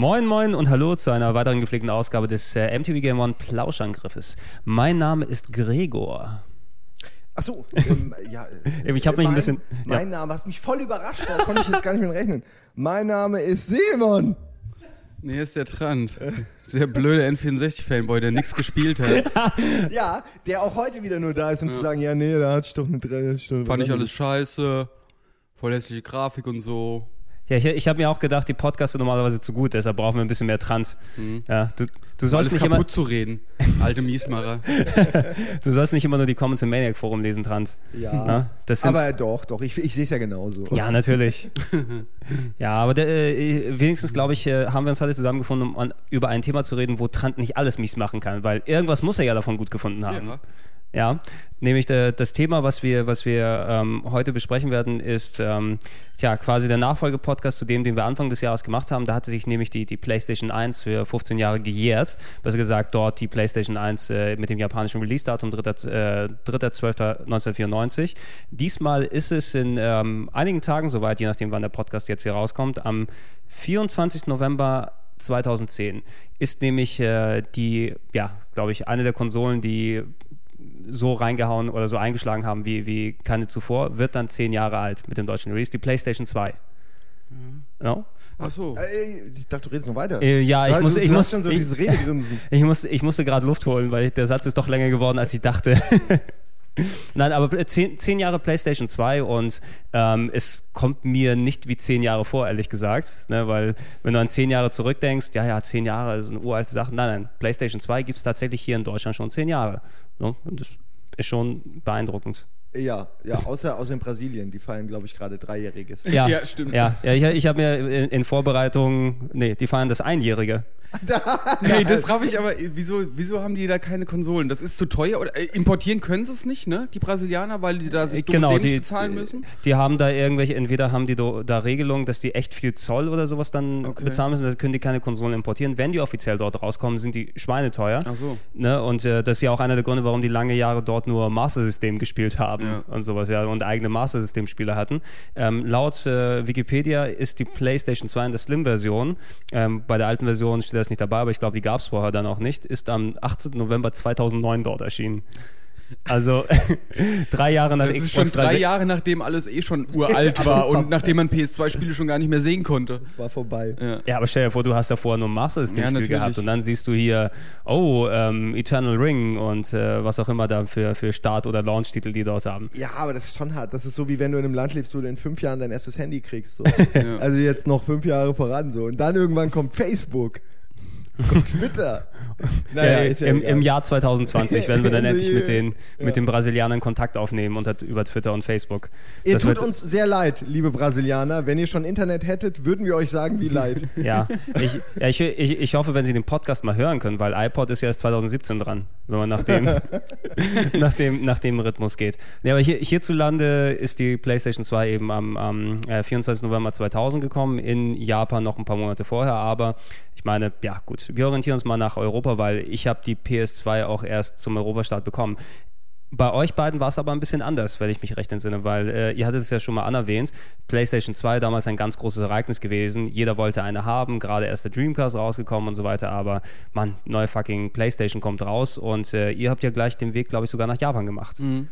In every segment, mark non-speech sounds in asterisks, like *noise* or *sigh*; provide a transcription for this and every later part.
Moin Moin und Hallo zu einer weiteren gepflegten Ausgabe des äh, MTV Game One Plauschangriffes. Mein Name ist Gregor. Achso, ähm, ja. *laughs* Äh, ich habe mich ein bisschen. Mein ja. Name, hast mich voll überrascht, da konnte ich jetzt gar nicht mehr rechnen. Mein Name ist Simon. Nee, ist der Trant. Der blöde N64-Fanboy, der nichts gespielt hat. *laughs* ja, der auch heute wieder nur da ist, um ja. zu sagen, ja, nee, da hat doch eine drei Stunden. Fand ich alles scheiße, voll hässliche Grafik und so. Ja, ich, ich habe mir auch gedacht, die Podcasts sind normalerweise zu gut, deshalb brauchen wir ein bisschen mehr Trans. Mhm. Ja, du, du sollst Alles nicht kaputt immer zu reden, alte Miesmacher. *laughs* du sollst nicht immer nur die Comments im Maniac Forum lesen, Trans. Ja, ja aber doch, doch, ich, ich sehe es ja genauso. Ja, natürlich. *laughs* ja, aber der, äh, wenigstens, glaube ich, äh, haben wir uns heute zusammengefunden, um an, über ein Thema zu reden, wo Trant nicht alles mies machen kann, weil irgendwas muss er ja davon gut gefunden haben. Ja. Ja, nämlich der, das Thema, was wir, was wir ähm, heute besprechen werden, ist ähm, ja quasi der Nachfolgepodcast zu dem, den wir Anfang des Jahres gemacht haben. Da hatte sich nämlich die, die PlayStation 1 für 15 Jahre gejährt. Besser gesagt, dort die PlayStation 1 äh, mit dem japanischen Release-Datum 3.12.1994. Äh, Diesmal ist es in ähm, einigen Tagen soweit, je nachdem, wann der Podcast jetzt hier rauskommt, am 24. November 2010 ist nämlich äh, die, ja, glaube ich, eine der Konsolen, die so reingehauen oder so eingeschlagen haben wie, wie keine zuvor, wird dann zehn Jahre alt mit dem deutschen Release, die PlayStation 2. Mhm. Ja. Ach so. Äh, ich dachte, du redest noch weiter. Äh, ja, ich, muss, ich, muss, schon so ich, dieses Redegrinsen. *laughs* ich, musste, ich musste gerade Luft holen, weil der Satz ist doch länger geworden, als ich dachte. *laughs* Nein, aber zehn, zehn, Jahre PlayStation 2 und ähm, es kommt mir nicht wie zehn Jahre vor, ehrlich gesagt. Ne, weil, wenn du an zehn Jahre zurückdenkst, ja, ja, zehn Jahre ist eine uralte Sache. Nein, nein, PlayStation 2 gibt es tatsächlich hier in Deutschland schon zehn Jahre. Ne? Und das ist schon beeindruckend. Ja, ja, außer, außer in Brasilien, die feiern, glaube ich, gerade Dreijähriges. Ja, ja stimmt. Ja, ja ich, ich habe mir in, in, Vorbereitung, nee, die feiern das Einjährige. Nee, das raff ich aber. Wieso, wieso haben die da keine Konsolen? Das ist zu teuer. Oder äh, importieren können sie es nicht, ne? Die Brasilianer, weil die da sich genau, die, bezahlen müssen? Die haben da irgendwelche, entweder haben die do, da Regelungen, dass die echt viel Zoll oder sowas dann okay. bezahlen müssen, dann können die keine Konsolen importieren. Wenn die offiziell dort rauskommen, sind die schweineteuer. Ach so. Ne? Und äh, das ist ja auch einer der Gründe, warum die lange Jahre dort nur Master System gespielt haben ja. und sowas, ja, und eigene Master System Spiele hatten. Ähm, laut äh, Wikipedia ist die PlayStation 2 in der Slim-Version. Ähm, bei der alten Version steht das nicht dabei, aber ich glaube, die gab es vorher dann auch nicht, ist am 18. November 2009 dort erschienen. Also *laughs* drei Jahre nach das Xbox ist schon drei Jahre, nachdem alles eh schon uralt war und nachdem man PS2-Spiele schon gar nicht mehr sehen konnte. Das war vorbei. Ja. ja, aber stell dir vor, du hast davor nur Master System-Spiel ja, gehabt und dann siehst du hier, oh, ähm, Eternal Ring und äh, was auch immer da für, für Start- oder Launch-Titel die dort haben. Ja, aber das ist schon hart. Das ist so, wie wenn du in einem Land lebst, wo du in fünf Jahren dein erstes Handy kriegst. So. ja. Also jetzt noch fünf Jahre voran so. Und dann irgendwann kommt Facebook. Twitter. *laughs* Naja, ja, im, Im Jahr 2020 werden wir dann *laughs* endlich mit den, ja. mit den Brasilianern Kontakt aufnehmen und über Twitter und Facebook. Ihr das tut uns sehr leid, liebe Brasilianer. Wenn ihr schon Internet hättet, würden wir euch sagen, wie leid. *laughs* ja, ich, ja ich, ich, ich hoffe, wenn Sie den Podcast mal hören können, weil iPod ist ja erst 2017 dran, wenn man nach dem, nach dem, nach dem Rhythmus geht. Ja, aber hier, hierzulande ist die PlayStation 2 eben am, am 24. Äh, November 2000 gekommen, in Japan noch ein paar Monate vorher, aber ich meine, ja gut, wir orientieren uns mal nach Europa, weil ich habe die PS2 auch erst zum Europastart bekommen. Bei euch beiden war es aber ein bisschen anders, wenn ich mich recht entsinne, weil äh, ihr hattet es ja schon mal anerwähnt. PlayStation 2 damals ein ganz großes Ereignis gewesen. Jeder wollte eine haben, gerade erst der Dreamcast rausgekommen und so weiter. Aber man, neue fucking PlayStation kommt raus und äh, ihr habt ja gleich den Weg, glaube ich, sogar nach Japan gemacht. Mhm.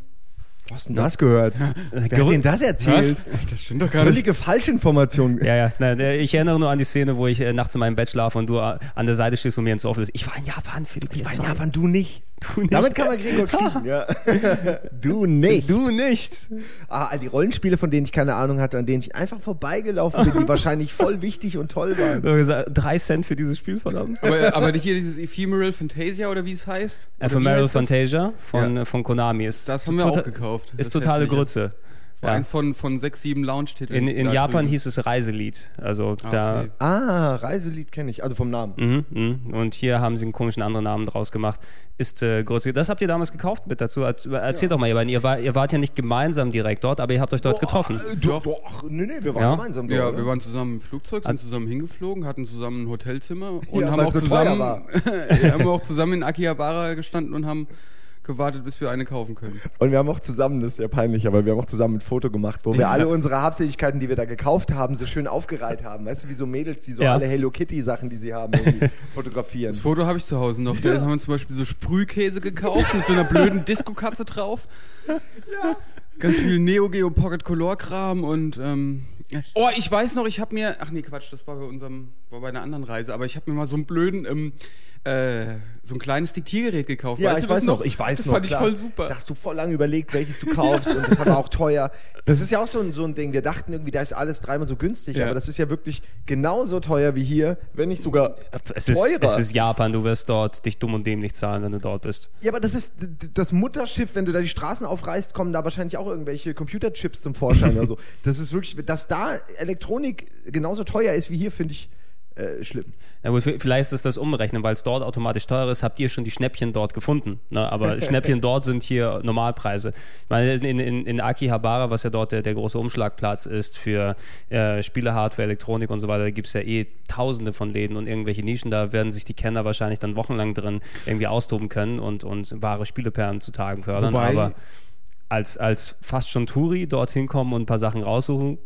Wo hast denn das gehört? Wer hat denn das erzählt? Was? Das stimmt doch gar Völlige nicht. Falschinformation. Ja, ja. Nein, ich erinnere nur an die Szene, wo ich äh, nachts in meinem Bett schlafe und du äh, an der Seite stehst und mir ins Ohr Ich war in Japan, Philipp. Ich war in Japan, du nicht. Du nicht. Damit kann man Gregor *laughs* kriegen, ja. *laughs* Du nicht. Du nicht. Ah, all die Rollenspiele, von denen ich keine Ahnung hatte, an denen ich einfach vorbeigelaufen bin, die *laughs* wahrscheinlich voll wichtig und toll waren. Gesagt, drei Cent für dieses Spiel, verdammt. Aber, aber hier dieses Ephemeral Fantasia oder wie es heißt? Ephemeral Fantasia von, ja. von Konami ist. Das haben wir auch gekauft. Ist totale Grütze. Das war ja. eins von, von sechs, sieben Launch-Titeln. In, in Japan drüben. hieß es Reiselied. Also ah, da. Okay. Ah, Reiselied kenne ich, also vom Namen. Mhm, mh. Und hier haben sie einen komischen anderen Namen draus gemacht. Ist äh, größer. Das habt ihr damals gekauft mit dazu. Erzählt ja. doch mal, ihr, beiden. ihr, war, ihr wart ja nicht gemeinsam direkt dort, aber ihr habt euch dort doch, getroffen. Äh, doch, doch, nee, nee, wir waren ja? gemeinsam dort. Ja, wir waren zusammen im Flugzeug, sind zusammen hingeflogen, hatten zusammen ein Hotelzimmer *laughs* und haben, auch so zusammen, *laughs* haben auch zusammen in Akihabara gestanden und haben gewartet, bis wir eine kaufen können. Und wir haben auch zusammen, das ist ja peinlich, aber wir haben auch zusammen ein Foto gemacht, wo wir Ja. alle unsere Habseligkeiten, die wir da gekauft haben, so schön aufgereiht haben. Weißt du, wie so Mädels, die so Ja. alle Hello Kitty Sachen, die sie haben, irgendwie *laughs* fotografieren. Das Foto habe ich zu Hause noch. Da haben wir zum Beispiel so Sprühkäse gekauft mit so einer blöden *laughs* Disco-Katze drauf. Ganz viel Neo Geo Pocket Color Kram und ähm, oh, ich weiß noch, ich habe mir, ach nee, Quatsch, das war bei unserem, war bei einer anderen Reise, aber ich habe mir mal so einen blöden, ähm, äh, so ein kleines Diktiergerät gekauft. Ja, weißt ich du das weiß noch, ich weiß das noch. fand ich klar. voll super. Da hast du voll lange überlegt, welches du kaufst und das war auch teuer. Das ist ja auch so ein, so ein Ding. Wir dachten irgendwie, da ist alles dreimal so günstig, Ja. aber das ist ja wirklich genauso teuer wie hier, wenn nicht sogar Es ist, teurer. es ist Japan, du wirst dort dich dumm und dämlich zahlen, wenn du dort bist. Ja, aber das ist das Mutterschiff, wenn du da die Straßen aufreißt, kommen da wahrscheinlich auch irgendwelche Computerchips zum Vorschein oder so. Das ist wirklich, dass da Elektronik genauso teuer ist wie hier, finde ich äh, schlimm. Ja, gut, vielleicht ist das Umrechnen, weil es dort automatisch teurer ist, habt ihr schon die Schnäppchen dort gefunden. Ne? Aber *laughs* Schnäppchen dort sind hier Normalpreise. Ich meine, in, in, in Akihabara, was ja dort der, der große Umschlagplatz ist für äh, Spiele, Hardware, Elektronik und so weiter, da gibt es ja eh tausende von Läden und irgendwelche Nischen, da werden sich die Kenner wahrscheinlich dann wochenlang drin irgendwie austoben können und, und wahre Spieleperlen zutage fördern. Wobei- Aber als, als fast schon Touri dorthin kommen und ein paar Sachen raussuchen,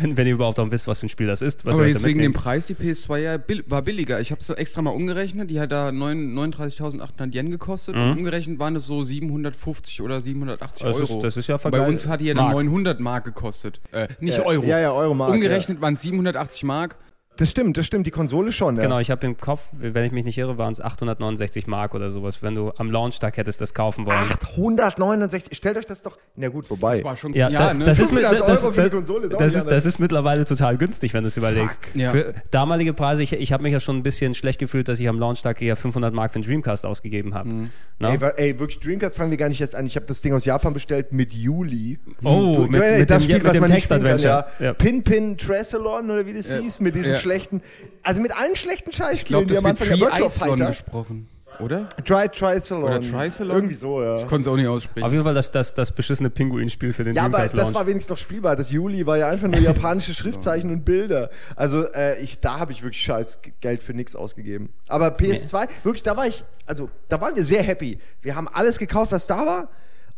wenn, wenn ihr überhaupt auch wisst, was für ein Spiel das ist. Was aber jetzt wegen dem. Preis, die PS2 ja bill war billiger. Ich habe es extra mal umgerechnet. Die hat da 9 39.800 Yen gekostet. Und umgerechnet waren es so 750 oder 780 Das ist- Euro. das ist ja Und Bei vergleich- uns hat die ja dann Mark. 900 Mark gekostet. Äh, nicht Ja, Euro. ja, ja, Euro, Mark, Umgerechnet waren es 780 Mark. Das stimmt, das stimmt, die Konsole schon. Ja. Genau, ich habe im Kopf, wenn ich mich nicht irre, waren es 869 Mark oder sowas, wenn du am Launchtag hättest das kaufen wollen. 869, stellt euch das doch, na gut, wobei. Das war schon, Ja, da, ne? das, ist, mit, 500 das, Euro für eine das, Konsole ist auch das, ist, das ist mittlerweile total günstig, wenn du es überlegst. Ja. Für damalige Preise, ich, ich habe mich ja schon ein bisschen schlecht gefühlt, dass ich am Launchtag eher 500 Mark für den Dreamcast ausgegeben habe. Mhm. Ne? Ey, ey, wirklich, Dreamcast fangen wir gar nicht erst an. Ich habe das Ding aus Japan bestellt mit Juli. Oh, Du- mit- du- mit das dem- Spiel, mit was dem man nicht spielen kann, Text-Adventure. ja. Ja. Pin Pin Tresalon oder wie das Ja. hieß, mit diesen Ja. Schlechten, also mit allen schlechten Scheißspielen, die am Anfang der Virtual Fighter. gesprochen. Oder? Try Trisalon. Oder Trisalon? Irgendwie so, ja. Ich konnte es auch nicht aussprechen. Auf jeden Fall das, das, das beschissene Pinguin-Spiel für den Ja, aber das war wenigstens noch spielbar. Das Juli war ja einfach nur *laughs* japanische Schriftzeichen und Bilder. Also äh, ich, da habe ich wirklich scheiß Geld für nichts ausgegeben. Aber PS2, wirklich, da war ich, also da waren wir sehr happy. Wir haben alles gekauft, was da war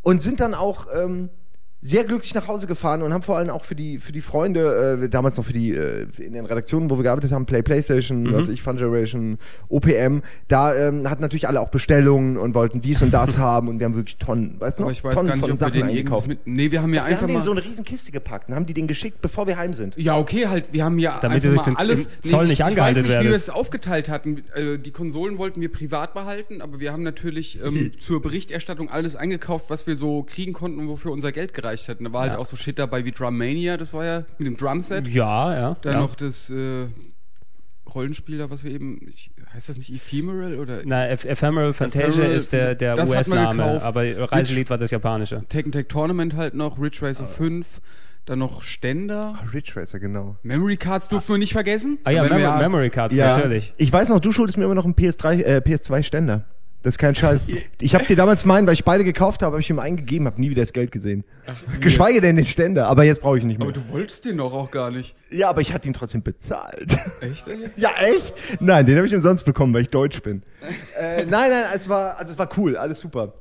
und sind dann auch ähm, sehr glücklich nach Hause gefahren und haben vor allem auch für die, für die Freunde, äh, damals noch für die, äh, in den Redaktionen, wo wir gearbeitet haben, Play Playstation, Mhm. was ich, Fun Generation, OPM, da ähm, hatten natürlich alle auch Bestellungen und wollten dies und das *laughs* haben und wir haben wirklich Tonnen, weißt du noch? aber ich weiß Tonnen gar nicht, von ob wir Sachen den irgendwie eingekauft. mit. Nee, wir haben ja Wir einfach haben den mal. so eine riesen Kiste gepackt und haben die den geschickt, bevor wir heim sind. Ja, okay, halt, wir haben ja Damit einfach mal den alles. im Zoll nicht ich, ich angehalten weiß nicht, wie wir es aufgeteilt hatten. Äh, Die Konsolen wollten wir privat behalten, aber wir haben natürlich ähm, *laughs* zur Berichterstattung alles eingekauft, was wir so kriegen konnten und wofür unser Geld gereicht hat. Und da war halt Ja. auch so Shit dabei wie Drummania, das war ja mit dem Drumset. ja, ja. Dann ja. noch das äh, Rollenspiel da, was wir eben. Ich, heißt das nicht Ephemeral oder Na, Eph- Ephemeral Fantasia Ephemeral, ist der, der US-Name, aber Reiselied war das japanische. Tekken Tag Tournament halt noch, Ridge Ah. Racer 5, dann noch Ständer. Ridge Racer, genau. Memory Cards dürfen wir nicht vergessen. Ah ja, Mem Memory Cards, natürlich. Ich weiß noch, du schuldest mir immer noch einen PS3, äh, PS2-Ständer. Das ist kein Scheiß. *laughs* Ich habe dir damals meinen, weil ich beide gekauft habe, habe ich ihm eingegeben, habe nie wieder das Geld gesehen. Geschweige denn den Ständer, aber jetzt brauche ich nicht mehr. Aber du wolltest den doch auch gar nicht. ja, aber ich hatte ihn trotzdem bezahlt. Echt? ey? *laughs* ja, echt? Nein, den habe ich umsonst bekommen, weil ich deutsch bin. *laughs* äh, nein, nein, es war, also es war cool, alles super.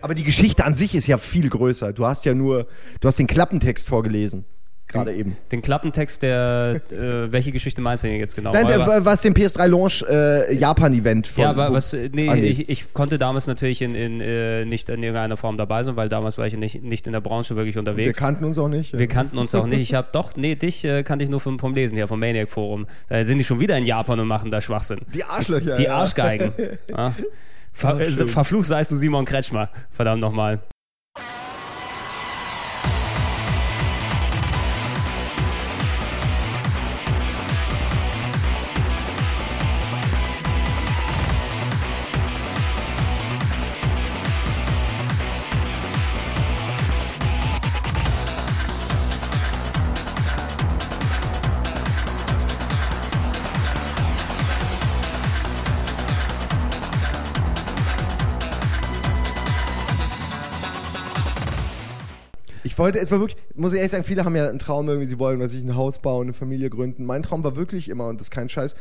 Aber die Geschichte an sich ist ja viel größer. Du hast ja nur, du hast den Klappentext vorgelesen. Gerade eben. Den Klappentext der, äh, welche Geschichte meinst du denn jetzt genau? Nein, der, was den PS3 Launch äh, Japan-Event von. ja, aber was, äh, nee, nee. Ich, ich konnte damals natürlich in, in, äh, nicht in irgendeiner Form dabei sein, weil damals war ich nicht, nicht in der Branche wirklich Wir unterwegs. kannten uns auch nicht. Wir kannten uns auch nicht. Ich habe doch, nee, dich äh, kannte ich nur vom, vom Lesen hier, vom Maniac Forum. Da sind die schon wieder in Japan und machen da Schwachsinn. Die Arschlöcher. Die ja. Arschgeigen. *laughs* ja. Ver, äh, verflucht seist du Simon Kretschmer. Verdammt nochmal. Ich wollte, es war wirklich, muss ich ehrlich sagen, viele haben ja einen Traum irgendwie, sie wollen, was ich, ein Haus bauen, eine Familie gründen. Mein Traum war wirklich immer, und das ist kein Scheiß,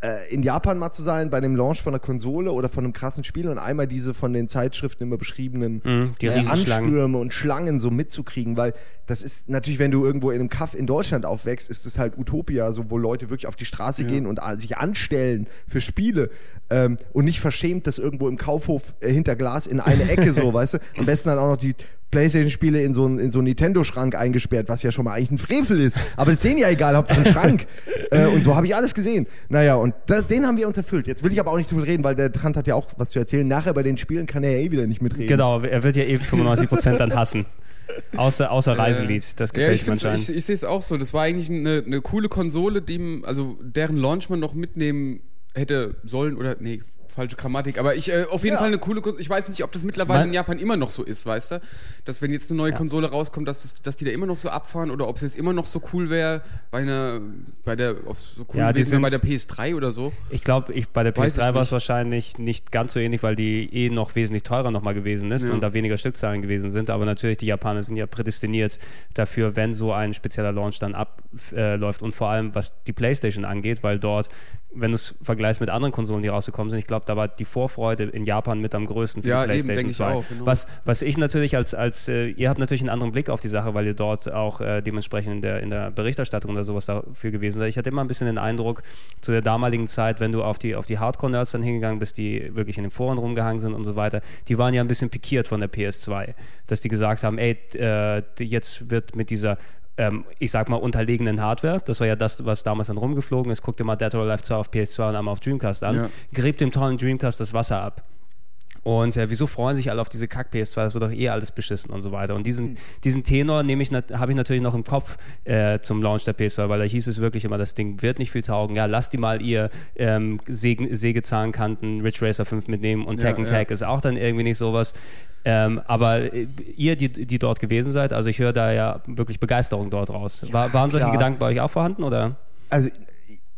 äh, in Japan mal zu sein, bei dem Launch von einer Konsole oder von einem krassen Spiel und einmal diese von den Zeitschriften immer beschriebenen Mhm, die äh. Anstürme und Schlangen so mitzukriegen, weil das ist natürlich, wenn du irgendwo in einem Kaff in Deutschland aufwächst, ist es halt Utopia, so wo Leute wirklich auf die Straße gehen und äh, sich anstellen für Spiele ähm, und nicht verschämt das irgendwo im Kaufhof äh, hinter Glas in eine Ecke *laughs* so, weißt du? Am besten dann auch noch die Playstation-Spiele in so einen in so einen Nintendo-Schrank eingesperrt, was ja schon mal eigentlich ein Frevel ist. Aber das ist denen ja egal, Hauptsache ein Schrank. *laughs* äh, und so habe ich alles gesehen. Naja, und da, den haben wir uns erfüllt. Jetzt will ich aber auch nicht zu viel reden, weil der Trant hat ja auch was zu erzählen. Nachher bei den Spielen kann er ja eh wieder nicht mitreden. Genau, er wird ja eh 95% dann hassen. Außer, außer Reiselied, das Ja, gefällt ich, ihm find's- anscheinend. ich, ich sehe es auch so. Das war eigentlich eine, eine coole Konsole, die, also deren Launch man noch mitnehmen hätte sollen oder nee, falsche Grammatik. Aber ich äh, auf jeden Ja. Fall eine coole Konsole. Ich weiß nicht, ob das mittlerweile Mein- in Japan immer noch so ist, weißt du? Dass wenn jetzt eine neue Ja. Konsole rauskommt, dass, es, dass die da immer noch so abfahren oder ob es jetzt immer noch so cool wäre bei einer, bei der, ob es so cool Ja, wäre bei der sind's- PS3 oder so. Ich glaube, ich, bei der Weiß ich PS3 war es wahrscheinlich nicht ganz so ähnlich, weil die eh noch wesentlich teurer nochmal gewesen ist Ja. und da weniger Stückzahlen gewesen sind. Aber natürlich, die Japaner sind ja prädestiniert dafür, wenn so ein spezieller Launch dann abläuft. und vor allem, was die PlayStation angeht, weil dort, wenn du es vergleichst mit anderen Konsolen, die rausgekommen sind, ich glaube, da war die Vorfreude in Japan mit am größten für Ja, die eben, PlayStation ich 2. auch, genau. Was, was ich natürlich als, als äh, ihr habt natürlich einen anderen Blick auf die Sache, weil ihr dort auch äh, dementsprechend in der, in der Berichterstattung oder sowas dafür gewesen seid. Ich hatte immer ein bisschen den Eindruck, zu der damaligen Zeit, wenn du auf die, auf die Hardcore-Nerds dann hingegangen bist, die wirklich in den Foren rumgehangen sind und so weiter, die waren ja ein bisschen pikiert von der PS2, dass die gesagt haben, ey, äh, jetzt wird mit dieser ähm, ich sag mal, unterlegenen Hardware. Das war ja das, was damals dann rumgeflogen ist. Guck dir mal Dead or Alive 2 auf PS2 und einmal auf Dreamcast an. Ja. Gräbt dem tollen Dreamcast das Wasser ab. Und äh, wieso freuen sich alle auf diese Kack PS2? Das wird doch eh alles beschissen und so weiter. Und diesen, diesen Tenor nehme ich habe ich natürlich noch im Kopf äh, zum Launch der PS2, weil da hieß es wirklich immer, das Ding wird nicht viel taugen. Ja, lasst die mal ihr ähm, Sägen, Sägezahnkanten Ridge Racer 5 mitnehmen und Ja, Tag and ja. Tag ist auch dann irgendwie nicht sowas. Ähm, aber äh, ihr, die, die dort gewesen seid, also ich höre da ja wirklich Begeisterung dort raus. War, waren solche klar. Gedanken bei euch auch vorhanden oder? Also,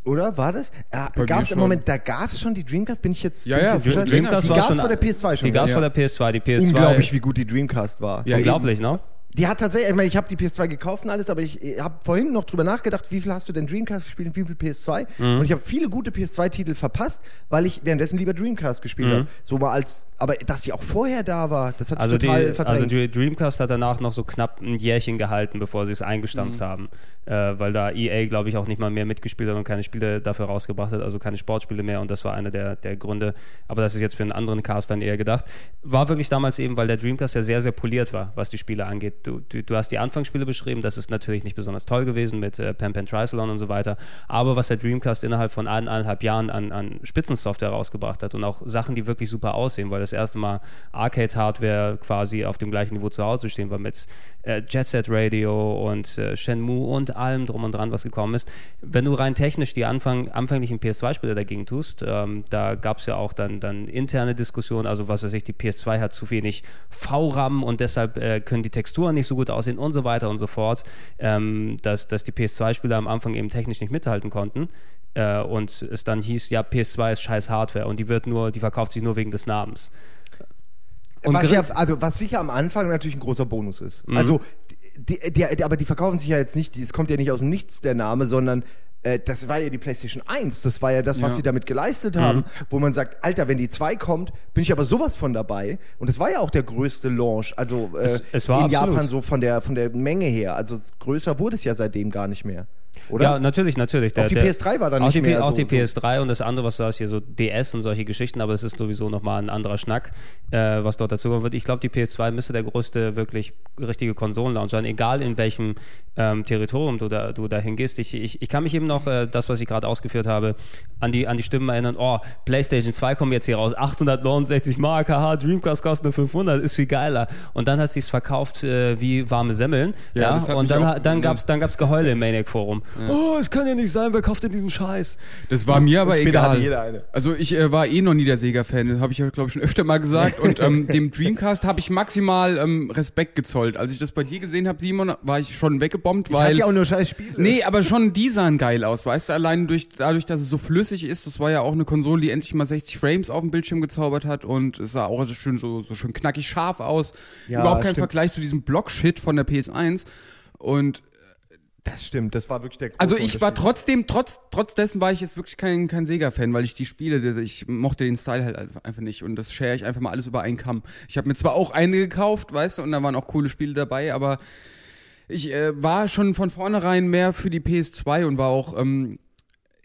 oder war das? Mir gab's im. Moment, da gab es schon die Dreamcast, bin ich jetzt. Ja, ja, ich jetzt? Dreamcast die war schon- vor der PS2 schon. Die gab es vor der PS2. Die PS2 Unglaublich, wie gut die Dreamcast war. Ja, unglaublich, ne? Die hat tatsächlich, ich meine, ich habe die PS2 gekauft und alles, aber ich habe vorhin noch drüber nachgedacht, wie viel hast du denn Dreamcast gespielt und wie viel PS2? Mhm. Und ich habe viele gute PS2-Titel verpasst, weil ich währenddessen lieber Dreamcast gespielt habe. So mal als, aber dass die auch vorher da war, das hat Mhm. Also ich die, total verdrängt. also die Dreamcast hat danach noch so knapp ein Jährchen gehalten, bevor sie es eingestampft Mhm. haben. Äh, weil da EA, glaube ich, auch nicht mal mehr mitgespielt hat und keine Spiele dafür rausgebracht hat, also keine Sportspiele mehr und das war einer der, der Gründe. Aber das ist jetzt für einen anderen Cast dann eher gedacht. War wirklich damals eben, weil der Dreamcast ja sehr, sehr poliert war, was die Spiele angeht. Du, du, du hast die Anfangsspiele beschrieben, das ist natürlich nicht besonders toll gewesen mit äh, Pen Pen Triathlon und so weiter. Aber was der Dreamcast innerhalb von eineinhalb Jahren an, an Spitzensoftware rausgebracht hat und auch Sachen, die wirklich super aussehen, weil das erste Mal Arcade-Hardware quasi auf dem gleichen Niveau zu Hause stehen war mit äh, Jet Set Radio und äh, Shenmue und allem drum und dran, was gekommen ist. Wenn du rein technisch die Anfang, anfänglichen PS2-Spiele dagegen tust, ähm, da gab es ja auch dann, dann interne Diskussionen, also was weiß ich, die PS2 hat zu wenig VRAM und deshalb äh, können die Texturen nicht so gut aussehen und so weiter und so fort, ähm, dass, dass die PS2-Spieler am Anfang eben technisch nicht mithalten konnten. Äh, und es dann hieß, ja, PS2 ist scheiß Hardware und die wird nur, die verkauft sich nur wegen des Namens. Und was, ja, also, was sicher am Anfang natürlich ein großer Bonus ist. Mhm. Also, die, die, die, aber die verkaufen sich ja jetzt nicht, es kommt ja nicht aus dem Nichts der Name, sondern äh, das war ja die PlayStation 1. Das war ja das, was Ja. sie damit geleistet haben, wo man sagt, Alter, wenn die 2 kommt, bin ich aber sowas von dabei. Und das war ja auch der größte Launch, also äh, Es- es war in absolut. Japan so von der, von der Menge her. Also größer wurde es ja seitdem gar nicht mehr. Oder? Ja, natürlich, natürlich. Auch die PS3 war dann auch nicht die, P- mehr Auch so- die so- PS3 und das andere, was du hast, hier so DS und solche Geschichten, aber das ist sowieso nochmal ein anderer Schnack, äh, was dort dazu kommen wird. Ich glaube, die PS2 müsste der größte, wirklich richtige Konsolenlaunch sein, egal in welchem ähm, Territorium du da, du da hingehst. Ich, ich, ich kann mich eben noch, äh, das, was ich gerade ausgeführt habe, an die, an die Stimmen erinnern, oh, PlayStation 2 kommt jetzt hier raus, 869 Mark, haha, Dreamcast kostet nur 500, ist viel geiler. Und dann hat sie es verkauft äh, wie warme Semmeln. Ja, Ja, das hat und mich dann, auch dann gab es dann gab's Geheule im Maniac Forum. Oh, es kann ja nicht sein, wer kauft denn diesen Scheiß? Das war mir aber egal. hatte jeder eine. Also ich äh, war eh noch nie der Sega-Fan, habe ich ja glaube ich schon öfter mal gesagt. Und ähm, *laughs* dem Dreamcast habe ich maximal ähm, Respekt gezollt. Als ich das bei dir gesehen habe, Simon, war ich schon weggebombt, Ich hatte weil ja auch nur scheiß Spiele. Nee, aber schon die sahen geil aus, weißt du? Allein durch, dadurch, dass es so flüssig ist, das war ja auch eine Konsole, die endlich mal 60 Frames auf dem Bildschirm gezaubert hat und es sah auch so schön, so, so schön knackig scharf aus. Ja, Überhaupt kein stimmt. Vergleich zu diesem Block-Shit von der PS1. Und Das stimmt, das war wirklich der große Also ich war trotzdem, trotz, trotz dessen war ich jetzt wirklich kein, kein Sega-Fan, weil ich die Spiele, ich mochte den Style halt einfach- einfach nicht und das share ich einfach mal alles über einen Kamm. Ich habe mir zwar auch eine gekauft, weißt du, und da waren auch coole Spiele dabei, aber ich äh, war schon von vornherein mehr für die PS2 und war auch, ähm,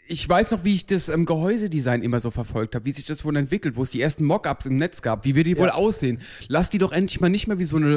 ich weiß noch, wie ich das ähm, Gehäusedesign immer so verfolgt habe, wie sich das wohl entwickelt, wo es die ersten Mockups im Netz gab, wie wir die wohl aussehen. Lass die doch endlich mal nicht mehr wie so eine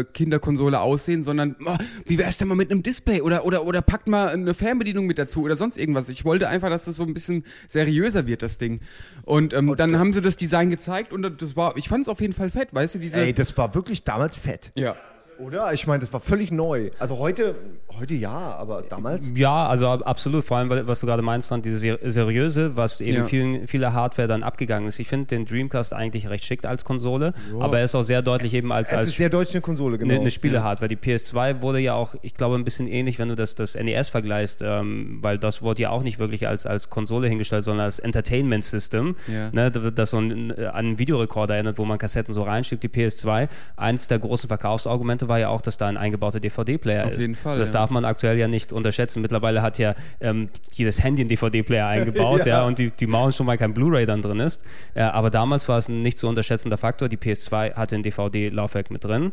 äh, Kinderkonsole aussehen, sondern oh, wie wär's denn mal mit einem Display oder oder oder packt mal eine Fernbedienung mit dazu oder sonst irgendwas. Ich wollte einfach, dass das so ein bisschen seriöser wird, das Ding. Und ähm, dann haben sie das Design gezeigt und das war, ich fand es auf jeden Fall fett, weißt du, diese. Ey, das war wirklich damals fett. ja. Oder? Ich meine, das war völlig neu. Also heute, heute ja, aber damals. Ja, also ab- absolut. Vor allem, weil- was du gerade meinst, dann diese ser- seriöse, was eben Ja. vielen, viele Hardware dann abgegangen ist. Ich finde den Dreamcast eigentlich recht schick als Konsole, aber er ist auch sehr deutlich eben als, Es als ist sehr deutsch eine Konsole, genau. eine, eine Spielehardware. Die PS2 wurde ja auch, ich glaube, ein bisschen ähnlich, wenn du das, das NES vergleichst, ähm, weil das wurde ja auch nicht wirklich als, als Konsole hingestellt, sondern als Entertainment System, Ja. ne, das so ein, an einen Videorekorder erinnert, wo man Kassetten so reinschiebt. Die PS2, eins der großen Verkaufsargumente war ja auch, dass da ein eingebauter DVD-Player Auf ist. jeden Fall, Das ja. darf man aktuell ja nicht unterschätzen. Mittlerweile hat ja ähm, jedes Handy einen DVD-Player *laughs* eingebaut, ja. Ja. und die, die Mauern schon mal kein Blu-ray dann drin ist. Ja, aber damals war es ein nicht zu unterschätzender Faktor. Die PS2 hatte ein DVD-Laufwerk mit drin.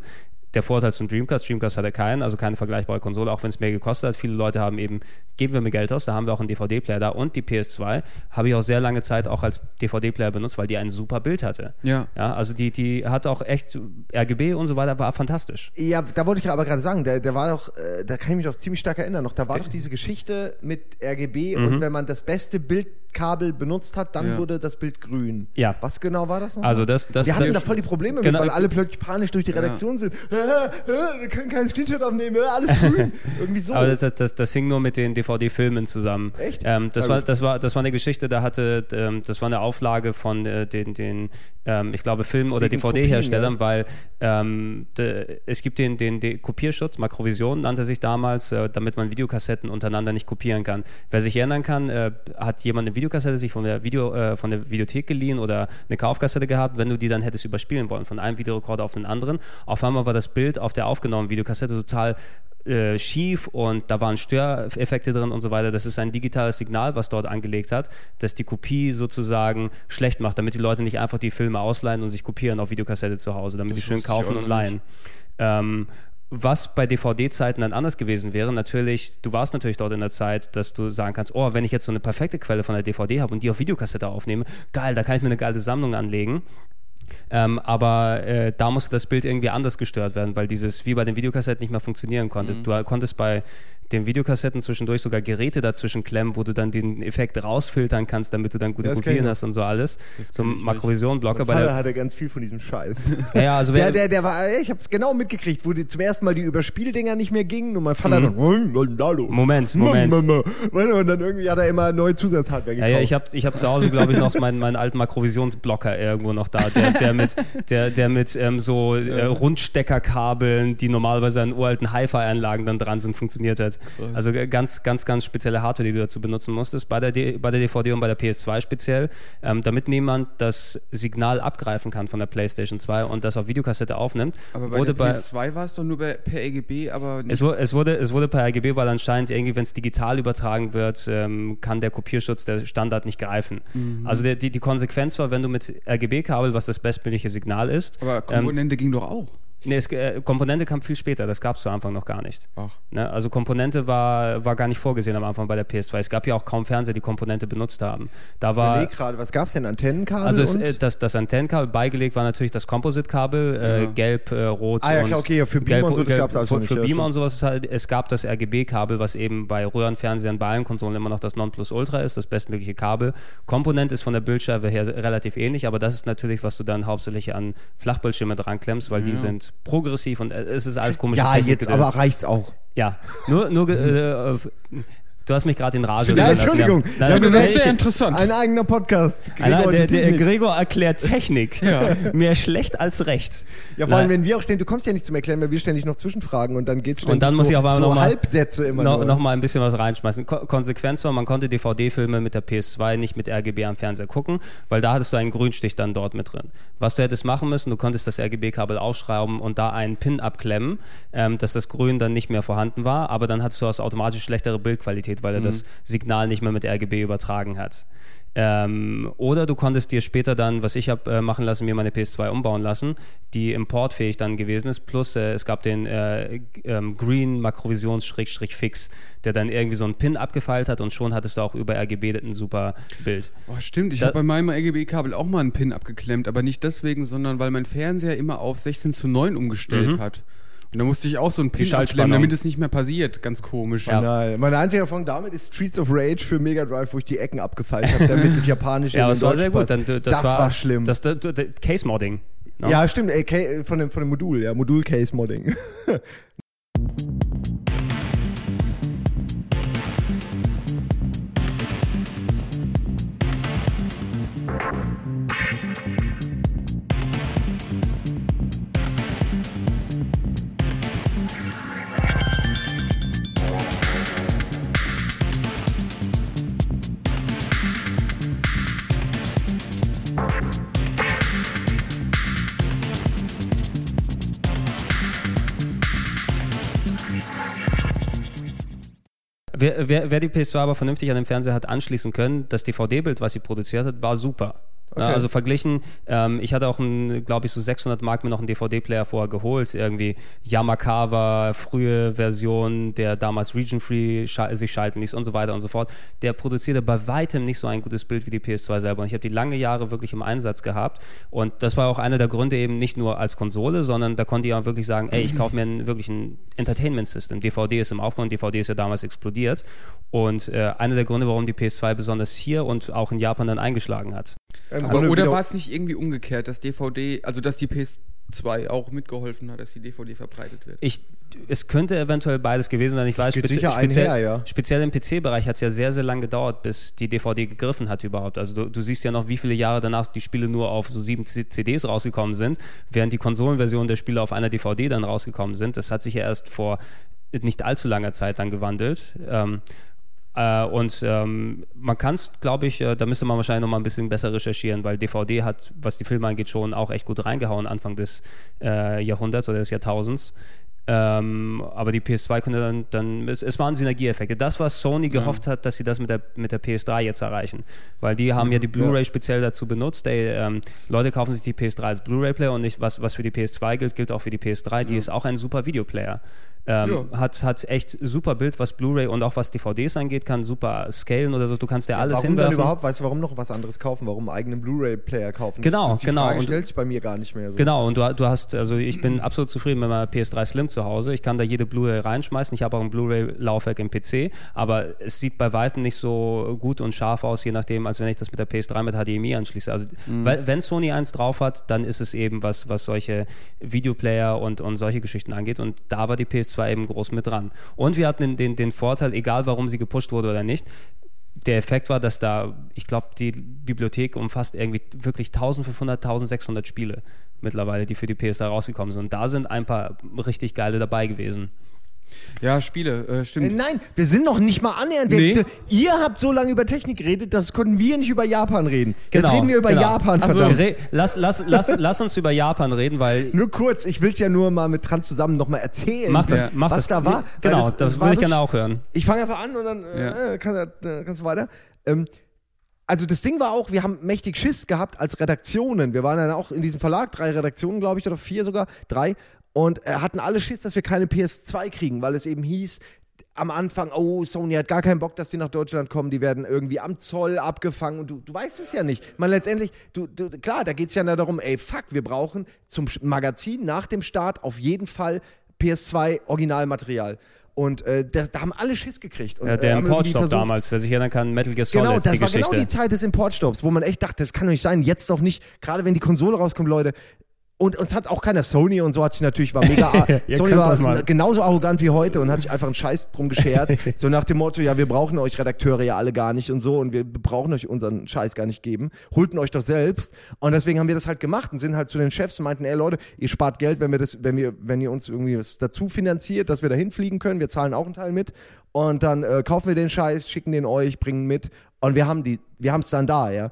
Der Vorteil zum Dreamcast, Dreamcast hatte keinen, also keine vergleichbare Konsole, auch wenn es mehr gekostet hat. Viele Leute haben eben, geben wir mir Geld aus, da haben wir auch einen DVD-Player da. Und die PS2 habe ich auch sehr lange Zeit auch als DVD-Player benutzt, weil die ein super Bild hatte. Ja. Ja, also die, die hat auch echt RGB und so weiter, war fantastisch. Ja, da wollte ich aber gerade sagen, da, da war doch, äh, da kann ich mich doch ziemlich stark erinnern, noch, da war doch diese Geschichte mit RGB und wenn man das beste Bildkabel benutzt hat, dann Ja. wurde das Bild grün. Ja. Was genau war das noch? Also das, das, Wir hatten das, da voll die Probleme Genau. mit, weil alle plötzlich panisch durch die Redaktion sind. Äh, äh, wir können keinen Screenshot aufnehmen, äh, alles grün. *laughs* Irgendwie so. Aber das, das, das, hing nur mit den DVD-Filmen zusammen. Echt? Ähm, das, war, das, war, das war eine Geschichte, da hatte, ähm, das war eine Auflage von den, den ähm, ich glaube, Film- oder DVD-Herstellern, Kopien, weil ähm, de, es gibt den, den, den Kopierschutz, Makrovision nannte sich damals, äh, damit man Videokassetten untereinander nicht kopieren kann. Wer sich erinnern kann, äh, hat jemand eine Videokassette sich von der, Video, äh, von der Videothek geliehen oder eine Kaufkassette gehabt, wenn du die dann hättest überspielen wollen, von einem Videorekorder auf den anderen. Auf einmal war das Bild auf der aufgenommenen Videokassette total äh, schief und da waren Störeffekte drin und so weiter. Das ist ein digitales Signal, was dort angelegt hat, das die Kopie sozusagen schlecht macht, damit die Leute nicht einfach die Filme ausleihen und sich kopieren auf Videokassette zu Hause, damit die schön kaufen und leihen. Ähm, was bei DVD-Zeiten dann anders gewesen wäre, natürlich, du warst natürlich dort in der Zeit, dass du sagen kannst, oh, wenn ich jetzt so eine perfekte Quelle von der DVD habe und die auf Videokassette aufnehme, geil, da kann ich mir eine geile Sammlung anlegen. Ähm, aber äh, da musste das Bild irgendwie anders gestört werden, weil dieses wie bei den Videokassetten nicht mehr funktionieren konnte. Mhm. Du konntest bei den Videokassetten zwischendurch sogar Geräte dazwischen klemmen, wo du dann den Effekt rausfiltern kannst, damit du dann gute Kopien hast und so alles. Nicht. Makrovision-Blocker. Bei Vater hatte ganz viel von diesem Scheiß. *laughs* ja, ja, also Der, der, der war, ich hab's genau mitgekriegt, wo die zum ersten Mal die Überspieldinger nicht mehr gingen und mein Vater dann, "Hm, was ist denn da los? Moment, Moment. Und dann irgendwie hat er immer neue Zusatzhardware Ja, gekauft. ja, ich habe ich hab zu Hause, glaube ich, noch meinen, meinen alten Makrovisionsblocker irgendwo noch da, der, der mit, der, der mit ähm, so äh, Rundsteckerkabeln, die normalerweise an uralten Hi-Fi-Anlagen dann dran sind, funktioniert hat. Also äh, ganz, ganz, ganz spezielle Hardware, die du dazu benutzen musstest, bei der, D bei der DVD und bei der PS2 speziell, ähm, damit niemand das Signal abgreifen kann von der PlayStation 2 und das auf Videokassette aufnimmt. Aber bei wurde der PS2 war es doch nur bei, per EGB, aber nicht es, wu- es, wurde, es wurde per RGB, weil anscheinend irgendwie, wenn es digital übertragen wird, ähm, kann der Kopierschutz, der Standard nicht greifen. Mhm. Also der, die, die Konsequenz war, wenn du mit RGB-Kabel, was das bestmögliche Signal ist, Aber ähm, Komponente ging doch auch. Nee, es, äh, Komponente kam viel später, das gab es zu Anfang noch gar nicht. Ach. Ne? Also Komponente war, war gar nicht vorgesehen am Anfang bei der PS2. Es gab ja auch kaum Fernseher, die Komponente benutzt haben. Da war, gerade, was gab's denn? Antennenkabel also es, und? äh, das, das Antennenkabel beigelegt war natürlich das Composite-Kabel, äh, Ja. gelb, äh, rot Ah ja, und klar, okay, ja, für Beamer und so, das für, noch nicht, Für ja, Beamer und sowas ist halt, es gab das RGB-Kabel, was eben bei Röhrenfernsehern, bei allen Konsolen immer noch das Nonplusultra ist, das bestmögliche Kabel. Komponent ist von der Bildscheibe her relativ ähnlich, aber das ist natürlich, was du dann hauptsächlich an Flachbildschirme dran klemmst, weil die sind progressiv und äh, es ist alles komisch. ja, jetzt aber reicht's auch. Ja, nur, nur äh, du hast mich gerade in Rage Ja. Entschuldigung. Ja, du das ist sehr interessant. Ein eigener Podcast. Einer, Gregor, der, die der Technik. Gregor erklärt Technik. Ja. Mehr schlecht als recht. Ja, vor allem, wenn wir auch ständig, du kommst ja nicht zum Erklären, weil wir ständig noch zwischenfragen und dann geht's ständig Und dann muss so, ich einmal so noch mal- Halbsätze immer No, nur. noch mal ein bisschen was reinschmeißen. Ko Konsequenz war, man konnte DVD-Filme mit der PS2 nicht mit RGB am Fernseher gucken, weil da hattest du einen Grünstich dann dort mit drin. Was du hättest machen müssen, du konntest das RGB-Kabel aufschrauben und da einen Pin abklemmen, ähm, dass das Grün dann nicht mehr vorhanden war, aber dann hattest du aus automatisch schlechtere Bildqualität, weil er das Signal nicht mehr mit RGB übertragen hat. Ähm, oder du konntest dir später dann, was ich habe äh, machen lassen, mir meine PS2 umbauen lassen, die importfähig dann gewesen ist. Plus äh, es gab den äh, ähm, Green Makrovisions-Fix, der dann irgendwie so einen Pin abgefeilt hat und schon hattest du auch über RGB ein super Bild. Oh, stimmt, ich habe bei meinem RGB-Kabel auch mal einen Pin abgeklemmt, aber nicht deswegen, sondern weil mein Fernseher immer auf 16 zu 9 umgestellt Mhm. hat. Und da musste ich auch so einen Pin abklemmen, damit es nicht mehr passiert. Ganz komisch. Ja. Nein, mein einziger Erfahrung damit ist Streets of Rage für Mega Drive, wo ich die Ecken abgefeilt habe, damit *laughs* das Japanische Ja, es war sehr gut. Dann, das, das war, schlimm. Das, das, das, Case-Modding. ne? Ja, stimmt, ey, von dem, von dem Modul, ja, Modul-Case-Modding. *laughs* Wer, wer, wer die PS2 aber vernünftig an den Fernseher hat anschließen können, das DVD-Bild, was sie produziert hat, war super. Okay. also verglichen, ähm, ich hatte auch, glaube ich, so 600 Mark mir noch einen DVD-Player vorher geholt. Irgendwie Yamakawa, frühe Version, der damals Region-Free scha sich schalten ließ und so weiter und so fort. Der produzierte bei weitem nicht so ein gutes Bild wie die PS2 selber. Und ich habe die lange Jahre wirklich im Einsatz gehabt. Und das war auch einer der Gründe eben nicht nur als Konsole, sondern da konnte ich auch wirklich sagen, ey, ich kaufe mir ein, wirklich ein Entertainment-System. DVD ist im Aufbau und DVD ist ja damals explodiert. Und äh, einer der Gründe, warum die PS2 besonders hier und auch in Japan dann eingeschlagen hat. Aber, oder war es nicht irgendwie umgekehrt, dass DVD, also dass die PS2 auch mitgeholfen hat, dass die DVD verbreitet wird? Ich, es könnte eventuell beides gewesen sein. Ich weiß, spezi sicher speziell, einher, ja. speziell im PC-Bereich hat es ja sehr, sehr lange gedauert, bis die DVD gegriffen hat überhaupt. Also du, du siehst ja noch, wie viele Jahre danach die Spiele nur auf so sieben CDs rausgekommen sind, während die Konsolenversion der Spiele auf einer DVD dann rausgekommen sind. Das hat sich ja erst vor nicht allzu langer Zeit dann gewandelt. Ähm, äh, und ähm, man kann es, glaube ich, äh, da müsste man wahrscheinlich noch mal ein bisschen besser recherchieren, weil DVD hat, was die Filme angeht, schon auch echt gut reingehauen Anfang des äh, Jahrhunderts oder des Jahrtausends. Ähm, aber die PS2 konnte dann, dann es, es waren Synergieeffekte. Das, was Sony gehofft hat, dass sie das mit der, mit der PS3 jetzt erreichen. Weil die haben ja die Blu-ray speziell dazu benutzt. Ey, ähm, Leute kaufen sich die PS3 als Blu-ray-Player und nicht, was, was für die PS2 gilt, gilt auch für die PS3. Die ist auch ein super Videoplayer. Ähm, Ja. hat, hat echt super Bild, was Blu-ray und auch was DVDs angeht, kann super scalen oder so. Du kannst ja alles warum hinwerfen. dann überhaupt, weißt du, warum noch was anderes kaufen? Warum einen eigenen Blu-ray-Player kaufen? Genau, das, das, die genau. Frage Und- stellt sich bei mir gar nicht mehr so. Genau, und du, du hast, also ich bin absolut zufrieden mit meiner PS3 Slim zu Hause. Ich kann da jede Blu-ray reinschmeißen. Ich habe auch ein Blu-ray-Laufwerk im PC, aber es sieht bei weitem nicht so gut und scharf aus, je nachdem, als wenn ich das mit der PS3 mit HDMI anschließe. Also weil, wenn Sony eins drauf hat, dann ist es eben was, was solche Videoplayer und, und solche Geschichten angeht. Und da war die PS2 eben groß mit dran. Und wir hatten den, den, den Vorteil, egal warum sie gepusht wurde oder nicht, der Effekt war, dass da, ich glaube, die Bibliothek umfasst irgendwie wirklich 1500, 1600 Spiele mittlerweile, die für die PS3 rausgekommen sind. Und da sind ein paar richtig geile dabei gewesen. Ja, Spiele, äh, Äh, stimmt. nein, wir sind noch nicht mal annähernd. Wir, Nee. d- Ihr habt so lange über Technik geredet, das konnten wir nicht über Japan reden. Jetzt Genau, reden wir über genau. Japan, Ach so. verdammt. Re lass, lass, lass, *laughs* lass uns über Japan reden, weil Nur kurz, ich will es ja nur mal mit Trans zusammen nochmal erzählen, mach das, mach was das. da war. Genau, das, war will ich gerne auch hören. Ich fange einfach an und dann Ja. äh, kann, äh, kannst du weiter. Ähm, also das Ding war auch, wir haben mächtig Schiss gehabt als Redaktionen. Wir waren dann auch in diesem Verlag, drei Redaktionen, glaube ich, oder vier sogar, drei. Und äh, hatten alle Schiss, dass wir keine PS2 kriegen, weil es eben hieß, am Anfang, oh, Sony hat gar keinen Bock, dass die nach Deutschland kommen, die werden irgendwie am Zoll abgefangen und du, du weißt es ja nicht. Ich meine, letztendlich, du, du, klar, da geht es ja nur darum, ey, fuck, wir brauchen zum Magazin nach dem Start auf jeden Fall PS2 Originalmaterial. Und äh, da, da haben alle Schiss gekriegt. Und, Ja, äh, der irgendwie Importstopp damals, wer sich erinnern kann, Metal Gear Solid, Genau, das die war Geschichte. genau die Zeit des Importstopps, wo man echt dachte, das kann doch nicht sein, jetzt doch nicht, gerade wenn die Konsole rauskommt, Leute, Und uns hat auch keiner Sony und so hat sich natürlich war mega *laughs* Sony war genauso arrogant wie heute und hat sich einfach einen Scheiß drum geschert. *laughs* so nach dem Motto, ja, wir brauchen euch Redakteure ja alle gar nicht und so und wir brauchen euch unseren Scheiß gar nicht geben. Holten euch doch selbst. Und deswegen haben wir das halt gemacht und sind halt zu den Chefs und meinten, ey Leute, ihr spart Geld, wenn wir das, wenn wir, wenn ihr uns irgendwie was dazu finanziert, dass wir da hinfliegen können. Wir zahlen auch einen Teil mit. Und dann äh, kaufen wir den Scheiß, schicken den euch, bringen mit. Und wir haben die, wir haben es dann da, ja.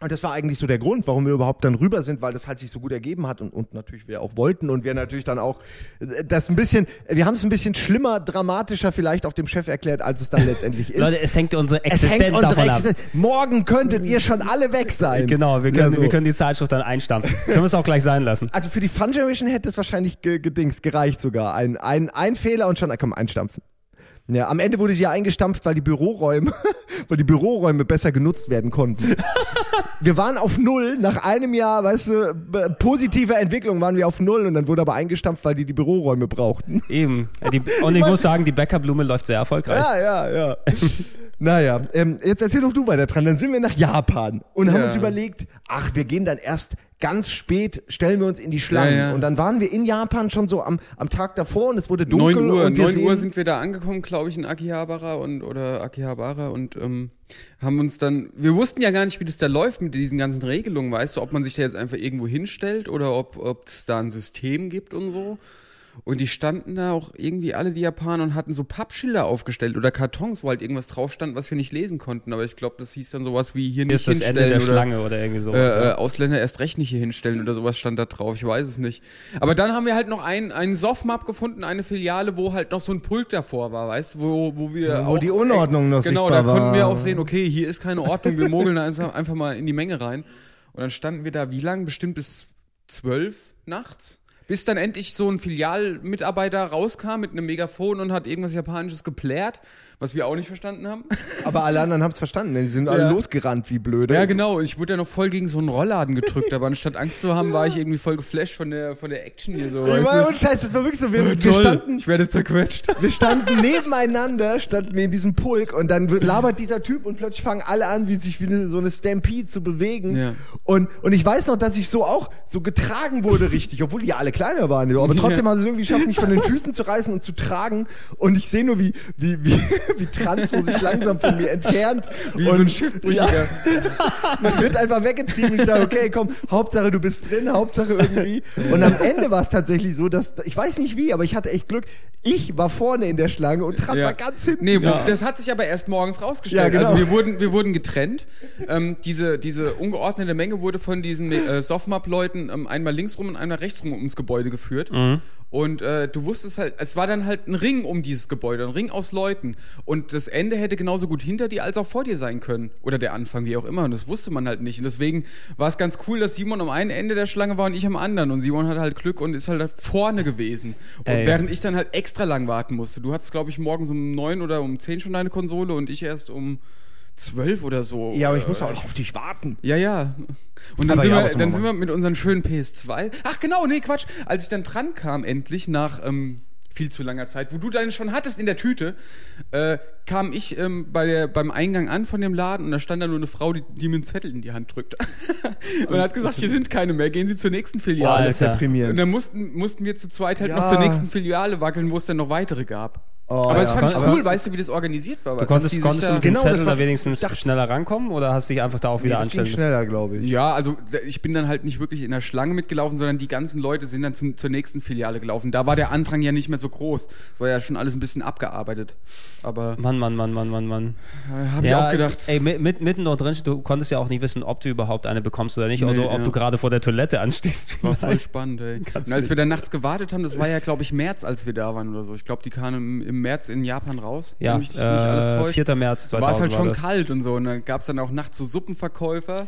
Und das war eigentlich so der Grund, warum wir überhaupt dann rüber sind, weil das halt sich so gut ergeben hat und, und natürlich wir auch wollten und wir natürlich dann auch äh, das ein bisschen, wir haben es ein bisschen schlimmer, dramatischer vielleicht auch dem Chef erklärt, als es dann letztendlich *laughs* ist. Leute, es hängt unsere es Existenz hängt unsere davon ab. Existenz. Morgen könntet ihr schon alle weg sein. Genau, wir können, Ja, so. wir können die Zeitschrift dann einstampfen. *laughs* können wir es auch gleich sein lassen. Also für die Fun Generation hätte es wahrscheinlich ge gedings, gereicht sogar. Ein, ein, ein Fehler und schon, komm, einstampfen. Ja, am Ende wurde sie ja eingestampft, weil die Büroräume, *laughs* weil die Büroräume besser genutzt werden konnten. Wir waren auf Null, nach einem Jahr, weißt du, positiver Entwicklung waren wir auf Null und dann wurde aber eingestampft, weil die die Büroräume brauchten. Eben. Die, und *laughs* ich muss sagen, die Bäckerblume läuft sehr erfolgreich. Ja, ja, ja. Naja, ähm, jetzt erzähl doch du weiter dran. Dann sind wir nach Japan und haben Ja. uns überlegt, ach, wir gehen dann erst ganz spät, stellen wir uns in die Schlangen. Ja, ja. Und dann waren wir in Japan schon so am, am Tag davor und es wurde dunkel. 9 Uhr, und wir 9 sehen, Uhr sind wir da angekommen, glaube ich, in Akihabara und oder Akihabara und ähm, haben uns dann, wir wussten ja gar nicht, wie das da läuft mit diesen ganzen Regelungen, weißt du, ob man sich da jetzt einfach irgendwo hinstellt oder ob ob es da ein System gibt und so. Und die standen da auch irgendwie alle die Japaner und hatten so Pappschilder aufgestellt oder Kartons, wo halt irgendwas drauf stand, was wir nicht lesen konnten. Aber ich glaube, das hieß dann sowas wie hier Hier nicht ist das Ende hinstellen der oder Schlange oder irgendwie sowas. äh, äh, ja. Ausländer erst recht nicht hier hinstellen oder sowas stand da drauf. Ich weiß es nicht. Aber dann haben wir halt noch einen, einen Softmap gefunden, eine Filiale, wo halt noch so ein Pult davor war, weißt du, wo, wo wir Wo auch, die Unordnung noch Genau, da konnten wir war. auch sehen, okay, hier ist keine Ordnung, wir mogeln einfach mal in die Menge rein. Und dann standen wir da wie lang? Bestimmt bis zwölf nachts? Bis dann endlich so ein Filialmitarbeiter rauskam mit einem Megafon und hat irgendwas Japanisches geplärt, was wir auch nicht verstanden haben. *laughs* Aber alle anderen haben es verstanden, denn sie sind alle Ja. losgerannt wie blöde. Ja, genau. Ich wurde ja noch voll gegen so einen Rollladen gedrückt, aber anstatt Angst zu haben, war ich irgendwie voll geflasht von der, von der Action hier so. Ich weißt war, du? und Scheiß, das war wirklich so. Wir, *laughs* wir Toll. standen, ich werde zerquetscht. *laughs* wir standen nebeneinander, standen wir in diesem Pulk und dann labert dieser Typ und plötzlich fangen alle an, wie sich wie so eine Stampede zu bewegen. Ja. Und, und ich weiß noch, dass ich so auch so getragen wurde richtig, obwohl die ja alle kleiner waren. Aber trotzdem haben sie es irgendwie geschafft, mich von den Füßen zu reißen und zu tragen. Und ich sehe nur, wie, wie, wie, *laughs* wie Transo sich langsam von mir entfernt. Wie und, so ein Schiffbrüchiger. Ja, *laughs* man wird einfach weggetrieben. Ich sage, okay, komm, Hauptsache du bist drin, Hauptsache irgendwie. Und am Ende war es tatsächlich so, dass, ich weiß nicht wie, aber ich hatte echt Glück. Ich war vorne in der Schlange und Tran war ganz hinten. Nee, wo, das hat sich aber erst morgens rausgestellt. Ja, genau. Also wir wurden, wir wurden getrennt. Ähm, diese, diese ungeordnete Menge wurde von diesen äh, Softmap-Leuten ähm, einmal links rum und einmal rechts rum ums Gebäude geführt. Und äh, du wusstest halt, es war dann halt ein Ring um dieses Gebäude, ein Ring aus Leuten. Und das Ende hätte genauso gut hinter dir als auch vor dir sein können. Oder der Anfang, wie auch immer. Und das wusste man halt nicht. Und deswegen war es ganz cool, dass Simon am einen Ende der Schlange war und ich am anderen. Und Simon hatte halt Glück und ist halt da vorne gewesen. Und Ey. während ich dann halt extra lang warten musste. Du hattest, glaube ich, morgens um neun oder um zehn schon deine Konsole und ich erst um zwölf oder so. Ja, aber ich muss Äh, auch noch auf dich warten. ja, ja. Und dann, Aber sind, ja, wir, dann sind wir mit unseren schönen PS2. Ach genau, nee, Quatsch. Als ich dann dran kam, endlich nach ähm, viel zu langer Zeit, wo du dann schon hattest in der Tüte, äh, kam ich ähm, bei der, beim Eingang an von dem Laden und da stand da nur eine Frau, die, die mir einen Zettel in die Hand drückt. *laughs* und hat gesagt, hier sind keine mehr, gehen Sie zur nächsten Boah, Filiale. Das ist deprimierend. und dann mussten, mussten wir zu zweit halt Ja. noch zur nächsten Filiale wackeln, wo es dann noch weitere gab. Oh, aber das ja. fand ich Aber- cool, weißt du, wie das organisiert war. Du konntest, konntest du mit dem Genau, das Zettel da wenigstens schneller rankommen oder hast du dich einfach da auch wieder das ging anstellen müssen? schneller, glaube ich. Ja, also ich bin dann halt nicht wirklich in der Schlange mitgelaufen, sondern die ganzen Leute sind dann zum, zur nächsten Filiale gelaufen. Da war der Andrang ja nicht mehr so groß. Es war ja schon alles ein bisschen abgearbeitet. Aber Mann, Mann, Mann, Mann, Mann, Mann. äh, habe ich auch gedacht. Ey, mit, mit, mitten dort drin, du konntest ja auch nicht wissen, ob du überhaupt eine bekommst oder nicht, oder Nee, ob ja. du gerade vor der Toilette anstehst. war voll spannend, ey. Ganz Und als wir dann nachts gewartet haben, das war ja, glaube ich, März, als wir da waren oder so. Ich glaube, die kamen im, im März in Japan raus. Ja, mich nicht alles äh, täuscht. 4. März 2000 war es halt schon kalt und so. Und dann gab es dann auch nachts so Suppenverkäufer.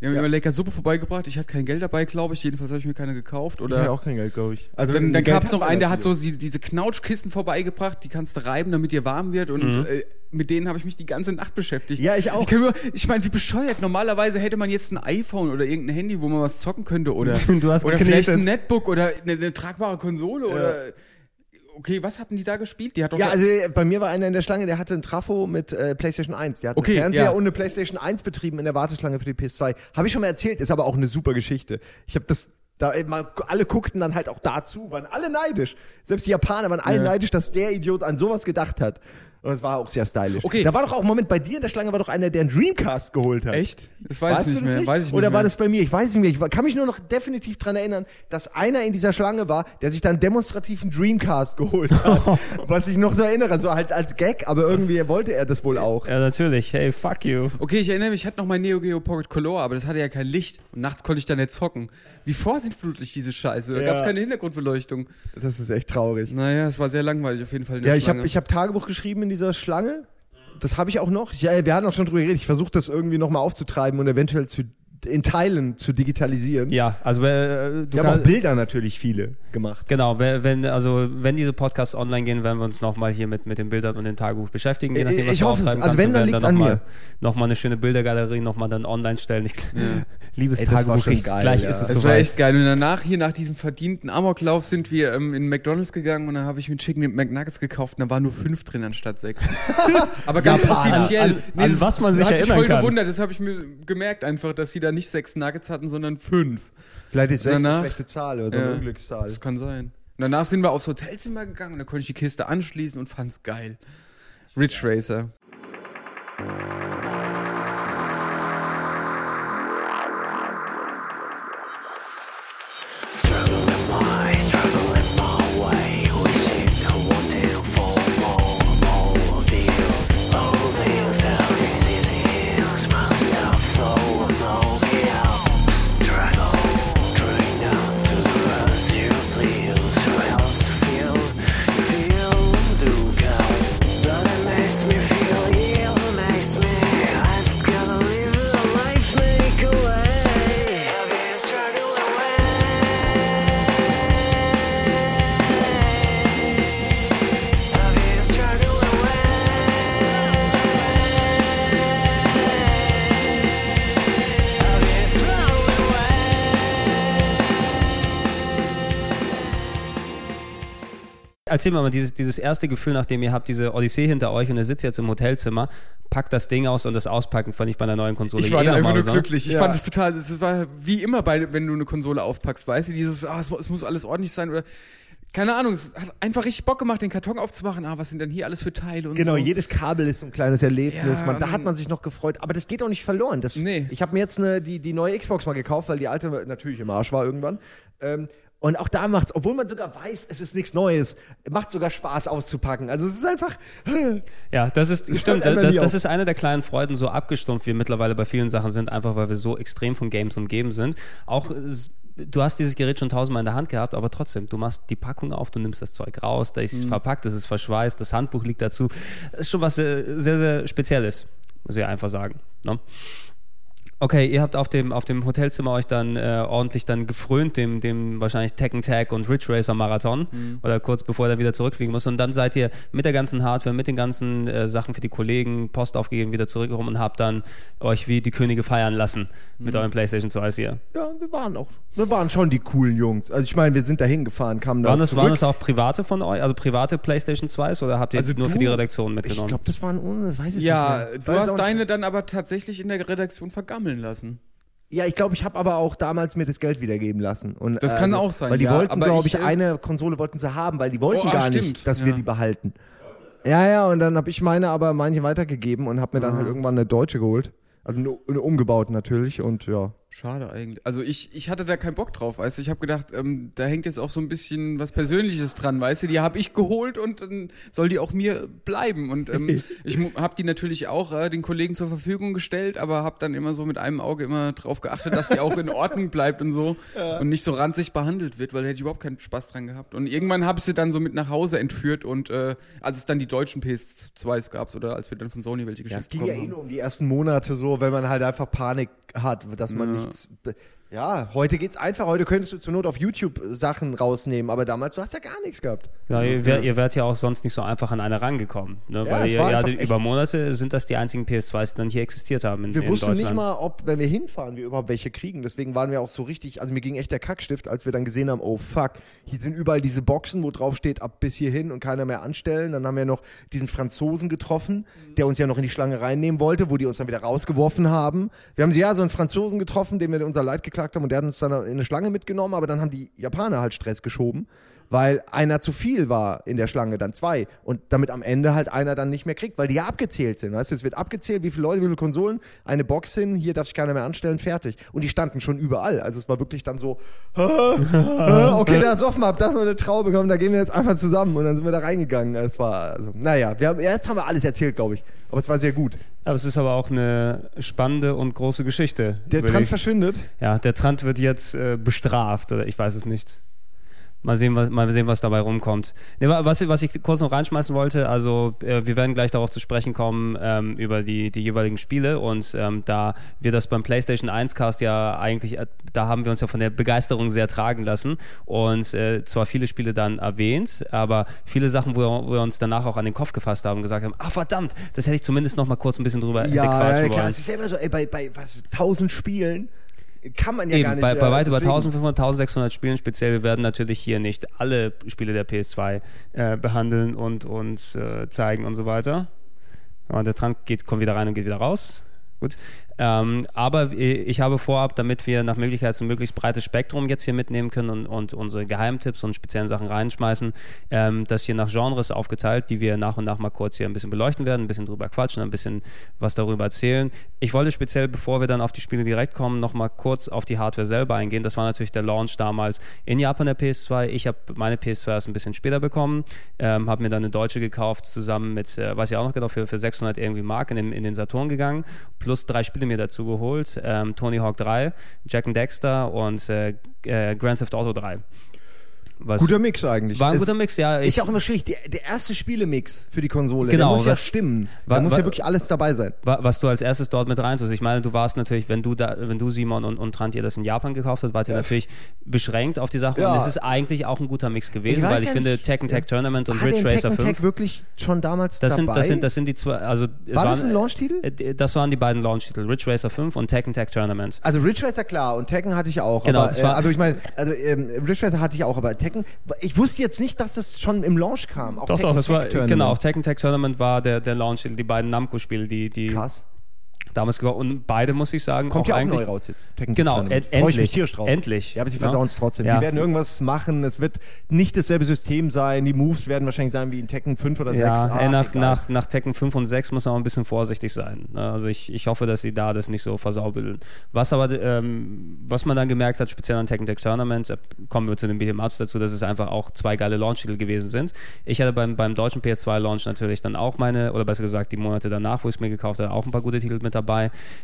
Die haben Ja. immer lecker Suppe vorbeigebracht. Ich hatte kein Geld dabei, glaube ich. Jedenfalls habe ich mir keine gekauft. Ich Oder hatte auch kein Geld, glaube ich. Also dann dann gab es noch einen, der hat so sie- diese Knautschkissen vorbeigebracht, die kannst du reiben, damit dir warm wird und Mhm. äh, mit denen habe ich mich die ganze Nacht beschäftigt. Ja, ich auch. Ich, nur- ich meine, wie bescheuert. Normalerweise hätte man jetzt ein iPhone oder irgendein Handy, wo man was zocken könnte oder, *laughs* Du hast oder vielleicht ein. Netbook oder eine, eine tragbare Konsole oder Okay, was hatten die da gespielt? Die hat doch Ja, also äh, bei mir war einer in der Schlange, der hatte ein Trafo mit äh, PlayStation 1. Der hat Okay, einen Fernseher ja. und eine PlayStation 1 betrieben in der Warteschlange für die PS2. Habe ich schon mal erzählt, ist aber auch eine super Geschichte. Ich habe das Da, äh, man, alle guckten dann halt auch dazu, waren alle neidisch. Selbst die Japaner waren alle Ja. neidisch, dass der Idiot an sowas gedacht hat. Und es war auch sehr stylisch. Okay. Da war doch auch, Moment, bei dir in der Schlange war doch einer, der einen Dreamcast geholt hat. Echt? Das weiß weißt ich du nicht das mehr. nicht? Weiß ich nicht Oder mehr. war das bei mir? Ich weiß es nicht mehr. Ich kann mich nur noch definitiv dran erinnern, dass einer in dieser Schlange war, der sich dann demonstrativ einen Dreamcast geholt hat. *laughs* was ich noch so erinnere, so halt als Gag, aber irgendwie wollte er das wohl auch. Ja, natürlich. Hey, fuck you. Okay, ich erinnere mich, ich hatte noch mein Neo Geo Pocket Color, aber das hatte ja kein Licht und nachts konnte ich da nicht zocken. Wie vorsintflutlich diese Scheiße. Da Ja. gab es keine Hintergrundbeleuchtung. Das ist echt traurig. Naja, es war sehr langweilig auf jeden Fall. In der Ja, ich habe ich hab Tagebuch geschrieben in dieser Schlange. Das habe ich auch noch. Ich, ja, wir hatten auch schon drüber geredet. Ich versuche das irgendwie nochmal aufzutreiben und eventuell zu, in Teilen zu digitalisieren. Ja, also äh, du Wir haben auch Bilder natürlich viele gemacht. Genau, wenn, also wenn diese Podcasts online gehen, werden wir uns nochmal hier mit, mit den Bildern und dem Tagebuch beschäftigen. Je Ich- nachdem, was ich du hoffe es. Also kannst. wenn, dann Wir werden liegt's da an mir. Mal, noch mal eine schöne Bildergalerie nochmal dann online stellen. Ich, *laughs* liebes Ey, das war Tagebuch, schon ich- geil, gleich ja. ist es Es war echt geil. Und danach, hier nach diesem verdienten Amoklauf, sind wir ähm, in McDonalds gegangen und dann habe ich mir Chicken McNuggets gekauft und da waren nur fünf drin anstatt sechs. *laughs* Aber ganz Japaner. offiziell. An- an das was man sich hat mich erinnern voll kann. gewundert. Das habe ich mir gemerkt einfach, dass sie da nicht sechs Nuggets hatten, sondern fünf. Vielleicht ist sechs eine Danach- schlechte Zahl oder so eine Ja. Unglückszahl. Das kann sein. Und danach sind wir aufs Hotelzimmer gegangen und da konnte ich die Kiste anschließen und fand's geil. Ridge Racer. Erzähl mal dieses, dieses erste Gefühl, nachdem ihr habt diese Odyssee hinter euch und ihr sitzt jetzt im Hotelzimmer, packt das Ding aus und das Auspacken fand ich bei einer neuen Konsole Ich war eh da einfach mal nur besonders. glücklich. Ich Ja. fand es total, es war wie immer bei, wenn du eine Konsole aufpackst, weißt du, dieses, ah, es, es muss alles ordentlich sein oder keine Ahnung, es hat einfach richtig Bock gemacht, den Karton aufzumachen. Ah, was sind denn hier alles für Teile und Genau, so. jedes Kabel ist so ein kleines Erlebnis. Ja, man, da hat man sich noch gefreut. Aber das geht auch nicht verloren. Das, Nee. Ich habe mir jetzt eine, die, die neue Xbox mal gekauft, weil die alte natürlich im Arsch war irgendwann. Ähm, und auch da macht's, obwohl man sogar weiß, es ist nichts Neues, macht sogar Spaß auszupacken. Also es ist einfach. *laughs* Ja, das ist, stimmt, das, das ist eine der kleinen Freuden, so abgestumpft wir mittlerweile bei vielen Sachen sind, einfach weil wir so extrem von Games umgeben sind. Auch, du hast dieses Gerät schon tausendmal in der Hand gehabt, aber trotzdem, du machst die Packung auf, du nimmst das Zeug raus, da ist es verpackt, es ist verschweißt, das Handbuch liegt dazu. Das ist schon was äh, sehr, sehr Spezielles, muss ich einfach sagen. Ne? Okay, ihr habt auf dem, auf dem Hotelzimmer euch dann äh, ordentlich dann gefrönt, dem, dem wahrscheinlich Tekken Tag und Ridge Racer Marathon oder kurz bevor er dann wieder zurückfliegen muss. Und dann seid ihr mit der ganzen Hardware, mit den ganzen äh, Sachen für die Kollegen, Post aufgegeben, wieder zurückgekommen und habt dann euch wie die Könige feiern lassen mit eurem PlayStation 2 hier. Ja, wir waren auch. Wir waren schon die coolen Jungs. Also ich meine, wir sind da hingefahren, kamen da Waren das, zurück. waren das auch private von euch, also private PlayStation 2s oder habt ihr Also nur du- für die Redaktion ich mitgenommen? glaube, das waren ohne, weiß ich Ja, nicht. mehr. du hast nicht. deine dann aber tatsächlich in der Redaktion vergammeln lassen. Ja, ich glaube, ich habe aber auch damals mir das Geld wiedergeben lassen. Und, Das kann auch sein, Weil die ja, wollten, glaube ich, ich, äh, eine Konsole wollten sie haben, weil die wollten Oh, ah, gar stimmt, nicht, dass ja. wir die behalten. Ja, ja, und dann habe ich meine aber manche weitergegeben und habe mir dann halt irgendwann eine deutsche geholt. Also eine, eine umgebaut natürlich und ja. Schade eigentlich. Also ich, ich hatte da keinen Bock drauf, weißt du. Ich habe gedacht, ähm, da hängt jetzt auch so ein bisschen was Persönliches dran, weißt du. Die habe ich geholt und dann soll die auch mir bleiben. Und ähm, *laughs* ich habe die natürlich auch äh, den Kollegen zur Verfügung gestellt, aber habe dann immer so mit einem Auge immer drauf geachtet, dass die auch in Ordnung *laughs* bleibt und so und nicht so ranzig behandelt wird, weil da hätte ich überhaupt keinen Spaß dran gehabt. Und irgendwann habe ich sie dann so mit nach Hause entführt und äh, als es dann die deutschen PS2s gab oder als wir dann von Sony welche Ja, es geschickt ging ja eh haben. nur um die ersten Monate so, wenn man halt einfach Panik hat, dass man Ja. Nichts. Ja, heute geht's einfach. Heute könntest du zur Not auf YouTube Sachen rausnehmen, aber damals du hast ja gar nichts gehabt. Ja, ihr, wär, ihr wärt ja auch sonst nicht so einfach an eine rangekommen. Ne? Ja, Weil ihr, echt- über Monate sind das die einzigen PS2s, die dann hier existiert haben in, Wir in wussten Deutschland. nicht mal, ob, wenn wir hinfahren, wir überhaupt welche kriegen. Deswegen waren wir auch so richtig, also mir ging echt der Kackstift, als wir dann gesehen haben, oh fuck, hier sind überall diese Boxen, wo drauf steht, ab bis hierhin und keiner mehr anstellen. Dann haben wir noch diesen Franzosen getroffen, der uns ja noch in die Schlange reinnehmen wollte, wo die uns dann wieder rausgeworfen haben. Wir haben sie ja so einen Franzosen getroffen, dem wir unser Leid geklagt verklagt haben und der hat uns dann in eine Schlange mitgenommen, aber dann haben die Japaner halt Stress geschoben, weil einer zu viel war in der Schlange, dann zwei. Und damit am Ende halt einer dann nicht mehr kriegt, weil die ja abgezählt sind. Weißt du, es wird abgezählt, wie viele Leute, wie viele Konsolen, eine Box hin, hier darf sich keiner mehr anstellen, fertig. Und die standen schon überall. Also es war wirklich dann so, okay, da ist offen, hab das noch eine Traube bekommen, da gehen wir jetzt einfach zusammen. Und dann sind wir da reingegangen. Es war, also, naja, wir haben, jetzt haben wir alles erzählt, glaube ich. Aber es war sehr gut. Aber es ist aber auch eine spannende und große Geschichte. Der ich- verschwindet. Ja, der Trant wird jetzt äh, bestraft oder ich weiß es nicht. Mal sehen, was, mal sehen, was dabei rumkommt. Wa- was, was ich kurz noch reinschmeißen wollte, also äh, wir werden gleich darauf zu sprechen kommen, ähm, über die, die jeweiligen Spiele und ähm, da wir das beim PlayStation 1 Cast ja eigentlich, äh, da haben wir uns ja von der Begeisterung sehr tragen lassen und äh, zwar viele Spiele dann erwähnt, aber viele Sachen, wo, wir- wo wir uns danach auch an den Kopf gefasst haben und gesagt haben, ah verdammt, das hätte ich zumindest noch mal kurz ein bisschen drüber Ja, ja, klar. wollen. Es ist ja immer so, ey, bei, bei was, 1000 Spielen kann man ja Eben, gar nicht. bei, bei weit über deswegen- 1500, 1600 Spielen speziell. Wir werden natürlich hier nicht alle Spiele der PS2 äh, behandeln und, und äh, zeigen und so weiter. Ja, der Trank geht, kommt wieder rein und geht wieder raus. Gut. Ähm, aber ich habe vorab, damit wir nach Möglichkeit ein möglichst breites Spektrum jetzt hier mitnehmen können und, und unsere Geheimtipps und speziellen Sachen reinschmeißen, ähm, das hier nach Genres aufgeteilt, die wir nach und nach mal kurz hier ein bisschen beleuchten werden, ein bisschen drüber quatschen, ein bisschen was darüber erzählen. Ich wollte speziell, bevor wir dann auf die Spiele direkt kommen, noch mal kurz auf die Hardware selber eingehen. Das war natürlich der Launch damals in Japan der PS2. Ich habe meine PS2 erst ein bisschen später bekommen, ähm, habe mir dann eine deutsche gekauft, zusammen mit, äh, weiß ich auch noch genau, für, für 600 irgendwie Mark in den, in den Saturn gegangen, plus drei Spiele mir dazu geholt, ähm, Tony Hawk 3, Jack and Dexter und äh, äh, Grand Theft Auto 3. Was Guter Mix eigentlich. war ein Es guter Mix, ja. Ist Ich, ja auch immer schwierig. Der, der erste Spielemix für die Konsole, Genau, der muss ja stimmen. Da muss ja wirklich alles dabei sein. wa- was du als erstes dort mit reintust. Ich meine, du warst natürlich, wenn du da, wenn du Simon und, und Trant ihr das in Japan gekauft habt, wart ihr natürlich beschränkt auf die Sache Ja. und es ist eigentlich auch ein guter Mix gewesen, Ich weil ich finde Tekken Tag Tournament und Ridge Racer Tekken 5 Tag wirklich schon damals Das sind, dabei? das, sind, das sind die zwei, also War das waren, ein Launch-Titel? äh, Das waren die beiden Launch-Titel, Ridge Racer 5 und Tekken Tag Tournament. also Ridge Racer klar und Tekken hatte ich auch. Genau, aber, das äh, also ich meine, also ähm, Ridge Racer hatte ich auch, aber Tekken, ich wusste jetzt nicht, dass das schon im Launch kam. Auch Doch, Tekken doch, das war, genau, auch Tekken Tag Tournament war der, der Launch-Titel, die beiden Namco-Spiele, die, die Krass. Damals gekommen und beide, muss ich sagen, Kommt auch ja auch eigentlich neu raus jetzt. Tekken Genau, ich endlich, tierisch drauf. endlich. Ja, aber sie Ja. versauen es trotzdem. Ja. Sie werden irgendwas machen. Es wird nicht dasselbe System sein. Die Moves werden wahrscheinlich sein wie in Tekken 5 oder 6. Ja, Ah, nach, egal. nach, nach Tekken 5 und 6 muss man auch ein bisschen vorsichtig sein. Ne? Also ich, ich hoffe, dass sie da das nicht so versaubeln. Was aber, ähm, was man dann gemerkt hat, speziell an Tekken Tag Tournament, äh, kommen wir zu den Beat'em Ups dazu, dass es einfach auch zwei geile Launch-Titel gewesen sind. Ich hatte beim, beim deutschen PS2-Launch natürlich dann auch meine, oder besser gesagt die Monate danach, wo ich es mir gekauft habe, auch ein paar gute Titel mit dabei.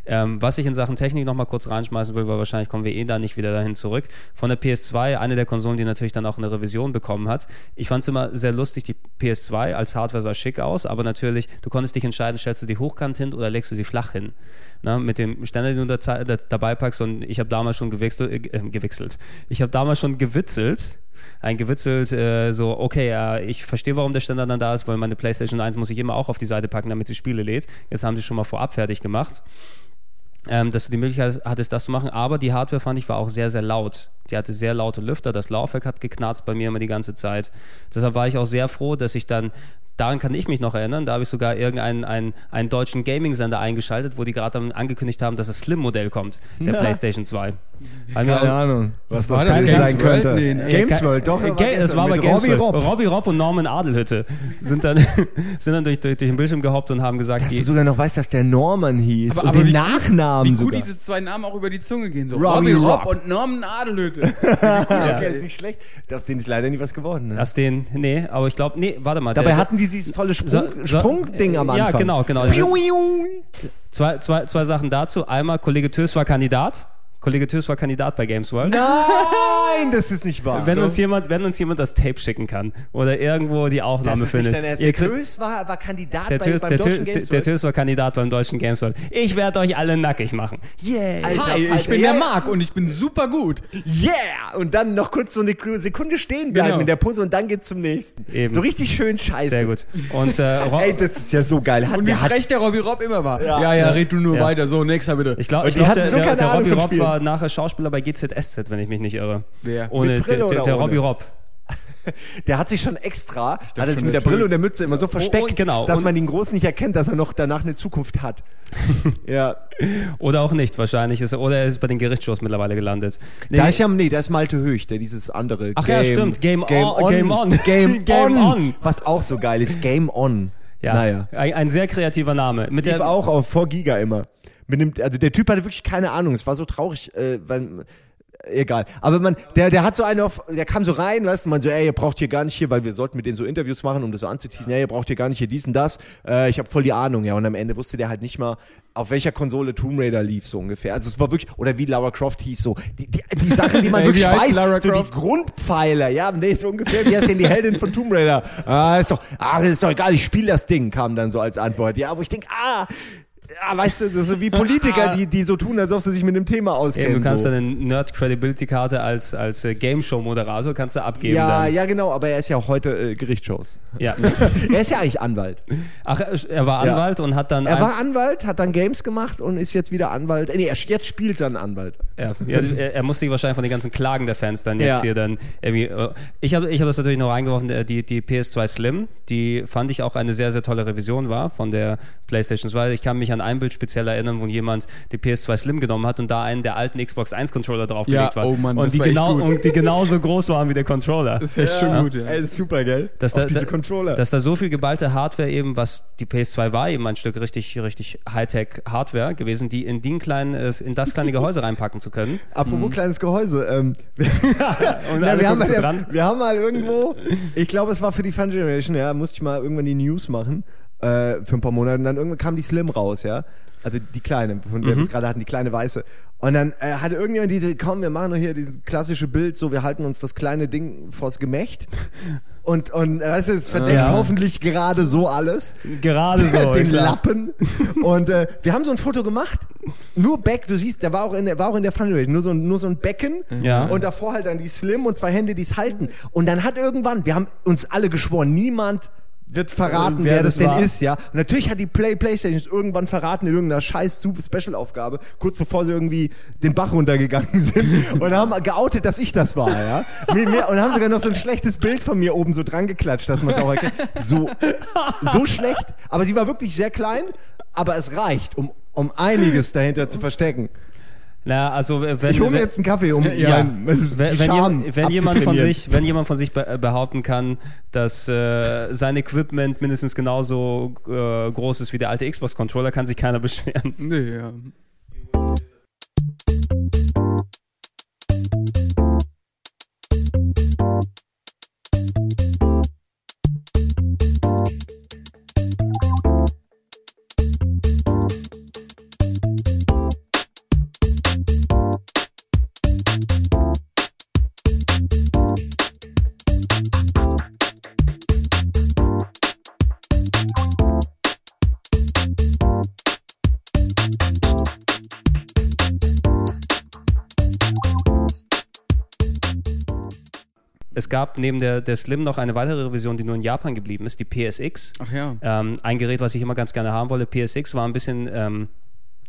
Ähm, was ich in Sachen Technik nochmal kurz reinschmeißen will, weil wahrscheinlich kommen wir eh da nicht wieder dahin zurück. Von der PS2, eine der Konsolen, die natürlich dann auch eine Revision bekommen hat. Ich fand es immer sehr lustig, die PS2 als Hardware sah schick aus, aber natürlich, du konntest dich entscheiden, stellst du die hochkant hin oder legst du sie flach hin. Na, mit dem Ständer, den du da, da, dabei packst und ich habe damals schon gewechselt, äh, gewechselt. Ich habe damals schon gewitzelt, eingewitzelt, äh, so, okay, ja, ich verstehe, warum der Ständer dann da ist, weil meine PlayStation 1 muss ich immer auch auf die Seite packen, damit sie Spiele lädt. Jetzt haben sie schon mal vorab fertig gemacht ähm, dass du die Möglichkeit hattest, das zu machen. Aber die Hardware fand ich war auch sehr, sehr laut. Die hatte sehr laute Lüfter, das Laufwerk hat geknarzt bei mir immer die ganze Zeit. Deshalb war ich auch sehr froh, dass ich dann, daran kann ich mich noch erinnern, da habe ich sogar irgendeinen einen, einen deutschen Gaming-Sender eingeschaltet, wo die gerade dann angekündigt haben, dass das Slim-Modell kommt, der PlayStation 2. Weil mir Keine auch- Ahnung. Was war das Games sein World? könnte. Nee, nee. Games World, doch. Ga- das war bei mit Games Robbie World. Robb. Robbie Robb und Norman Adelhütte *laughs* sind dann, sind dann durch, durch, durch den Bildschirm gehoppt und haben gesagt, Dass die, du sogar noch weißt, dass der Norman hieß Aber- und aber den wie- Nachnamen Wie gut sogar. diese zwei Namen auch über die Zunge gehen. So Robbie Robbie Robb. Robb und Norman Adelhütte. *laughs* das ist jetzt nicht schlecht. Das denen ist leider nie was geworden. Ne? aus den, nee, aber ich glaube, nee, warte mal. Dabei der- hatten die dieses tolle Sprung, So- Sprungding am ja, Anfang. genau, genau. Piu. Zwei, zwei, zwei Sachen dazu. Einmal, Kollege Tös war Kandidat. Kollege Tös war Kandidat bei Games World. Nein, das ist nicht wahr. Wenn uns, jemand, wenn uns jemand das Tape schicken kann oder irgendwo die Aufnahme nicht findet. Ihr Der Tös war, war Kandidat der bei, beim der, deutschen Games der World. Tös war Kandidat beim deutschen Games World. Ich werde euch alle nackig machen. Yeah. Alter, Hi, ich Alter, bin ja, der. Marc und ich bin super gut. Yeah! Und dann noch kurz so eine Sekunde stehen bleiben Genau. in der Pose und dann geht's zum nächsten. Eben. So richtig schön scheiße. Sehr gut. Und äh, Ey, das ist ja so geil. Hat, Und wie der frech der Robbie Robb immer war. Ja. Ja, ja, red du nur Ja. weiter. So, nächster bitte. ich glaube, ich glaub, hatten der, so der, der Ahnung Robbie vom Robb Spiel. War nachher Schauspieler bei GZSZ, wenn ich mich nicht irre. Wer? Ohne Mit Brille der, der, der? Robbie Robb. *laughs* Der hat sich schon extra, hat er sich mit der der Brille und der Mütze immer so versteckt, und genau. dass Und- man ihn groß nicht erkennt, dass er noch danach eine Zukunft hat. *laughs* ja. Oder auch nicht, wahrscheinlich. Ist er, oder er ist bei den Gerichtsshows mittlerweile gelandet. Nee, Da ist ja, nee, da ist Malte Höch, der dieses andere Ach ja, stimmt. Game on- Game on. Game, *laughs* Game on. on. Was auch so geil ist. Game on. ja, Naja. ein, ein sehr kreativer Name. Mit Lief der, auch auf vor Giga immer. Mit dem, also der Typ hatte wirklich keine Ahnung. Es war so traurig, äh, weil egal. Aber man, der, der hat so eine auf, der kam so rein, weißt du, man so, ey, ihr braucht hier gar nicht hier, weil wir sollten mit denen so Interviews machen, um das so anzuteasen, ey, ihr braucht hier gar nicht hier dies und das. Äh, ich habe voll die Ahnung, ja. Und am Ende wusste der halt nicht mal, auf welcher Konsole Tomb Raider lief, so ungefähr. Also es war wirklich, oder wie Lara Croft hieß, so, die, die, die Sachen, die man *laughs* Ey, wirklich weiß, Lara so Croft? die Grundpfeiler, ja, nee, so ungefähr, wie heißt denn die Heldin von Tomb Raider? Ah, ist doch, ah, ist doch egal, ich spiele das Ding, kam dann so als Antwort. Ja, wo ich denk, ah, ja, weißt du, das so wie Politiker, *laughs* die, die so tun, als ob sie sich mit dem Thema auskennen. Eben, du kannst so. dann eine Nerd-Credibility-Karte als, als äh, Game-Show-Moderator kannst du abgeben. Ja, dann. ja, genau, aber er ist ja auch heute äh, Gerichtsshows. ja. *laughs* er ist ja eigentlich Anwalt. Ach, er war Ja. Anwalt und hat dann. Er war Anwalt, hat dann Games gemacht und ist jetzt wieder Anwalt. Äh, Nee, er, jetzt spielt einen Anwalt. Ja, ja er, er muss sich wahrscheinlich von den ganzen Klagen der Fans dann jetzt Ja. hier dann irgendwie. äh, Ich habe ich hab das natürlich noch reingeworfen, die, die PS2 Slim, die fand ich auch eine sehr, sehr tolle Revision war von der PlayStation 2. Ich kann mich an ein Bild speziell erinnern, wo jemand die PS2 Slim genommen hat und da einen der alten Xbox 1 Controller draufgelegt Ja, war. oh Mann, und das die genau und die genauso groß waren wie der Controller. Das ist echt schon gut, ja. Ey, super, gell? Dass da, diese Controller. Dass da so viel geballte Hardware eben, was die PS2 war, eben ein Stück richtig, richtig Hightech-Hardware gewesen, die in, den kleinen, äh, in das kleine Gehäuse reinpacken zu können. *laughs* Apropos kleines Gehäuse. Ähm, *laughs* Und na, wir, haben mal, wir haben mal irgendwo, ich glaube, es war für die Fun Generation, ja, musste ich mal irgendwann die News machen äh, für ein paar Monate. Und dann irgendwann kam die Slim raus, ja. Also die kleine, von der wir es gerade hatten, die kleine weiße. Und dann äh, hatte irgendjemand diese, komm, wir machen nur hier dieses klassische Bild, so wir halten uns das kleine Ding vors Gemächt. *laughs* Und, und äh, weißt du, es verdeckt Ja. hoffentlich gerade so alles. Gerade so. *laughs* den klar. Lappen. *laughs* Und äh, wir haben so ein Foto gemacht. Nur Beck, du siehst, der war auch in der, war auch in der Fundraising. Nur so, ein- nur so ein Becken. Ja. Und davor halt dann die Slim und zwei Hände, die es halten. Und dann hat irgendwann, wir haben uns alle geschworen, niemand wird verraten, wer, wer das das denn ist, ja. Und natürlich hat die Play Playstation irgendwann verraten in irgendeiner scheiß super Special-Aufgabe, kurz bevor sie irgendwie den Bach runtergegangen *laughs* sind und haben geoutet, dass ich das war, ja. Und haben sogar noch so ein schlechtes Bild von mir oben so dran geklatscht, dass man es auch erkennt. So, so schlecht. Aber sie war wirklich sehr klein, aber es reicht, um, um einiges dahinter zu verstecken. Na, also wenn, Ich hole mir jetzt einen Kaffee, um ja, mein, wenn, die wenn, wenn jemand von sich, wenn jemand von sich be behaupten kann, dass äh, sein Equipment mindestens genauso äh, groß ist wie der alte Xbox Controller, kann sich keiner *laughs* beschweren. Nee, ja. Es gab neben der, der Slim noch eine weitere Revision, die nur in Japan geblieben ist, die PSX. Ach ja. Ähm, ein Gerät, was ich immer ganz gerne haben wollte. PSX war ein bisschen ähm,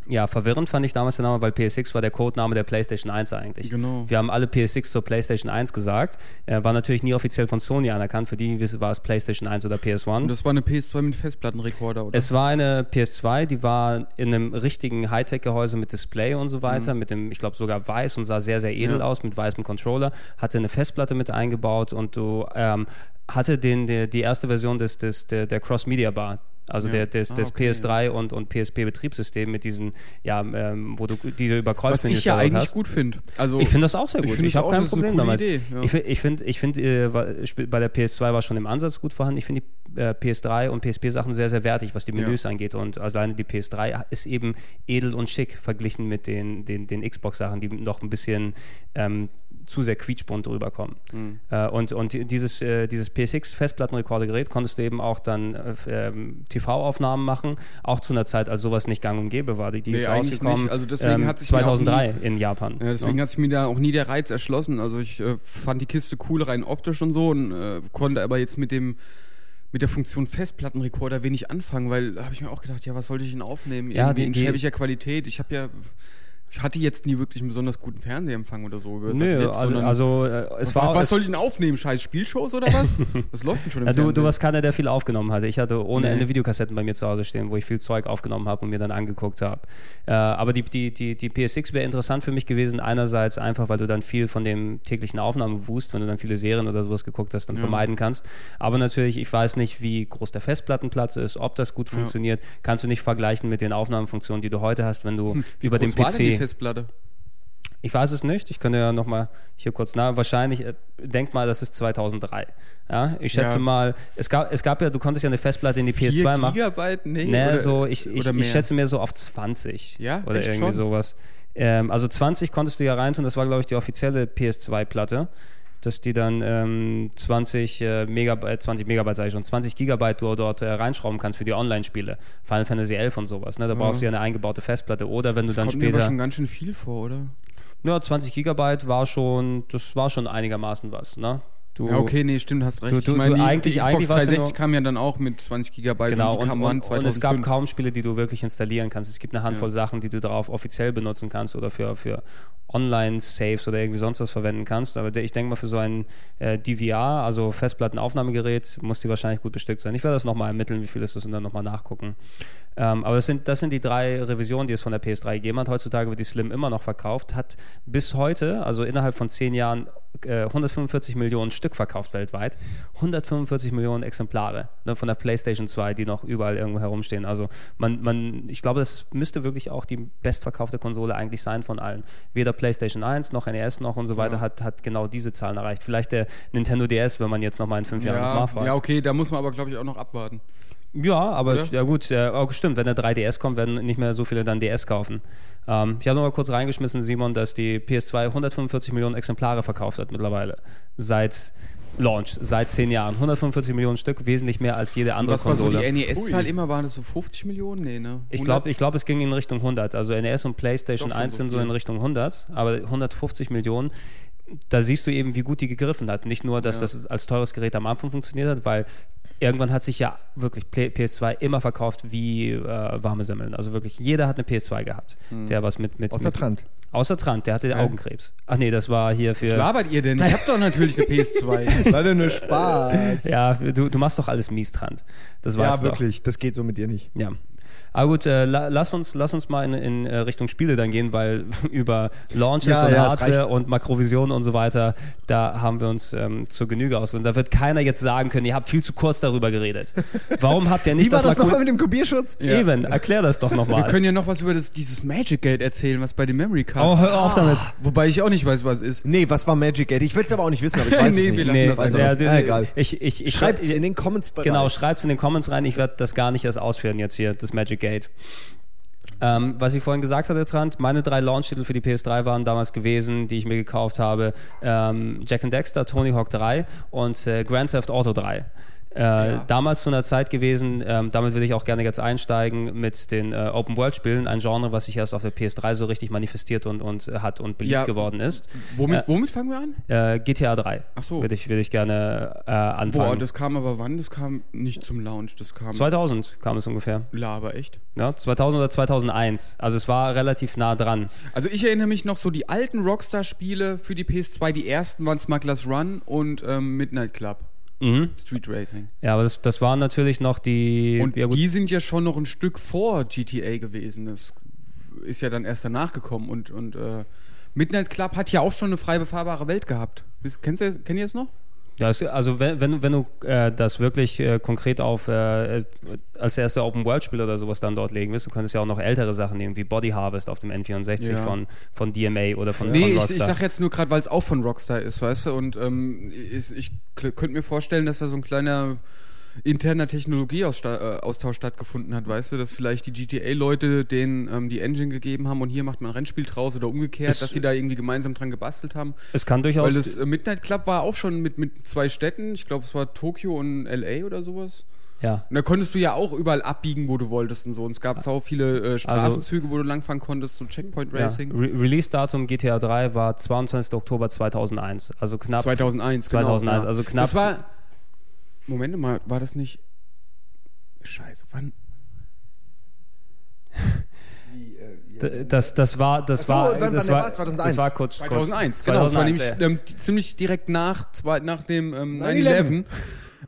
ja, verwirrend, fand ich damals der Name, weil PSX war der Codename der PlayStation 1 eigentlich. Genau. Wir haben alle PSX zur PlayStation 1 gesagt. War natürlich nie offiziell von Sony anerkannt. Für die war es PlayStation 1 oder PS1. Und das war eine PS2 mit Festplattenrekorder, oder? Es war eine PS2, die war in einem richtigen Hightech-Gehäuse mit Display und so weiter, mit dem, ich glaube, sogar weiß und sah sehr, sehr edel Mhm. Ja. aus, mit weißem Controller, hatte eine Festplatte mit eingebaut und du ähm, hatte den, der, die erste Version des, des, der, der Cross-Media-Bar. Also Ja. der, des, Ah, des okay, PS3 und, und PSP-Betriebssystem mit diesen, ja, ähm, wo du die du über Was Kreuzmenüs ich ja eigentlich hast. gut finde. Also, Ich finde das auch sehr Ich gut. Ich, es habe kein Problem damit. Idee, ja. Ich, ich finde, ich find, äh, bei der PS2 war schon im Ansatz gut vorhanden. Ich finde die äh, PS3 und PSP-Sachen sehr, sehr wertig, was die Menüs angeht. Und alleine die PS3 ist eben edel und schick verglichen mit den, den, den Xbox-Sachen, die noch ein bisschen ähm, zu sehr quietschbunt rüberkommen. Mhm. Äh, und und dieses, äh, dieses PSX-Festplattenrekordergerät konntest du eben auch dann äh, ähm, TV-Aufnahmen machen, auch zu einer Zeit, als sowas nicht gang und gäbe war. Die, die Nee, ist rausgekommen. Also deswegen ähm, hat sich mir auch 2003 in Japan. Ja, deswegen Ja. hat sich mir da auch nie der Reiz erschlossen. Also ich äh, fand die Kiste cool rein optisch und so und äh, konnte aber jetzt mit dem mit der Funktion Festplattenrekorder wenig anfangen, weil da habe ich mir auch gedacht, ja, was sollte ich denn aufnehmen? Ja, Irgendwie die- in schäbiger Qualität. Ich habe ja Ich hatte jetzt nie wirklich einen besonders guten Fernsehempfang oder so. Über Nö, Satellit, also, also äh, es was, war. was es, soll ich denn aufnehmen? Scheiß Spielshows oder was? *laughs* Was läuft denn schon im ja, du, Fernsehen? du warst keiner, der viel aufgenommen hatte. Ich hatte ohne Nee. Ende Videokassetten bei mir zu Hause stehen, wo ich viel Zeug aufgenommen habe und mir dann angeguckt habe. Äh, aber die, die, die, die PS6 wäre interessant für mich gewesen. Einerseits einfach, weil du dann viel von dem täglichen Aufnahmewust, wenn du dann viele Serien oder sowas geguckt hast, dann Ja. vermeiden kannst. Aber natürlich, ich weiß nicht, wie groß der Festplattenplatz ist, ob das gut Ja. funktioniert. Kannst du nicht vergleichen mit den Aufnahmefunktionen, die du heute hast, wenn du Hm, über den denn die. Festplatte? Ich weiß es nicht. Ich könnte ja nochmal hier kurz nach. Wahrscheinlich, äh, denk mal, das ist 2003. Ja, ich schätze Ja. mal, es gab, es gab ja, du konntest ja eine Festplatte in die PS2 Vier machen. Gigabyte? Nee, Nee, oder, so, ich, ich, ich schätze mir so auf 20. Ja, Oder irgendwie schon? sowas. Ähm, also 20 konntest du ja reintun, das war, glaube ich, die offizielle PS2-Platte. Dass die dann ähm, 20, äh, Megabyte, 20 Megabyte, sage ich schon, 20 Gigabyte du dort äh, reinschrauben kannst für die Online-Spiele. Final Fantasy 11 und sowas. Ne? Da brauchst du ja eine eingebaute Festplatte. Oder wenn du das dann kommt mir aber später. schon ganz schön viel vor, oder? Ja, 20 Gigabyte war schon, das war schon einigermaßen was, ne? Du, Ja, okay, nee, stimmt, hast recht. Du- du- ich meine, die, eigentlich- die Xbox eigentlich warst du 360 nur- kam ja dann auch mit 20 Gigabyte Genau, und kam und, und 2005. es gab kaum Spiele, die du wirklich installieren kannst. Es gibt eine Handvoll Ja. Sachen, die du darauf offiziell benutzen kannst oder für, für Online-Saves oder irgendwie sonst was verwenden kannst. Aber ich denke mal, für so ein äh, DVR, also Festplattenaufnahmegerät, muss die wahrscheinlich gut bestückt sein. Ich werde das nochmal ermitteln, wie viel ist das und dann nochmal nachgucken. Ähm, aber das sind, das sind die drei Revisionen, die es von der PS3 gegeben hat. Heutzutage wird die Slim immer noch verkauft, hat bis heute, also innerhalb von zehn Jahren, äh, 145 Millionen Stück verkauft weltweit. 145 Millionen Exemplare ne, von der PlayStation 2, die noch überall irgendwo herumstehen. Also man, man, ich glaube, das müsste wirklich auch die bestverkaufte Konsole eigentlich sein von allen. Weder PlayStation 1 noch NES noch und so weiter Ja. hat, hat genau diese Zahlen erreicht. Vielleicht der Nintendo DS, wenn man jetzt nochmal in fünf Jahren ja, nachfragt. ja, okay, da muss man aber, glaube ich, auch noch abwarten. Ja, aber Oder? ja gut, auch stimmt, wenn der 3DS kommt, werden nicht mehr so viele dann DS kaufen. Ähm, ich habe noch mal kurz reingeschmissen, Simon, dass die PS2 145 Millionen Exemplare verkauft hat mittlerweile. Seit Launch, seit zehn Jahren. 145 Millionen Stück, wesentlich mehr als jede andere was war so Konsole. die NES-Zahl immer? Waren das so 50 Millionen? Nee, ne? ich 100? glaube, ich glaub, es ging in Richtung 100. Also NES und PlayStation Doch schon 1 so sind so in Richtung 100, aber 150 Millionen. Da siehst du eben, wie gut die gegriffen hat. Nicht nur, dass Ja. das als teures Gerät am Anfang funktioniert hat, weil irgendwann hat sich ja wirklich Play- PS2 immer verkauft wie äh, warme Semmeln. Also wirklich, jeder hat eine PS2 gehabt, der was mit... mit Außer mit, Trant. Außer Trant, der hatte Ja. Augenkrebs. Ach nee, das war hier Was für... labert ihr denn? Ich hab doch natürlich eine PS2. *laughs* War denn nur Spaß. Ja, du, du machst doch alles mies, Trant. Das weißt Ja, du doch. wirklich. Das geht so mit dir nicht. Ja. Aber gut, äh, la, lass, uns, lass uns mal in, in äh, Richtung Spiele dann gehen, weil *laughs* über Launches Ja, und ja, Hardware und Makrovision und so weiter, da haben wir uns ähm, zur Genüge aus. Und da wird keiner jetzt sagen können, ihr habt viel zu kurz darüber geredet. Warum habt ihr nicht Wie war das Makro- nochmal mit dem Kopierschutz? Ja. Eben, erklär das doch Wir nochmal. können ja noch was über das, dieses Magic Gate erzählen, was bei den Memory Cards. Oh, hör auf damit. Wobei ich auch nicht weiß, was es ist. Nee, was war Magic Gate? Ich will es aber auch nicht wissen, aber ich weiß *laughs* Nee, es wir nicht. lassen Nee, das also, ja, Ah, egal. Ich, ich, ich, Schreibt es ich- in den Comments bei Genau, schreibt es in den Comments rein. Ich werde das gar nicht erst ausführen jetzt hier, das Magic Gate. Ähm, was ich vorhin gesagt hatte, Trant, meine drei Launch-Titel für die PS3 waren damals gewesen, die ich mir gekauft habe. Ähm, Jack and Dexter, Tony Hawk 3 und äh, Grand Theft Auto 3. Äh, Damals zu einer Zeit gewesen, ähm, damit will ich auch gerne jetzt einsteigen mit den äh, Open-World-Spielen, ein Genre, was sich erst auf der PS3 so richtig manifestiert und, und äh, hat und beliebt Ja. geworden ist. Womit, Äh, womit fangen wir an? GTA 3 Ach so. würde ich, würde ich gerne anfangen. Boah, das kam aber wann? Das kam nicht zum Launch. Das kam. 2000 kam es ungefähr. Laber, echt? Ja, 2000 oder 2001. Also es war relativ nah dran. Also ich erinnere mich noch so die alten Rockstar-Spiele für die PS2. Die ersten waren Smugglers Run und ähm, Midnight Club. Mhm. Street Racing. Ja, aber das, das waren natürlich noch die. Und ja, die sind ja schon noch ein Stück vor GTA gewesen. Das ist ja dann erst danach gekommen. Und, und äh, Midnight Club hat ja auch schon eine frei befahrbare Welt gehabt. Kennst du, kennt ihr es noch? Ja, es, also wenn, wenn, du- wenn du äh, das wirklich äh, konkret auf äh, als erster Open-World-Spiel oder sowas dann dort legen willst, du könntest ja auch noch ältere Sachen nehmen, wie Body Harvest auf dem N64 Ja. von, von DMA oder von, Nee, von ich, Rockstar. ich sag jetzt nur gerade, weil es auch von Rockstar ist, weißt du? Und ähm, ich, ich könnte mir vorstellen, dass da so ein kleiner interner Technologieaustausch stattgefunden hat, weißt du, dass vielleicht die GTA-Leute denen ähm, die Engine gegeben haben und hier macht man ein Rennspiel draus oder umgekehrt, Es- dass die da irgendwie gemeinsam dran gebastelt haben. es kann durchaus. Weil das äh, Midnight Club war auch schon mit, mit zwei Städten, ich glaube es war Tokio und LA oder sowas. ja. Und da konntest du ja auch überall abbiegen, wo du wolltest und so. Und es gab sau viele äh, Straßenzüge, wo du langfahren konntest, so Checkpoint Ja. Racing. Re Release-Datum GTA 3 war 22. Oktober 2001. Also knapp. 2001, 2001, genau. ja. also knapp- Das war. Moment mal, war das nicht. Scheiße, wann? Äh, Das, das war, das so, war, das war, war? 2001. das war kurz, 2001, kurz, genau. Das war 2001, nämlich ja. ähm, ziemlich direkt nach, zwei, nach dem ähm, 9/11.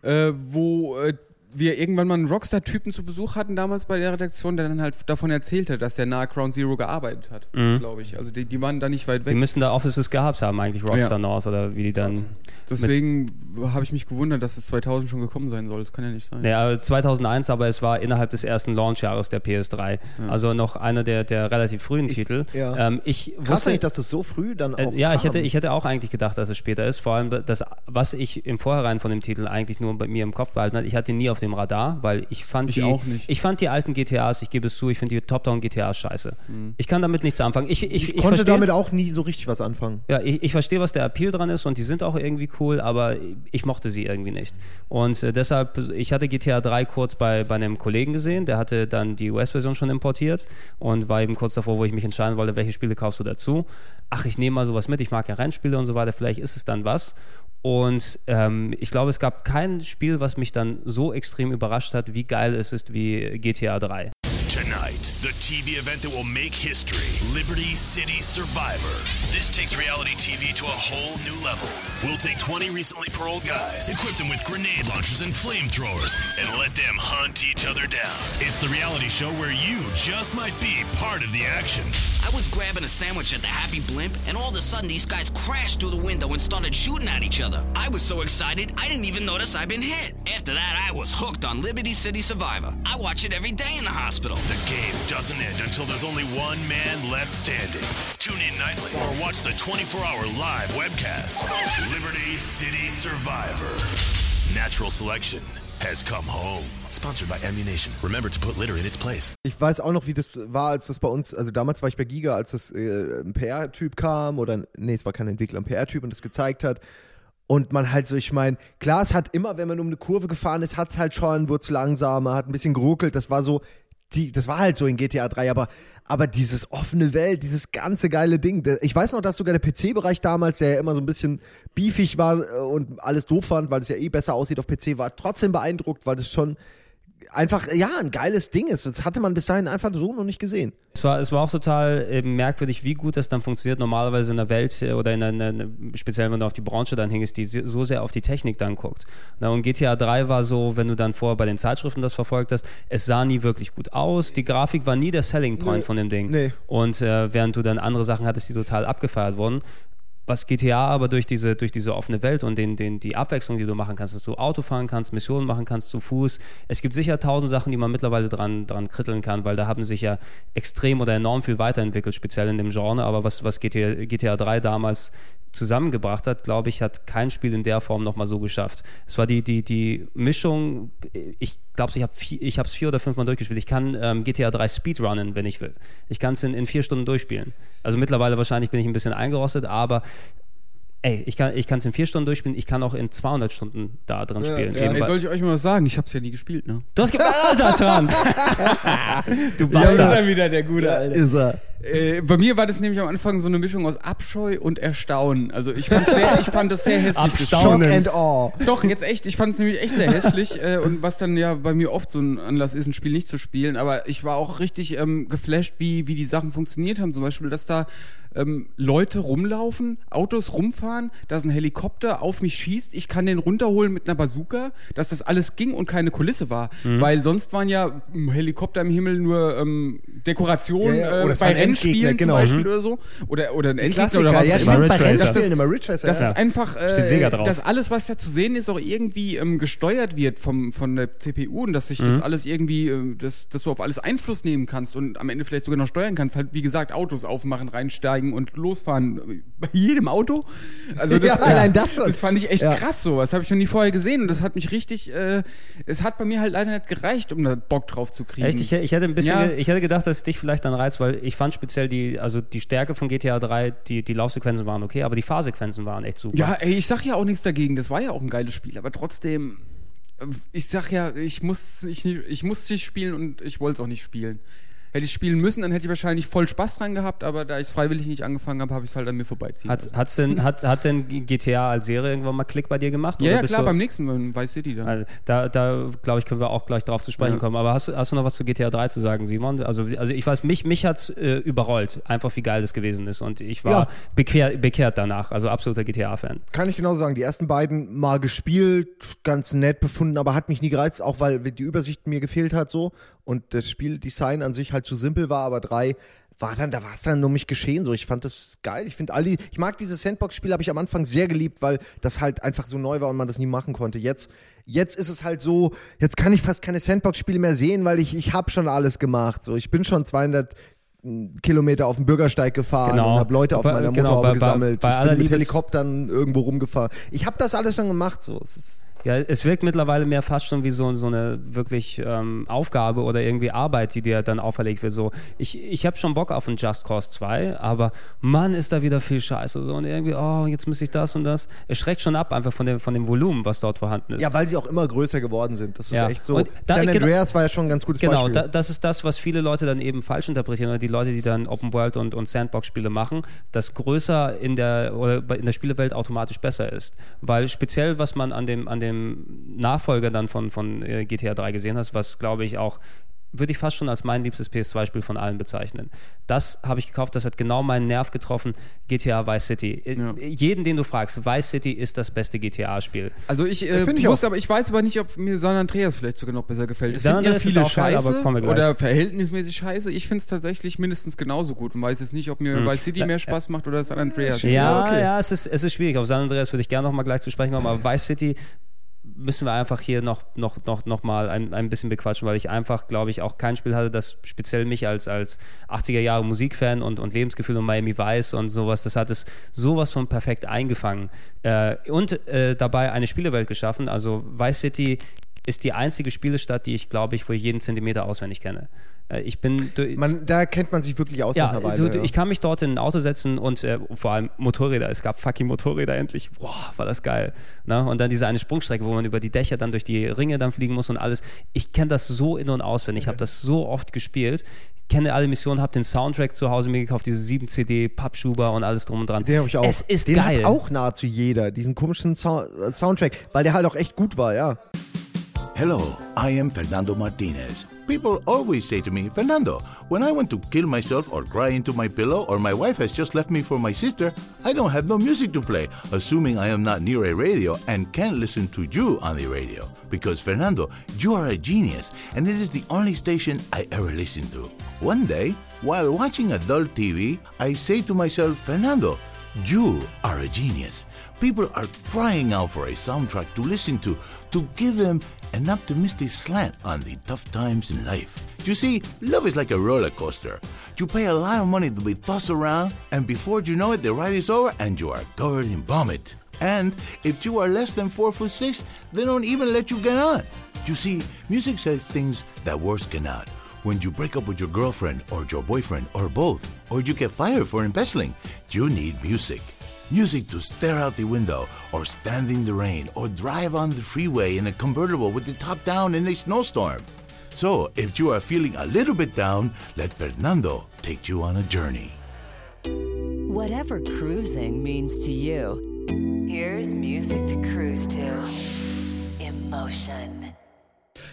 9-11, äh, wo äh, wir irgendwann mal einen Rockstar-Typen zu Besuch hatten damals bei der Redaktion, der dann halt davon erzählte, dass der nahe Ground Zero gearbeitet hat, glaube ich. Also die, die waren da nicht weit Die weg. müssen da Offices gehabt haben, eigentlich Rockstar Ja. North oder wie die dann. Deswegen habe ich mich gewundert, dass es 2000 schon gekommen sein soll. Das kann ja nicht sein. Ja, 2001, aber es war innerhalb des ersten Launchjahres der PS3. Also noch einer der, der relativ frühen Titel. ja. Ähm, ich Krass wusste, eigentlich, dass das so früh dann auch Äh, ja, ich kam. hätte, ich hätte auch eigentlich gedacht, dass es später ist. Vor allem das, was ich im Vorhinein von dem Titel eigentlich nur bei mir im Kopf behalten hatte. Ich hatte ihn nie auf dem Radar, weil ich fand Ich die, auch nicht. ich fand die alten GTAs, ich gebe es zu, ich finde die Top-Down GTAs scheiße. Ich kann damit nichts anfangen. Ich, ich, ich, ich konnte verstehe- damit auch nie so richtig was anfangen. ja, ich, ich verstehe, was der Appeal dran ist und die sind auch irgendwie cool, aber ich mochte sie irgendwie nicht. Und äh, deshalb, ich hatte GTA 3 kurz bei, bei einem Kollegen gesehen, der hatte dann die US-Version schon importiert und war eben kurz davor, wo ich mich entscheiden wollte, welche Spiele kaufst du dazu. Ach, ich nehme mal sowas mit, ich mag ja Rennspiele und so weiter, vielleicht ist es dann was. Und ähm, ich glaube, es gab kein Spiel, was mich dann so extrem überrascht hat, wie geil es ist wie GTA 3. Tonight, the TV event that will make history Liberty City Survivor. This takes reality TV to a whole new level. We'll take 20 recently paroled guys, equip them with grenade launchers and flamethrowers, and let them hunt each other down. It's the reality show where you just might be part of the action. I was grabbing a sandwich at the Happy Blimp, and all of a sudden these guys crashed through the window and started shooting at each other. I was so excited, I didn't even notice I'd been hit. After that, I was hooked on Liberty City Survivor. I watch it every day in the hospital. The game doesn't end until there's only one man left standing. Tune in nightly or watch the 24 hour live webcast. Liberty City Survivor. Natural selection has come home. Sponsored by Ammunition. Remember to put litter in its place. Ich weiß auch noch, wie das war, als das bei uns, also damals war ich bei Giga, als das äh, ein PR-Typ kam oder, nee, es war kein Entwickler, ein PR-Typ und das gezeigt hat. Und man halt so, ich meine, klar, es hat immer, wenn man um eine Kurve gefahren ist, hat es halt schon, wurde es langsamer, hat ein bisschen geruckelt, das war so, die, das war halt so in GTA 3, aber, aber dieses offene Welt, dieses ganze geile Ding, ich weiß noch, dass sogar der PC-Bereich damals, der ja immer so ein bisschen beefig war äh, und alles doof fand, weil es ja eh besser aussieht auf PC, war trotzdem beeindruckt, weil das schon einfach, ja, ein geiles Ding ist. Das hatte man bis dahin einfach so noch nicht gesehen. Es war, es war auch total äh, merkwürdig, wie gut das dann funktioniert. Normalerweise in der Welt äh, oder in einer, speziell wenn du auf die Branche dann hingst, die so sehr auf die Technik dann guckt. Na, und GTA 3 war so, wenn du dann vorher bei den Zeitschriften das verfolgt hast, es sah nie wirklich gut aus. Die Grafik war nie der Selling Point Nee. von dem Ding. Nee. Und äh, während du dann andere Sachen hattest, die total abgefeiert wurden, was GTA aber durch diese, durch diese offene Welt und den, den, die Abwechslung, die du machen kannst, dass du Auto fahren kannst, Missionen machen kannst zu Fuß. Es gibt sicher tausend Sachen, die man mittlerweile dran, dran kritteln kann, weil da haben sich ja extrem oder enorm viel weiterentwickelt, speziell in dem Genre. Aber was, was GTA, GTA 3 damals zusammengebracht hat, glaube ich, hat kein Spiel in der Form nochmal so geschafft. Es war die, die, die Mischung, ich glaube, ich habe ich es vier oder fünfmal durchgespielt. Ich kann ähm, GTA 3 Speedrunnen, wenn ich will. Ich kann es in, in vier Stunden durchspielen. Also mittlerweile wahrscheinlich bin ich ein bisschen eingerostet, aber ey, ich kann es in vier Stunden durchspielen. Ich kann auch in 200 Stunden da drin Ja, spielen. ja. Ey, soll ich euch mal was sagen? Ich hab's ja nie gespielt, ne? *laughs* du hast geballert dran! du Ja, das ist Bastard! er wieder, der gute Alter. Ist er. Äh, bei mir war das nämlich am Anfang so eine Mischung aus Abscheu und Erstaunen. Also ich, sehr, ich fand das sehr hässlich. Abstaunen. Shock and awe. Doch, jetzt echt. Ich fand es nämlich echt sehr hässlich. Äh, und was dann ja bei mir oft so ein Anlass ist, ein Spiel nicht zu spielen. Aber ich war auch richtig ähm, geflasht, wie, wie die Sachen funktioniert haben. Zum Beispiel, dass da ähm, Leute rumlaufen, Autos rumfahren, dass ein Helikopter auf mich schießt, ich kann den runterholen mit einer Bazooka, dass das alles ging und keine Kulisse war. Mhm. Weil sonst waren ja ähm, Helikopter im Himmel nur ähm, Dekorationen Ja, ja, äh, oder es bei Rennspielen zum genau. Beispiel oder so. Oder, oder ein Endgegner oder was ja, auch immer. bei. Rennspielen immer Ridge Racer. Das ist einfach, äh, dass alles, was da zu sehen ist, auch irgendwie ähm, gesteuert wird vom, von der CPU und dass sich das alles irgendwie, äh, dass, dass du auf alles Einfluss nehmen kannst und am Ende vielleicht sogar noch steuern kannst. Halt, wie gesagt, Autos aufmachen, reinsteigen und losfahren. Bei jedem Auto. Also *laughs* das, Ja, allein das schon. Das fand ich echt Ja. krass so. Das habe ich noch nie vorher gesehen und das hat mich richtig, äh, es hat bei mir halt leider nicht gereicht, um da Bock drauf zu kriegen. Echt? Ich, ich hätte ein bisschen, Ja. ich hätte gedacht, dass es dich vielleicht dann reizt, weil ich fand speziell die, also die Stärke von GTA 3, die, die Laufsequenzen waren okay, aber die Fahrsequenzen waren echt super. Ja, ey, ich sag ja auch nichts dagegen. Das war ja auch ein geiles Spiel, aber trotzdem, äh, ich sag ja, ich muss, ich, ich muss nicht spielen und ich wollte es auch nicht spielen. Hätte ich spielen müssen, dann hätte ich wahrscheinlich voll Spaß dran gehabt, aber da ich es freiwillig nicht angefangen habe, habe ich es halt an mir vorbeiziehen Hat, lassen. hat's denn, hat, hat denn GTA als Serie irgendwann mal Klick bei dir gemacht? Ja, oder ja bist klar, du- beim nächsten beim Vice City dann. Also, da, da glaube ich, können wir auch gleich drauf zu sprechen Ja. kommen. Aber hast, du- hast du noch was zu GTA 3 zu sagen, Simon? Also, also ich weiß, mich, mich hat es äh, überrollt, einfach wie geil das gewesen ist. Und ich war Ja. bekehr, bekehrt danach, also absoluter GTA-Fan. Kann ich genau sagen. Die ersten beiden mal gespielt, ganz nett befunden, aber hat mich nie gereizt, auch weil die Übersicht mir gefehlt hat so und das Spieldesign an sich halt zu simpel war, aber drei war dann, da war es dann um mich geschehen so. Ich fand das geil. Ich finde all die, ich mag dieses Sandbox-Spiel, habe ich am Anfang sehr geliebt, weil das halt einfach so neu war und man das nie machen konnte. Jetzt, jetzt ist es halt so, jetzt kann ich fast keine Sandbox-Spiele mehr sehen, weil ich, ich habe schon alles gemacht. So, ich bin schon 200 Kilometer auf dem Bürgersteig gefahren Genau. und habe Leute auf Bei- meiner genau, Motorhaube bei- bei- gesammelt. bei ich aller bin mit Helikoptern irgendwo rumgefahren. Ich habe das alles schon gemacht. So, es ist Ja, es wirkt mittlerweile mehr fast schon wie so, so eine wirklich ähm, Aufgabe oder irgendwie Arbeit, die dir dann auferlegt wird. So, ich, ich habe schon Bock auf ein Just Cause 2, aber Mann, ist da wieder viel Scheiße. So, und irgendwie, oh, jetzt muss ich das und das. Es schreckt schon ab, einfach von dem, von dem Volumen, was dort vorhanden ist. Ja, weil sie auch immer größer geworden sind. Das ist Ja. echt so. Und da- San genau- Andreas war ja schon ein ganz gutes Genau, Beispiel. da, das ist das, was viele Leute dann eben falsch interpretieren oder die Leute, die dann Open World und, und Sandbox-Spiele machen, dass größer in der oder in der Spielewelt automatisch besser ist. Weil speziell, was man an dem, an dem Nachfolger dann von, von äh, GTA 3 gesehen hat, was glaube ich auch würde ich fast schon als mein liebstes PS2-Spiel von allen bezeichnen. Das habe ich gekauft, das hat genau meinen Nerv getroffen. GTA Vice City. Äh, Ja. Jeden, den du fragst, Vice City ist das beste GTA-Spiel. Also ich, äh, Find ich wusste, auch. aber ich weiß aber nicht, ob mir San Andreas vielleicht sogar noch besser gefällt. Es San finden ja Andreas ist viele geil, scheiße kommen wir gleich. oder verhältnismäßig scheiße. Ich finde es tatsächlich mindestens genauso gut und weiß jetzt nicht, ob mir Vice City mehr Spaß macht oder San Andreas. Ja, Ja, ja, okay. es, ist, es ist schwierig. Auf San Andreas würde ich gerne noch mal gleich zu sprechen kommen, aber Vice City müssen wir einfach hier noch, noch, noch, noch mal ein, ein bisschen bequatschen, weil ich einfach, glaube ich, auch kein Spiel hatte, das speziell mich als, als 80er Jahre Musikfan und, und Lebensgefühl und Miami Vice und sowas, das hat es sowas von perfekt eingefangen äh, und äh, dabei eine Spielewelt geschaffen. Also Vice City ist die einzige Spielestadt, die ich, glaube ich, wo ich jeden Zentimeter auswendig kenne. Äh, ich bin man, da kennt man sich wirklich aus nach ja, einer Weile. du, du, ja. ich kann mich dort in ein Auto setzen und äh, vor allem Motorräder. Es gab fucking Motorräder endlich. Boah, war das geil. Na? Und dann diese eine Sprungstrecke, wo man über die Dächer dann durch die Ringe dann fliegen muss und alles. Ich kenne das so in- und auswendig. Ich habe das so oft gespielt. Kenne alle Missionen, habe den Soundtrack zu Hause mir gekauft, diese 7 CD, Pappschuber und alles drum und dran. den habe ich auch. Es ist den geil. hat auch nahezu jeder, diesen komischen Sou- äh, Soundtrack, weil der halt auch echt gut war, ja. Hello, I am Fernando Martinez. People always say to me, Fernando, when I want to kill myself or cry into my pillow or my wife has just left me for my sister, I don't have no music to play, assuming I am not near a radio and can't listen to you on the radio. Because, Fernando, you are a genius and it is the only station I ever listen to. One day, while watching adult TV, I say to myself, Fernando, you are a genius. People are crying out for a soundtrack to listen to to give them an optimistic slant on the tough times in life. You see, love is like a roller coaster. You pay a lot of money to be tossed around, and before you know it, the ride is over and you are covered in vomit. And if you are less than four foot six, they don't even let you get on. You see, music says things that words cannot. When you break up with your girlfriend or your boyfriend or both, or you get fired for embezzling, you need music. Music to stare out the window, or stand in the rain, or drive on the freeway in a convertible with the top down in a snowstorm. So, if you are feeling a little bit down, let Fernando take you on a journey. Whatever cruising means to you, here's music to cruise to. Emotion.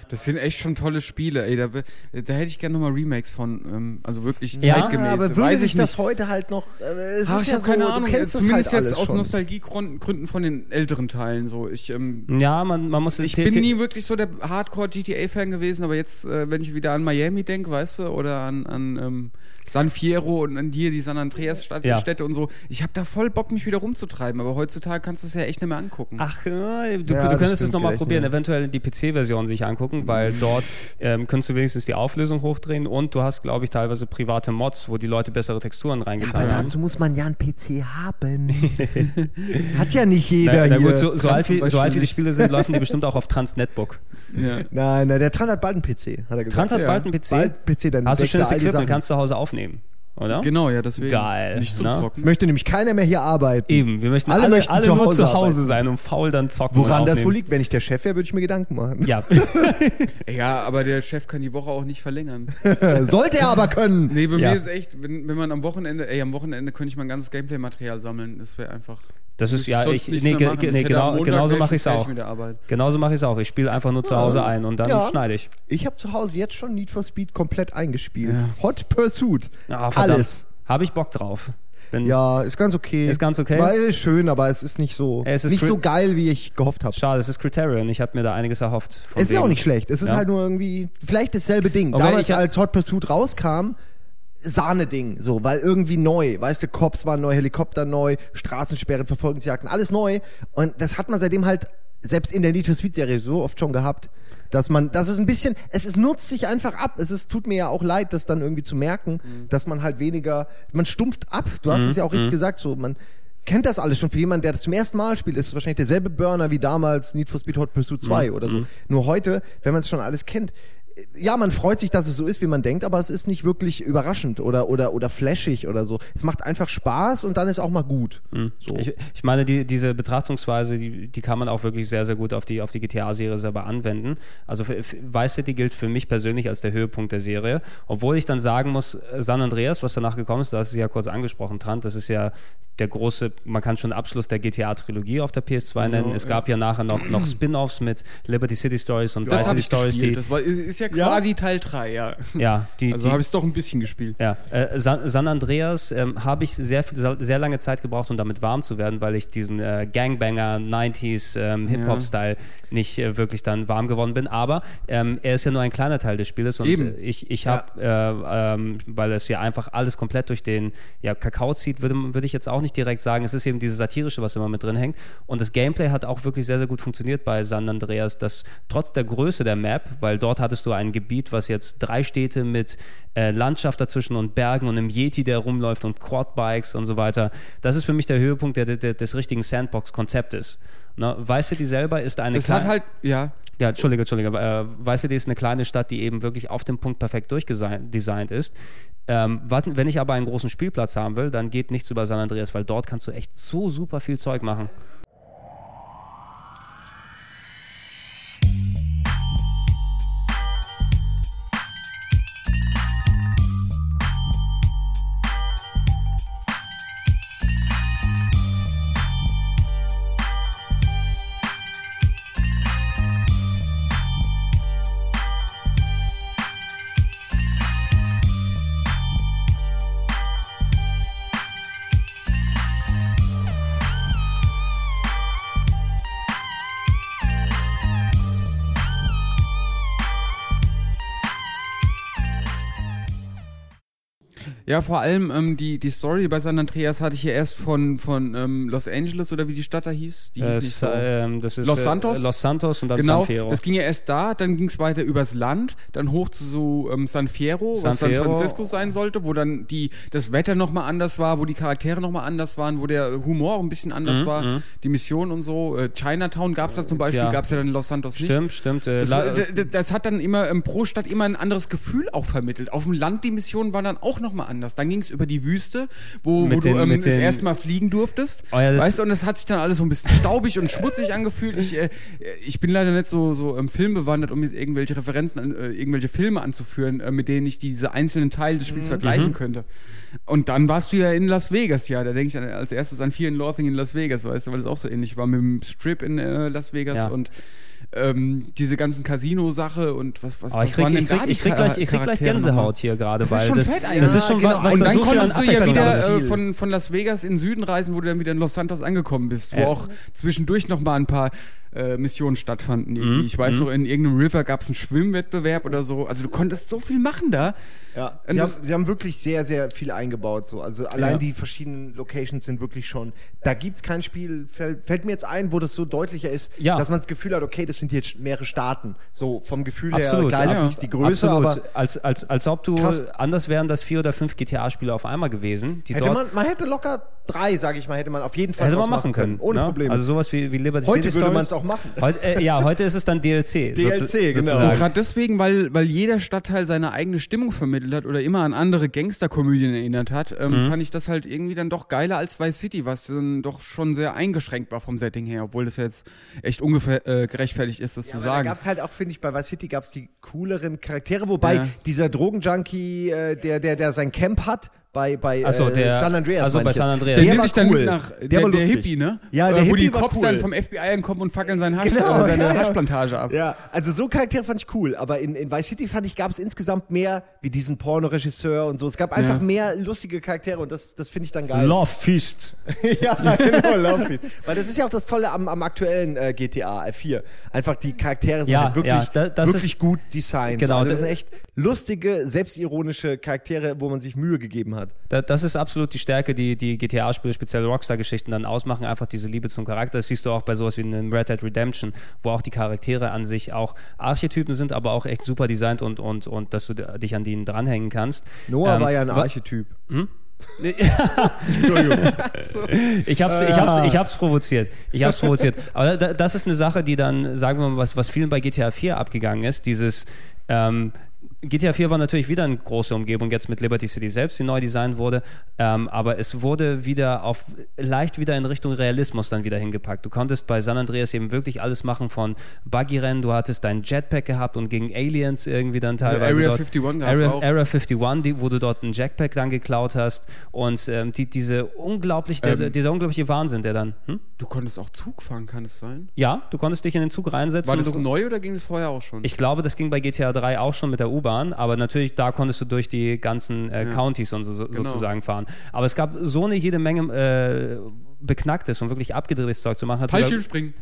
Das sind echt schon tolle Spiele, ey. Da, da hätte ich gerne nochmal Remakes von, ähm, also wirklich Ja, zeitgemäß. aber würde Weiß sich ich das nicht. heute halt noch. Äh, es Ach, ist ich ja habe so, keine du Ahnung. kennst das Zumindest halt jetzt alles aus schon. Nostalgiegründen von den älteren Teilen so. Ich, ähm, Ja, man, man muss ich bin nie wirklich so der Hardcore-GTA-Fan gewesen, aber jetzt, äh, wenn ich wieder an Miami denke, weißt du, oder an, an ähm, San Fierro und an hier die San Andreas-Städte Ja. Städte und so, ich habe da voll Bock, mich wieder rumzutreiben, aber heutzutage kannst du es ja echt nicht mehr angucken. Ach, ja, du, Ja, du könntest es nochmal probieren, ja. eventuell die PC-Version sich angucken, weil dort ähm, könntest du wenigstens die Auflösung hochdrehen und du hast, glaube ich, teilweise private Mods, wo die Leute bessere Texturen Aber reingetan haben. dazu muss man ja einen PC haben. *laughs* Hat ja nicht jeder Na, na hier. gut, so, so, alt wie, so alt wie die. Spiele sind, *laughs* laufen die bestimmt auch auf Trans-Netbook. Ja. Nein, nein, der Tran hat bald einen PC, hat er gesagt. Trans hat Ja. bald einen PC. Bald PC, dann Hast du schönes Equipment, kannst du zu Hause aufnehmen. Oder? Genau, ja, deswegen. Geil, Nicht zum ne? Es Zocken. möchte nämlich keiner mehr hier arbeiten. Eben, wir möchten Alle alle, möchten alle zu nur Hause zu Hause arbeiten. sein und faul dann zocken. Woran und das wohl aufnehmen. liegt? Wenn ich der Chef wäre, würde ich mir Gedanken machen. Ja, *laughs* Ja, aber der Chef kann die Woche auch nicht verlängern. *laughs* Sollte er aber können. Nee, bei Ja. mir ist echt, wenn, wenn man am Wochenende, ey, am Wochenende könnte ich mein ganzes Gameplay-Material sammeln. Das wäre einfach. Das ist- ja, ich- nee, ge- ge- Ich nee, genau- genauso wäre ich fertig auch. Mit der Arbeit. genauso mache ich es auch. Ich spiele einfach nur zu Hause ein und dann Ja. schneide ich. Ich habe zu Hause jetzt schon Need for Speed komplett eingespielt. Ja. Hot Pursuit. Ah. Alles. Habe ich Bock drauf. Bin, Ja, ist ganz okay. Ist ganz okay? Weil ist schön, aber es ist nicht so, Es ist nicht so geil, wie ich gehofft habe. Schade, es ist Criterion. Ich habe mir da einiges erhofft. von Es ist denen. auch nicht schlecht. Es ist Ja. halt nur irgendwie, vielleicht dasselbe Ding. Okay, Damals, ich hab- als Hot Pursuit rauskam, Sahne-Ding, so, weil irgendwie neu, weißt du, Cops waren neu, Helikopter neu, Straßensperren, Verfolgungsjagden, alles neu. Und das hat man seitdem halt, selbst in der Need for Speed-Serie, so oft schon gehabt, dass man, das ist ein bisschen, es ist, nutzt sich einfach ab. Es ist, tut mir ja auch leid, das dann irgendwie zu merken, dass man halt weniger, man stumpft ab. Du hast es ja auch richtig gesagt, so, man, kennt das alles schon. Für jemanden, der das zum ersten Mal spielt, ist es wahrscheinlich derselbe Burner wie damals Need for Speed Hot Pursuit 2 oder so. Nur heute, wenn man es schon alles kennt, ja, man freut sich, dass es so ist, wie man denkt, aber es ist nicht wirklich überraschend oder, oder, oder flashig oder so. Es macht einfach Spaß und dann ist auch mal gut. So. Ich, ich meine, die, diese Betrachtungsweise, die, die kann man auch wirklich sehr, sehr gut auf die, auf die GTA-Serie selber anwenden. Also für, für, Vice City gilt für mich persönlich als der Höhepunkt der Serie. Obwohl ich dann sagen muss, äh, San Andreas, was danach gekommen ist, du hast es ja kurz angesprochen, Trant, das ist ja der große, man kann schon Abschluss der GTA-Trilogie auf der PS2 nennen. Es gab ja nachher noch, noch Spin-Offs mit Liberty City Stories und Das Vice City Stories, gespielt. die, Das war, ist, ja quasi Teil 3, ja. ja, die, Also habe ich es doch ein bisschen gespielt. Ja, äh, San, San Andreas ähm, habe ich sehr, viel- sehr lange Zeit gebraucht, um damit warm zu werden, weil ich diesen äh, Gangbanger 90s ähm, Hip-Hop-Style nicht äh, wirklich dann warm geworden bin. Aber ähm, er ist ja nur ein kleiner Teil des Spieles und Eben. ich, ich habe, äh, ähm, weil es ja einfach alles komplett durch den ja, Kakao zieht, würde, würde ich jetzt auch nicht direkt sagen. Es ist eben dieses satirische, was immer mit drin hängt. Und das Gameplay hat auch wirklich sehr, sehr gut funktioniert bei San Andreas, dass trotz der Größe der Map, weil dort hattest du ein Gebiet, was jetzt drei Städte mit äh, Landschaft dazwischen und Bergen und einem Yeti, der rumläuft und Quadbikes und so weiter. Das ist für mich der Höhepunkt der, der, des richtigen Sandbox-Konzeptes. Ne? Vice City selber ist eine Das hat halt, ja. Ja, Entschuldige, Entschuldige. Äh, Vice City ist eine kleine Stadt, die eben wirklich auf dem Punkt perfekt durchdesignt ist. Ähm, wenn ich aber einen großen Spielplatz haben will, dann geht nichts über San Andreas, weil dort kannst du echt so super viel Zeug machen. Ja, vor allem ähm, die, die Story bei San Andreas hatte ich ja erst von, von ähm, Los Angeles oder wie die Stadt da hieß. Die hieß Es, nicht so. ähm, das ist Los äh, Santos? Los Santos und dann Genau, San Fierro. das ging ja erst da, dann ging es weiter übers Land, dann hoch zu so ähm, San Fierro, San was San. Francisco sein sollte, wo dann die, das Wetter nochmal anders war, wo die Charaktere nochmal anders waren, wo der Humor auch ein bisschen anders Mhm, war, die Mission und so. Äh, Chinatown gab es da zum Beispiel, Tja. gab es ja dann in Los Santos nicht. Stimmt, stimmt. Äh, Das, war- das hat dann immer ähm, pro Stadt immer ein anderes Gefühl auch vermittelt. Auf dem Land die Missionen waren dann auch nochmal anders. Dann ging es über die Wüste, wo, wo Mit du den- ähm, das den- erste Mal fliegen durftest. Oh ja, weißt du, und es hat sich dann alles so ein bisschen staubig und schmutzig angefühlt. Ich, äh, ich bin leider nicht so, so ähm, filmbewandert, um jetzt irgendwelche Referenzen, an, äh, irgendwelche Filme anzuführen, äh, mit denen ich diese einzelnen Teile des Mhm. Spiels vergleichen könnte. Und dann warst du ja in Las Vegas, ja. Da denke ich an, als erstes an Fear and Loathing in Las Vegas, weißt du, weil es auch so ähnlich war mit dem Strip in äh, Las Vegas Ja. und ähm, diese ganzen Casino-Sache und was, was, Aber was ich krieg, ich krieg, ich krieg gleich, ich krieg gleich Gänsehaut hier gerade, Das weil ist schon das, fett, das ja, ist schon genau. was, und da dann konntest du ja wieder äh, von, von Las Vegas in den Süden reisen, wo du dann wieder in Los Santos angekommen bist, wo Ja. auch zwischendurch noch mal ein paar äh, Missionen stattfanden. Irgendwie. Mhm, Ich weiß so, in irgendeinem River gab es einen Schwimmwettbewerb oder so. Also du konntest so viel machen da. Ja, sie, haben, sie haben wirklich sehr, sehr viel eingebaut. So. Also allein Ja. die verschiedenen Locations sind wirklich schon. Da gibt es kein Spiel, fällt, fällt mir jetzt ein, wo das so deutlicher ist, Ja. dass man das Gefühl hat, okay, das sind jetzt mehrere Staaten. So vom Gefühl her, Absolut, klar ja. ist nicht die Größe, Absolut. aber als, als, als ob du Krass. anders wären das vier oder fünf GTA-Spiele auf einmal gewesen, die hätte dort man, man hätte locker drei, sage ich mal, hätte man auf jeden Fall hätte man machen können. Ohne ne? Probleme. Also sowas wie, wie Liberty Heute City würde man es auch machen. Heute, äh, ja, heute ist es dann DLC. DLC, genau. sozusagen. Gerade deswegen, weil, weil jeder Stadtteil seine eigene Stimmung vermittelt hat oder immer an andere Gangsterkomödien erinnert hat, ähm, Mhm. fand ich das halt irgendwie dann doch geiler als Vice City, was dann doch schon sehr eingeschränkt war vom Setting her, obwohl das jetzt echt ungefähr äh, gerechtfertigt ist, das zu Aber da sagen. gab es halt auch, finde ich, bei Vice City gab es die cooleren Charaktere, wobei Ja. dieser Drogenjunkie, äh, der, der, der sein Camp hat, bei, bei so, äh, der- San Andreas. also bei. San Andreas. Der Der nimmt dich dann cool. mit nach der, der, der. Hippie, ne? Ja, der Äh, Wo Hippie die Cops cool. dann vom FBI ankommen und fackeln seinen Hasch, Genau, äh, seine *laughs* ja. Haschplantage ab. Ja, also so Charaktere fand ich cool, aber in, in Vice City fand ich, gab es insgesamt mehr wie diesen Pornoregisseur und so. Es gab einfach Ja. mehr lustige Charaktere und das, das finde ich dann geil. Love Feast. *laughs* ja, genau, Love Feast. Weil das ist ja auch das Tolle am, am aktuellen äh, GTA 4. Einfach die Charaktere sind Ja, halt wirklich, ja, da- das wirklich ist- gut designt. Genau, also das da- sind echt lustige, selbstironische Charaktere, wo man sich Mühe gegeben hat. Da, das ist absolut die Stärke, die die GTA-Spiele, speziell Rockstar-Geschichten dann ausmachen, einfach diese Liebe zum Charakter. Das siehst du auch bei sowas wie einem Red Dead Redemption, wo auch die Charaktere an sich auch Archetypen sind, aber auch echt super designt und, und, und dass du dich an denen dranhängen kannst. Noah Ähm, war ja ein Archetyp. *laughs* *laughs* Ich hab's, ich hab's, ich hab's provoziert. Ich hab's provoziert. Aber da, das ist eine Sache, die dann, sagen wir mal, was, was vielen bei GTA 4 abgegangen ist, dieses, ähm, GTA 4 war natürlich wieder eine große Umgebung, jetzt mit Liberty City selbst, die neu designt wurde, ähm, aber es wurde wieder auf, leicht wieder in Richtung Realismus dann wieder hingepackt. Du konntest bei San Andreas eben wirklich alles machen von Buggy-Rennen, du hattest dein Jetpack gehabt und gegen Aliens irgendwie dann teilweise Area dort, 51 gab's Area, auch. Area 51, die, wo du dort ein Jetpack dann geklaut hast und ähm, die, diese unglaublich, Ähm. dieser, dieser unglaubliche Wahnsinn, der dann, hm? Du konntest auch Zug fahren, kann es sein? ja, du konntest dich in den Zug reinsetzen. War das du, neu oder ging das vorher auch schon? ich glaube, das ging bei GTA 3 auch schon mit der U-Bahn, aber natürlich da konntest du durch die ganzen äh, Ja. Counties und so, so, Genau. sozusagen fahren. Aber es gab so eine jede Menge äh, beknacktes und wirklich abgedrehtes Zeug zu machen. Fallschirmspringen.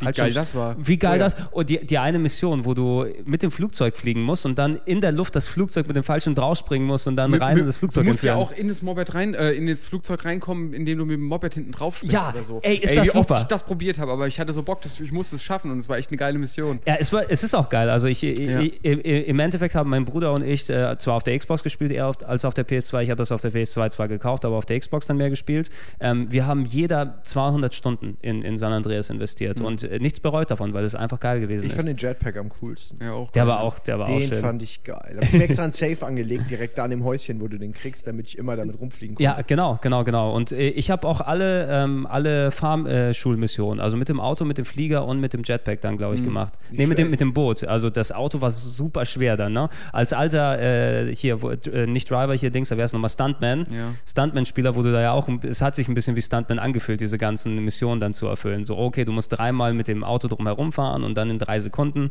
Wie geil das war. Wie geil Oh ja. das. Und die, die eine Mission, wo du mit dem Flugzeug fliegen musst und dann in der Luft das Flugzeug mit dem Fallschirm draufspringen musst und dann Mit- rein mit- in das Flugzeug Du musst ja entfernen. auch in das Moped rein, äh, in das Flugzeug reinkommen, indem du mit dem Moped hinten drauf springst Ja, oder so. ey, ist ey, das wie super. oft ich das probiert habe, aber ich hatte so Bock, dass ich musste es schaffen und es war echt eine geile Mission. Ja, es, war, es ist auch geil. Also ich, ich, Ja. ich, im Endeffekt haben mein Bruder und ich äh, zwar auf der Xbox gespielt, eher auf, als auf der PS2. Ich habe das auf der PS2 zwar gekauft, aber auf der Xbox dann mehr gespielt. Ähm, wir haben jeder 200 Stunden in, in San Andreas investiert und äh, nichts bereut davon, weil es einfach geil gewesen Ich ist. fand den Jetpack am coolsten. Ja, auch der geil. war auch, der war auch Den schön. fand ich geil. Hab ich mir extra ein Safe angelegt, direkt da an dem Häuschen, wo du den kriegst, damit ich immer damit rumfliegen kann. Ja, genau, genau, genau. Und äh, ich habe auch alle, ähm, alle Farm-Schulmissionen, also mit dem Auto, mit dem Flieger und mit dem Jetpack dann, glaube ich, gemacht. Nee, mit dem, mit dem Boot. Also das Auto war super schwer dann, ne? Als alter, äh, hier, wo, äh, nicht Driver, hier Dings, da wäre es nochmal Stuntman. Ja. Stuntman-Spieler, wo du da ja auch, ein- es hat sich ein bisschen wie Stuntman angefühlt, diese ganzen Missionen dann zu erfüllen. So, okay, du musst dreimal mit dem Auto drumherum fahren und dann in drei Sekunden.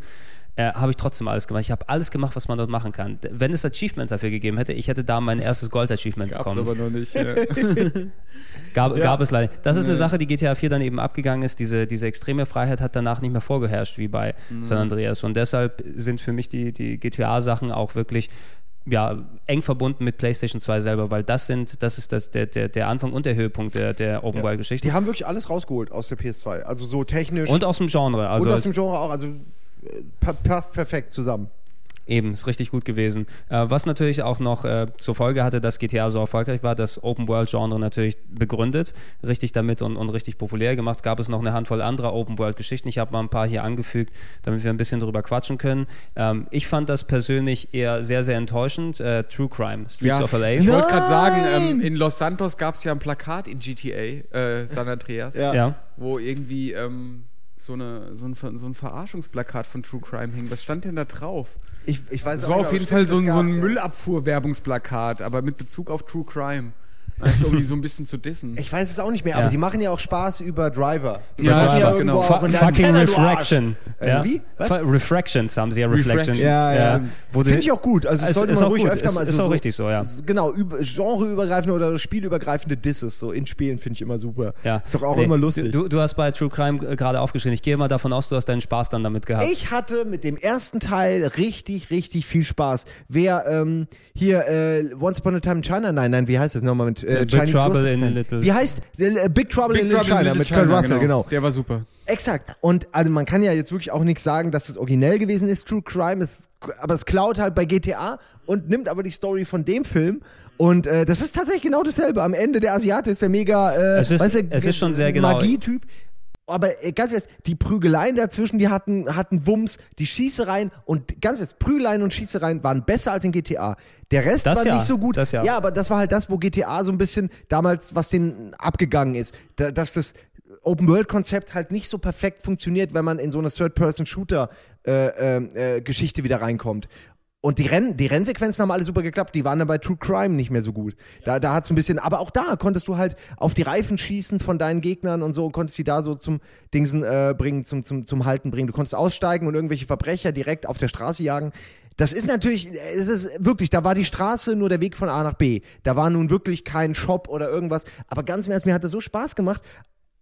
Äh, habe ich trotzdem alles gemacht. Ich habe alles gemacht, was man dort machen kann. Wenn es Achievement dafür gegeben hätte, ich hätte da mein erstes Gold-Achievement bekommen. aber noch nicht. Ja. *laughs* Gab, Ja. gab es leider. Das ist eine Sache, die GTA 4 dann eben abgegangen ist. Diese, diese extreme Freiheit hat danach nicht mehr vorgeherrscht wie bei San Andreas. Und deshalb sind für mich die, die GTA-Sachen auch wirklich ja, eng verbunden mit PlayStation 2 selber, weil das sind, das ist das, der, der, der Anfang und der Höhepunkt der, der Open World-Geschichte. Die haben wirklich alles rausgeholt aus der PS2. Also so technisch Und aus dem Genre. Also und aus dem Genre auch. Also äh, pa- passt perfekt zusammen. Eben, ist richtig gut gewesen. Äh, was natürlich auch noch äh, zur Folge hatte, dass GTA so erfolgreich war, das Open-World-Genre natürlich begründet, richtig damit und, und richtig populär gemacht. Gab es noch eine Handvoll anderer Open-World-Geschichten. Ich habe mal ein paar hier angefügt, damit wir ein bisschen drüber quatschen können. Ähm, ich fand das persönlich eher sehr, sehr enttäuschend. Äh, True Crime, Streets Ja. of LA. Ich wollte gerade sagen, ähm, in Los Santos gab es ja ein Plakat in GTA, äh, San Andreas, Ja. Ja. wo irgendwie ähm, so, eine, so, ein, so ein Verarschungsplakat von True Crime hing. Was stand denn da drauf? Ich, ich weiß Es war auf jeden Fall so ein, so ein. Müllabfuhr-Werbungsplakat, aber mit Bezug auf True Crime. Also irgendwie so ein bisschen zu dissen. Ich weiß es auch nicht mehr, Ja. aber sie machen ja auch Spaß über Driver. Die Ja, machen Driver, irgendwo genau. auch in der Fucking Antenne, du Refraction. Arsch. Ja. Äh, wie? Was? Refractions haben sie ja, Reflection. Refractions, Ja, ja. Wo du- Finde ich auch gut. Also das Es sollte ist man auch ruhig gut. öfter Ist- mal ist auch richtig so, ja. Genau, über, genreübergreifende oder spielübergreifende Disses so in Spielen finde ich immer super. Ja. Ist doch auch Nee, immer lustig. Du, du hast bei True Crime äh, gerade aufgeschrieben. Ich gehe mal davon aus, du hast deinen Spaß dann damit gehabt. Ich hatte mit dem ersten Teil richtig, richtig viel Spaß. Wer ähm, hier äh, Once Upon a Time in China, nein, nein, wie heißt das nochmal mit äh, Big Chinese Trouble Ghost? in. Little- Wie heißt äh, Big Trouble in Little Trouble China Little mit Kurt China, Russell, genau. Der war super. Exakt. Und also man kann ja jetzt wirklich auch nichts sagen, dass es originell gewesen ist, True Crime, es, aber es klaut halt bei GTA und nimmt aber die Story von dem Film. Und äh, das ist tatsächlich genau dasselbe. Am Ende der Asiate ist der mega, äh, Es ist- weißt du, es ist schon sehr genau. Magie-Typ. Aber äh, ganz ehrlich, die Prügeleien dazwischen, die hatten, hatten Wumms, die Schießereien und ganz ehrlich, Prügeleien und Schießereien waren besser als in GTA. Der Rest Das war ja, nicht so gut. das ja. ja, aber das war halt das, wo GTA so ein bisschen damals, was den abgegangen ist. Da, dass das Open-World-Konzept halt nicht so perfekt funktioniert, wenn man in so eine Third-Person-Shooter-Geschichte wieder reinkommt. Und die, Renn, die Rennsequenzen haben alle super geklappt, die waren dann bei True Crime nicht mehr so gut. Da, da hat's ein bisschen, aber auch da konntest du halt auf die Reifen schießen von deinen Gegnern und so, und konntest die da so zum Dingsen äh, bringen, zum, zum, zum Halten bringen. Du konntest aussteigen und irgendwelche Verbrecher direkt auf der Straße jagen. Das ist natürlich, es ist wirklich, da war die Straße nur der Weg von A nach B. Da war nun wirklich kein Shop oder irgendwas. Aber ganz im Ernst, mir hat das so Spaß gemacht.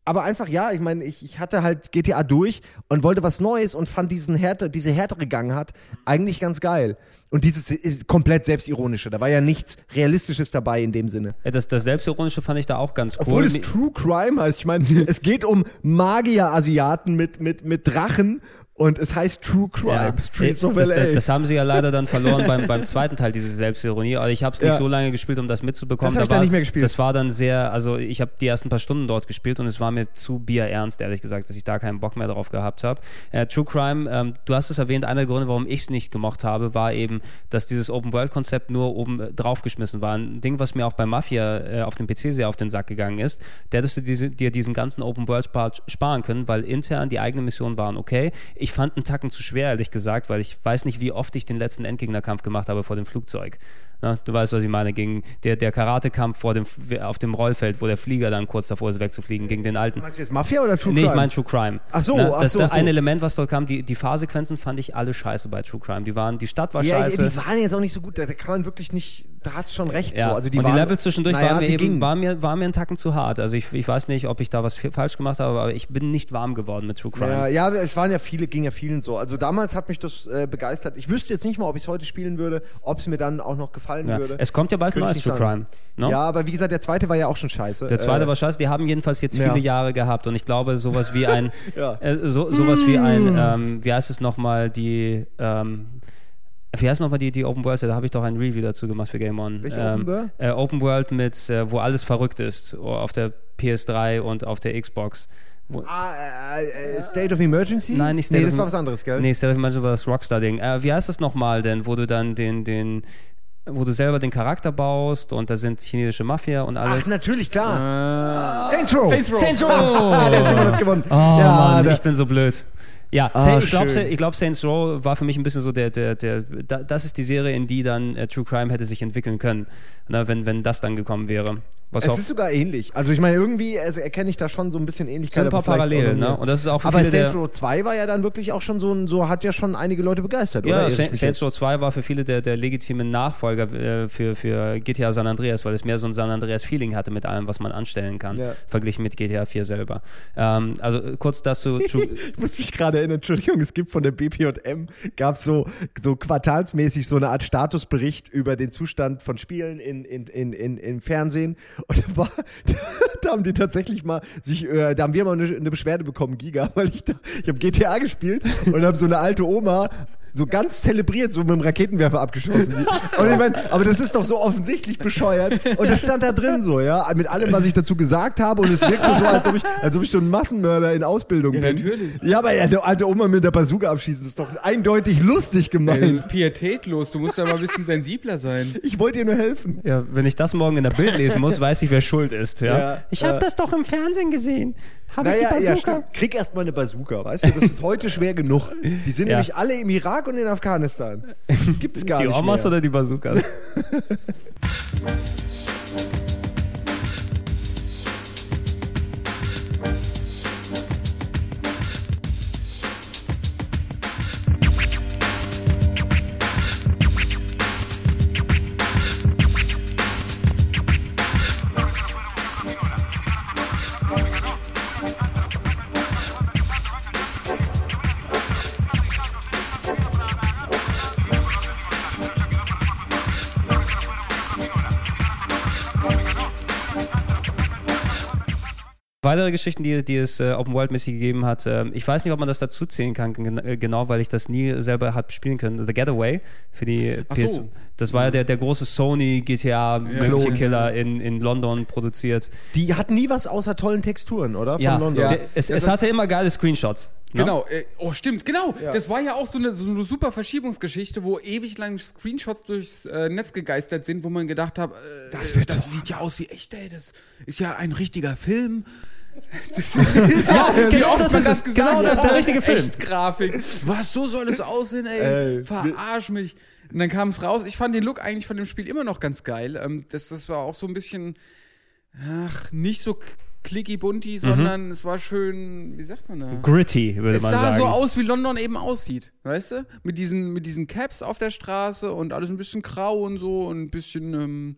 Aber einfach, ja, ich meine, ich, ich hatte halt GTA durch und wollte was Neues und fand diesen härte, diese härtere Gangart eigentlich ganz geil. Und dieses ist komplett selbstironische. Da war ja nichts Realistisches dabei in dem Sinne. Ja, Das, das Selbstironische fand ich da auch ganz cool. Obwohl es True Crime heißt. Ich meine, es geht um Magier-Asiaten mit, mit, mit Drachen und es heißt True Crime. Ja, Streets of das, LA. das, das haben sie ja leider dann verloren beim, beim *laughs* zweiten Teil, diese Selbstironie. Also ich habe es nicht Ja. so lange gespielt, um das mitzubekommen. Das hab ich war, dann nicht mehr gespielt. Das war dann sehr, also ich habe die ersten paar Stunden dort gespielt und es war mir zu bierernst, ehrlich gesagt, dass ich da keinen Bock mehr drauf gehabt habe. Äh, True Crime, ähm, du hast es erwähnt, einer der Gründe, warum ich es nicht gemocht habe, war eben, dass dieses Open-World-Konzept nur oben äh, draufgeschmissen war. Ein Ding, was mir auch bei Mafia äh, auf dem PC sehr auf den Sack gegangen ist. Der hättest du diese, dir diesen ganzen Open-World-Spar sparen können, weil intern die eigenen Missionen waren okay. Ich fand einen Tacken zu schwer, ehrlich gesagt, weil ich weiß nicht, wie oft ich den letzten Endgegnerkampf gemacht habe vor dem Flugzeug. Ja, du weißt, was ich meine, gegen der, der Karatekampf vor dem, auf dem Rollfeld, wo der Flieger dann kurz davor ist, wegzufliegen, gegen den alten. Meinst du jetzt Mafia oder True nee, Crime? ich meine True Crime. Ach so, Na, ach das, so, das so. ein Element, was dort kam, die, die Fahrsequenzen fand ich alle scheiße bei True Crime. Die waren, die Stadt war ja, ja, scheiße. die waren jetzt auch nicht so gut. Da, kann man wirklich nicht, da hast du schon recht Ja. so. Also die und waren, die Level zwischendurch naja, waren, mir eben, waren, mir, waren mir einen Tacken zu hart. Also ich, ich weiß nicht, ob ich da was falsch gemacht habe, aber ich bin nicht warm geworden mit True Crime. Ja, ja, es waren ja viele, ging ja vielen so. Also damals hat mich das äh, begeistert. Ich wüsste jetzt nicht mal, ob ich es heute spielen würde, ob es mir dann auch noch gefallen Ja. würde. Es kommt ja bald ein neues True. Crime. Ne? Ja, aber wie gesagt, der zweite war ja auch schon scheiße. Der zweite äh, war scheiße. Die haben jedenfalls jetzt ja. viele Jahre gehabt und ich glaube, sowas wie ein, *laughs* Ja. äh, so, sowas wie ein, ähm, wie heißt es nochmal, die, ähm, wie heißt nochmal die, die Open World? Da habe ich doch ein Review dazu gemacht für Game On. Welche ähm, Open World? Äh, Open World mit, äh, wo alles verrückt ist, oh, auf der PS3 und auf der Xbox. Wo, Ah, äh, äh, State of Emergency? Nein, nicht State Nee, of das war was anderes, gell? Nee, State of Emergency war das Rockstar-Ding. Äh, wie heißt das nochmal denn, wo du dann den, den, wo du selber den Charakter baust und da sind chinesische Mafia und alles. Ach, natürlich, klar. Äh, Saints Row. Saints Row. Saints Row! *laughs* Der hat gewonnen. Oh ja, Mann, ich bin so blöd. Ja, Ah, ich glaube, glaub, Saints Row war für mich ein bisschen so der, der, der, da, das ist die Serie, in die dann äh, True Crime hätte sich entwickeln können, na, wenn, wenn das dann gekommen wäre. Was es ist sogar ähnlich. Also ich meine, irgendwie also erkenne ich da schon so ein bisschen Ähnlichkeit. sind ein paar Parallelen, ne? Und das ist auch für aber viele Saints Row 2 war ja dann wirklich auch schon so ein, so hat ja schon einige Leute begeistert, oder? Ja, Sa- mich Saints? Row 2 war für viele der, der legitime Nachfolger äh, für, für GTA San Andreas, weil es mehr so ein San Andreas-Feeling hatte mit allem, was man anstellen kann, Ja. verglichen mit GTA 4 selber. Ähm, also äh, kurz dazu. *laughs* Ich muss mich gerade erinnern, Entschuldigung, es gibt von der BPM, gab es so, so quartalsmäßig so eine Art Statusbericht über den Zustand von Spielen in, in, in, in, im Fernsehen. Und da, war, *laughs* da haben die tatsächlich mal sich, äh, da haben wir mal eine, eine Beschwerde bekommen, Giga, *laughs* weil ich da, ich habe GTA gespielt und habe so eine alte Oma so ganz zelebriert, so mit dem Raketenwerfer abgeschossen. *laughs* Und ich mein, aber das ist doch so offensichtlich bescheuert. Und das stand da drin so, ja, mit allem, was ich dazu gesagt habe. Und es wirkte so, als ob ich, als ob ich so ein Massenmörder in Ausbildung Ja, bin. natürlich. Ja, aber ja, eine alte Oma mit der Bazooka abschießen, ist doch eindeutig lustig Ey, das gemeint. ist pietätlos. Du musst aber ein bisschen sensibler sein. *laughs* Ich wollte ihr nur helfen. ja, wenn ich das morgen in der Bild lesen muss, weiß ich, wer schuld ist. Ja? Ja, ich habe äh, das doch im Fernsehen gesehen. Habe ich die Naja, ja, Bazooka? stimmt. Krieg erst mal eine Bazooka, weißt du? Das ist heute schwer genug. Die sind Ja. nämlich alle im Irak und in Afghanistan. Gibt's *laughs* gar die nicht Omas mehr. oder die Bazookas? *laughs* weitere Geschichten, die, die es äh, Open World-mäßig gegeben hat. ähm, ich weiß nicht, ob man das dazu zählen kann, gen äh, genau, weil ich das nie selber habe spielen können. The Getaway für die Ach PS. so. Das war ja der, der große Sony GTA Klon. Killer in, in London produziert. Die hatten nie was außer tollen Texturen, oder? Von Ja, London. der, es, es hatte immer geile Screenshots. Ne? Genau, äh, oh stimmt, genau. Das war ja auch so eine, so eine super Verschiebungsgeschichte, wo ewig lang Screenshots durchs äh, Netz gegeistert sind, wo man gedacht hat, äh, das, sieht ja aus wie echt, ey, das ist ja ein richtiger Film. *laughs* ja, genau das ist es. Genau das ist der richtige Film. Echt Grafik. Was, so soll es aussehen, ey? Ey, Verarsch mich. Und dann kam es raus. Ich fand den Look eigentlich von dem Spiel immer noch ganz geil. Ähm, das, das war auch so ein bisschen, ach, nicht so clicky bunty, sondern es war schön, wie sagt man da? Gritty, würde Es man sah sagen. so aus, wie London eben aussieht, weißt du? Mit diesen, mit diesen Caps auf der Straße und alles ein bisschen grau und so und ein bisschen, ähm,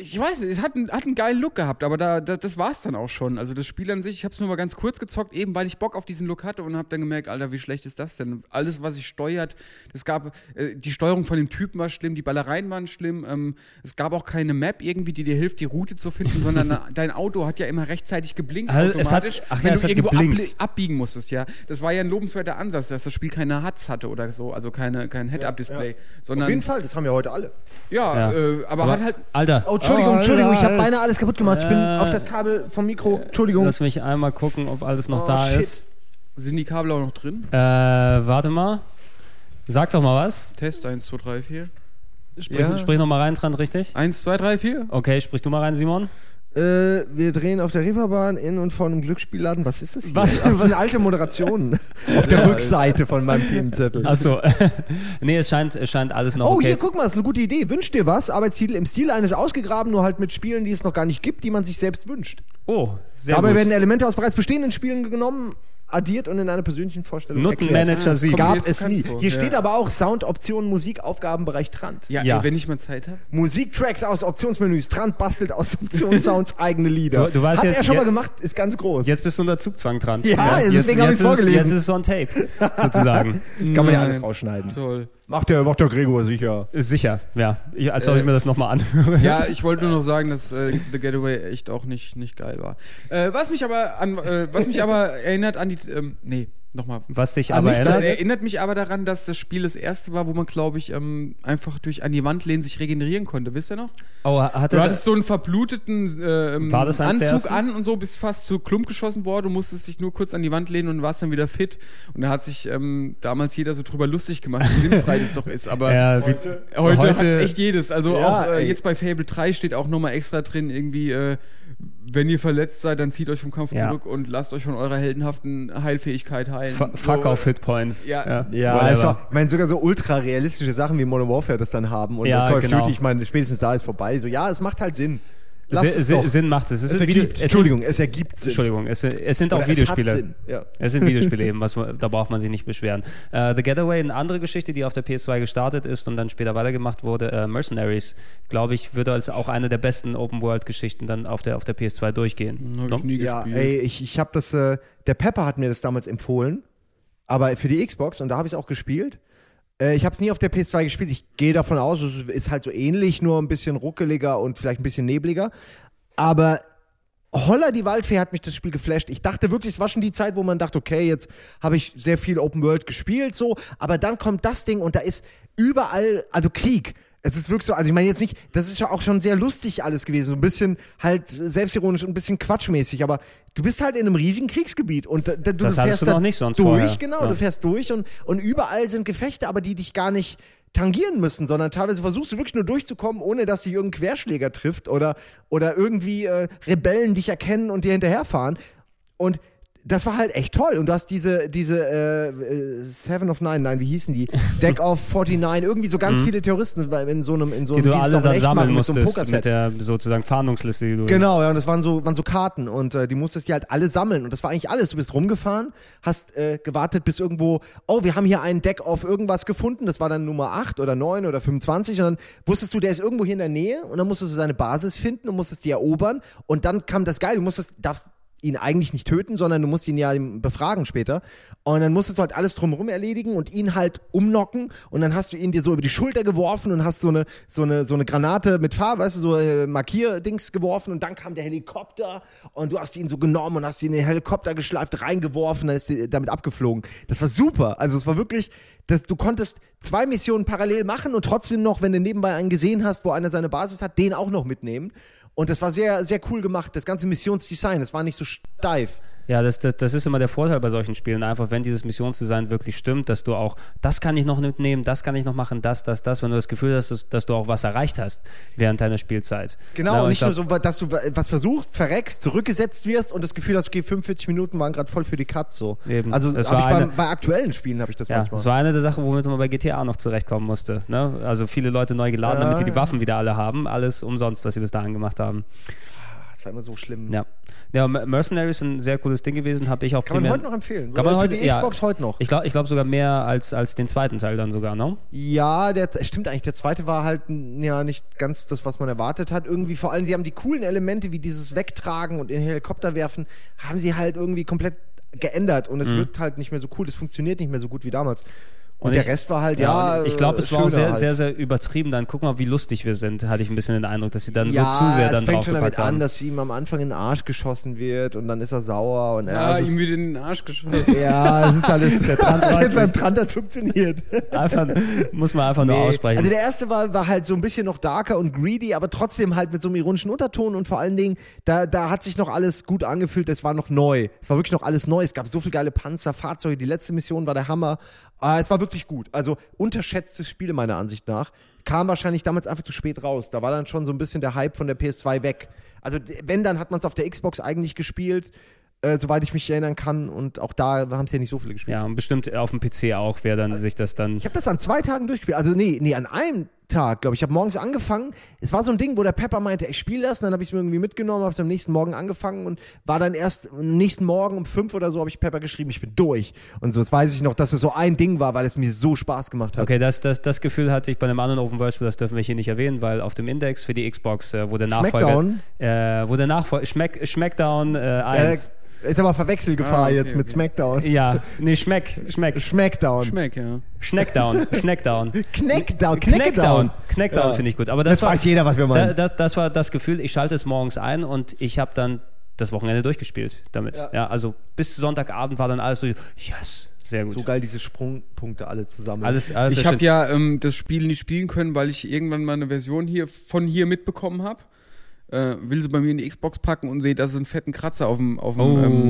ich weiß nicht, es hat, einen- hat einen geilen Look gehabt, aber da, da, das war's dann auch schon. Also das Spiel an sich, ich habe es nur mal ganz kurz gezockt, eben weil ich Bock auf diesen Look hatte und habe dann gemerkt, Alter, wie schlecht ist das denn? Alles, was sich steuert, es gab, äh, die Steuerung von dem Typen war schlimm, die Ballereien waren schlimm, ähm, es gab auch keine Map irgendwie, die dir hilft, die Route zu finden, *laughs* sondern dein Auto hat ja immer rechtzeitig geblinkt Also es hat- automatisch, ach ja, wenn es du hat irgendwo abli- abbiegen musstest, ja. Das war ja ein lobenswerter Ansatz, dass das Spiel keine Huts hatte oder so, also keine, kein Head-Up-Display, sondern Auf jeden Fall, das haben wir heute alle. ja, Ja. Äh, aber, hat halt Alter. Entschuldigung, Entschuldigung, ich habe beinahe alles kaputt gemacht. Ich bin Äh, auf das Kabel vom Mikro. Entschuldigung. Lass mich einmal gucken, ob alles noch Oh, da shit. ist. sind die Kabel auch noch drin? Äh, warte mal. Sag doch mal was. Test 1, 2, 3, 4. Sprich, Ja. sprich noch mal rein, Trant, richtig? 1, 2, 3, 4. Okay, sprich du mal rein, Simon. Äh, wir drehen auf der Reeperbahn in und vor einem Glücksspielladen. Was ist das hier? Was? Ach, das sind alte Moderationen. *laughs* auf der Rückseite von meinem Themenzettel. Achso. *laughs* nee, es scheint, es scheint alles noch Oh, okay hier, zu- guck mal, das ist eine gute Idee. Wünsch dir was, Arbeitstitel im Stil eines ausgegraben, nur halt mit Spielen, die es noch gar nicht gibt, die man sich selbst wünscht. Oh, sehr Dabei gut. werden Elemente aus bereits bestehenden Spielen genommen, addiert und in einer persönlichen Vorstellung erklärt. Nuttenmanager Ah, mir Gab es nie. vor. Hier Ja. steht aber auch Sound, Optionen, Musik, Aufgabenbereich Trant. Ja, Ja. Ey, wenn ich mal Zeit habe. Musiktracks aus Optionsmenüs. Trant bastelt aus Optionssounds *laughs* eigene Lieder. Du- du weißt Hat jetzt- er schon ja- mal gemacht, ist ganz groß. Jetzt bist du unter Zugzwang dran. Ja, deswegen jetzt, hab ich's jetzt ist- vorgelesen. Jetzt ist es on tape, *laughs* sozusagen. Kann man ja alles rausschneiden. Toll. Macht der, macht der Gregor sicher. Sicher, ja. Ich, als ob Äh, ich mir das nochmal anhöre. Ja, ich wollte nur noch sagen, dass äh, The Getaway echt auch nicht, nicht geil war. Äh, was mich aber an, äh, was mich aber erinnert an die, ähm, nee, nochmal. Was dich An aber nichts, Das erinnert. erinnert mich aber daran, dass das Spiel das erste war, wo man, glaube ich, ähm, einfach durch an die Wand lehnen sich regenerieren konnte. Wisst ihr noch? Oh, hatte Du hattest so einen verbluteten ähm, Anzug an und so, bist fast zu Klump geschossen worden und musstest dich nur kurz an die Wand lehnen und warst dann wieder fit. Und da hat sich ähm, damals jeder so drüber lustig gemacht, wie sinnfrei das doch ist. Aber *laughs* ja, wie, heute, heute- hat echt jedes. Also Ja, auch äh, jetzt bei Fable 3 steht auch nochmal extra drin, irgendwie, äh, wenn ihr verletzt seid, dann zieht euch vom Kampf Ja. zurück und lasst euch von eurer heldenhaften Heilfähigkeit heilen. Fu- Fuck so, auf Hitpoints. Ja. Ja, es war, ich meine, sogar so ultra realistische Sachen wie Modern Warfare das dann haben und Ja, Call of genau. Duty, ich meine, spätestens da ist vorbei. So, ja, es macht halt Sinn. Lass Si- es si- doch. Sinn macht es. Es, es sind Video- ergibt, es Entschuldigung, es ergibt Sinn. Entschuldigung, es, es sind auch Oder Videospiele. Sinn, ja. Es sind Videospiele *laughs* eben, was, da braucht man sich nicht beschweren. Äh, The Getaway, eine andere Geschichte, die auf der PS2 gestartet ist und dann später weitergemacht wurde, äh, Mercenaries, glaube ich, würde als auch eine der besten Open-World-Geschichten dann auf der, auf der PS2 durchgehen. Hab No? ich nie Ja, gespielt. ey, ich, ich habe das, äh, der Pepper hat mir das damals empfohlen, aber für die Xbox und da habe ich es auch gespielt. Äh, ich habe es nie auf der PS2 gespielt. Ich gehe davon aus, es ist halt so ähnlich, nur ein bisschen ruckeliger und vielleicht ein bisschen nebliger. Aber Holla die Waldfee hat mich das Spiel geflasht. Ich dachte wirklich, es war schon die Zeit, wo man dachte, okay, jetzt habe ich sehr viel Open World gespielt, so, aber dann kommt das Ding und da ist überall, also Krieg. Es ist wirklich so, also ich meine jetzt nicht, das ist ja auch schon sehr lustig alles gewesen, so ein bisschen halt selbstironisch und ein bisschen quatschmäßig, aber du bist halt in einem riesigen Kriegsgebiet und da, da, du Das fährst du noch nicht sonst durch, vorher. genau, Ja. du fährst durch und, und überall sind Gefechte, aber die dich gar nicht tangieren müssen, sondern teilweise versuchst du wirklich nur durchzukommen, ohne dass dich irgendein Querschläger trifft oder, oder irgendwie äh, Rebellen dich erkennen und dir hinterherfahren. Und das war halt echt toll. Und du hast diese, diese äh, äh, Seven of Nine, nein, wie hießen die? Deck of 49, irgendwie so ganz viele Terroristen in so einem, in so Mhm. Die einem du alle dann sammeln machen, mit so einem musstest mit der sozusagen Fahndungsliste, die du Genau, ja, und das waren so, waren so Karten und äh, die musstest die halt alle sammeln und das war eigentlich alles. Du bist rumgefahren, hast äh, gewartet bis irgendwo, oh, wir haben hier ein Deck auf irgendwas gefunden, das war dann Nummer 8 oder 9 oder 25 und dann wusstest du, der ist irgendwo hier in der Nähe und dann musstest du seine Basis finden und musstest die erobern und dann kam das geil, du musstest, darfst ihn eigentlich nicht töten, sondern du musst ihn ja befragen später. Und dann musstest du halt alles drumherum erledigen und ihn halt umnocken. Und dann hast du ihn dir so über die Schulter geworfen und hast so eine, so eine, so eine Granate mit Farbe, weißt du, so äh, Markierdings geworfen. Und dann kam der Helikopter und du hast ihn so genommen und hast ihn in den Helikopter geschleift, reingeworfen, dann ist er damit abgeflogen. Das war super. Also es war wirklich, das, du konntest zwei Missionen parallel machen und trotzdem noch, wenn du nebenbei einen gesehen hast, wo einer seine Basis hat, den auch noch mitnehmen. Und das war sehr, sehr cool gemacht. Das ganze Missionsdesign, das war nicht so steif. Ja, das, das, das ist immer der Vorteil bei solchen Spielen. Einfach, wenn dieses Missionsdesign wirklich stimmt, dass du auch, das kann ich noch mitnehmen, das kann ich noch machen, das, das, das, wenn du das Gefühl hast, dass, dass du auch was erreicht hast während deiner Spielzeit. Genau, ja, und nicht ich nur so, dass du was versuchst, verreckst, zurückgesetzt wirst und das Gefühl hast, okay, 45 Minuten waren gerade voll für die Katz so. Eben. Also Das hab ich war bei, eine- bei aktuellen Spielen habe ich das Ja, manchmal. das war eine der Sachen, womit man bei GTA noch zurechtkommen musste. Ne? Also viele Leute neu geladen, Ja, damit die die. Waffen wieder alle haben. Alles umsonst, was sie bis dahin gemacht haben. das war immer so schlimm. Ja. Ja, Mercenaries ist ein sehr cooles Ding gewesen, habe ich auch Kann man primär- heute noch empfehlen. Kann man Für heute, die Xbox ja, heute noch. Ich glaube ich glaub sogar mehr als, als den zweiten Teil dann sogar, ne? Ja, der stimmt eigentlich. Der zweite war halt ja nicht ganz das, was man erwartet hat. Irgendwie vor allem, sie haben die coolen Elemente wie dieses Wegtragen und in den Helikopter werfen, haben sie halt irgendwie komplett geändert und es wirkt halt nicht mehr so cool. Das funktioniert nicht mehr so gut wie damals. Und, Und der ich- Rest war halt ja. ich glaube, es war auch sehr, halt. sehr, sehr übertrieben. Dann guck mal, wie lustig wir sind, hatte ich ein bisschen den Eindruck, dass sie dann ja, so zu sehr dann es fängt schon damit draufgepackt haben. an, dass ihm am Anfang in den Arsch geschossen wird und dann ist er sauer und Ja, ja, es ihm wieder in den Arsch geschossen. ja, es ist alles *laughs* Der Trant *laughs* beim. Trant hat funktioniert. einfach, muss man einfach nur Nee. aussprechen. Also der erste war, war halt so ein bisschen noch darker und greedy, aber trotzdem halt mit so einem ironischen Unterton und vor allen Dingen, da, da hat sich noch alles gut angefühlt, das war noch neu. Es war wirklich noch alles neu. Es gab so viele geile Panzer, Fahrzeuge, die letzte Mission war der Hammer. Ah, es war wirklich gut. Also unterschätztes Spiel meiner Ansicht nach. Kam wahrscheinlich damals einfach zu spät raus. Da war dann schon so ein bisschen der Hype von der PS2 weg. Also wenn, dann hat man es auf der Xbox eigentlich gespielt, äh, soweit ich mich erinnern kann. Und auch da haben es ja nicht so viele gespielt. ja, und bestimmt auf dem PC auch, wer dann sich das dann. Ich habe das an zwei Tagen durchgespielt. Also nee, nee, an einem Tag, glaube ich. Ich habe morgens angefangen. Es war so ein Ding, wo der Pepper meinte, ich spiele das. Und dann habe ich es mir irgendwie mitgenommen, habe es am nächsten Morgen angefangen und war dann erst am nächsten Morgen um fünf oder so habe ich Pepper geschrieben, ich bin durch. Und so, das weiß ich noch, dass es so ein Ding war, weil es mir so Spaß gemacht hat. Okay, das, das, das Gefühl hatte ich bei einem anderen Open World Spiel, das dürfen wir hier nicht erwähnen, weil auf dem Index für die Xbox, äh, wo der Nachfolger. Schmackdown? Äh, der Nachfolger. Schmeck, Schmeckdown äh, Äh, 1. ist aber Verwechselgefahr Ah, okay, jetzt mit okay. Smackdown. ja, nee, Schmeck, Schmeck. Schmackdown. Schmeck, ja. Schneckdown, *laughs* Schneckdown. Knackdown, Knackdown. Knackdown Ja. finde ich gut. Aber das, Das war, weiß jeder, was wir meinen. Da, das, das war das Gefühl, ich schalte es morgens ein und ich habe dann das Wochenende durchgespielt damit. Ja. also bis Sonntagabend war dann alles so, yes, sehr gut. So geil, diese Sprungpunkte alle zusammen. Alles, alles Ich habe ja ähm, das Spiel nicht spielen können, weil ich irgendwann mal eine Version hier von hier mitbekommen habe. Äh, will sie bei mir in die Xbox packen und sehe, dass sie einen fetten Kratzer auf dem, auf dem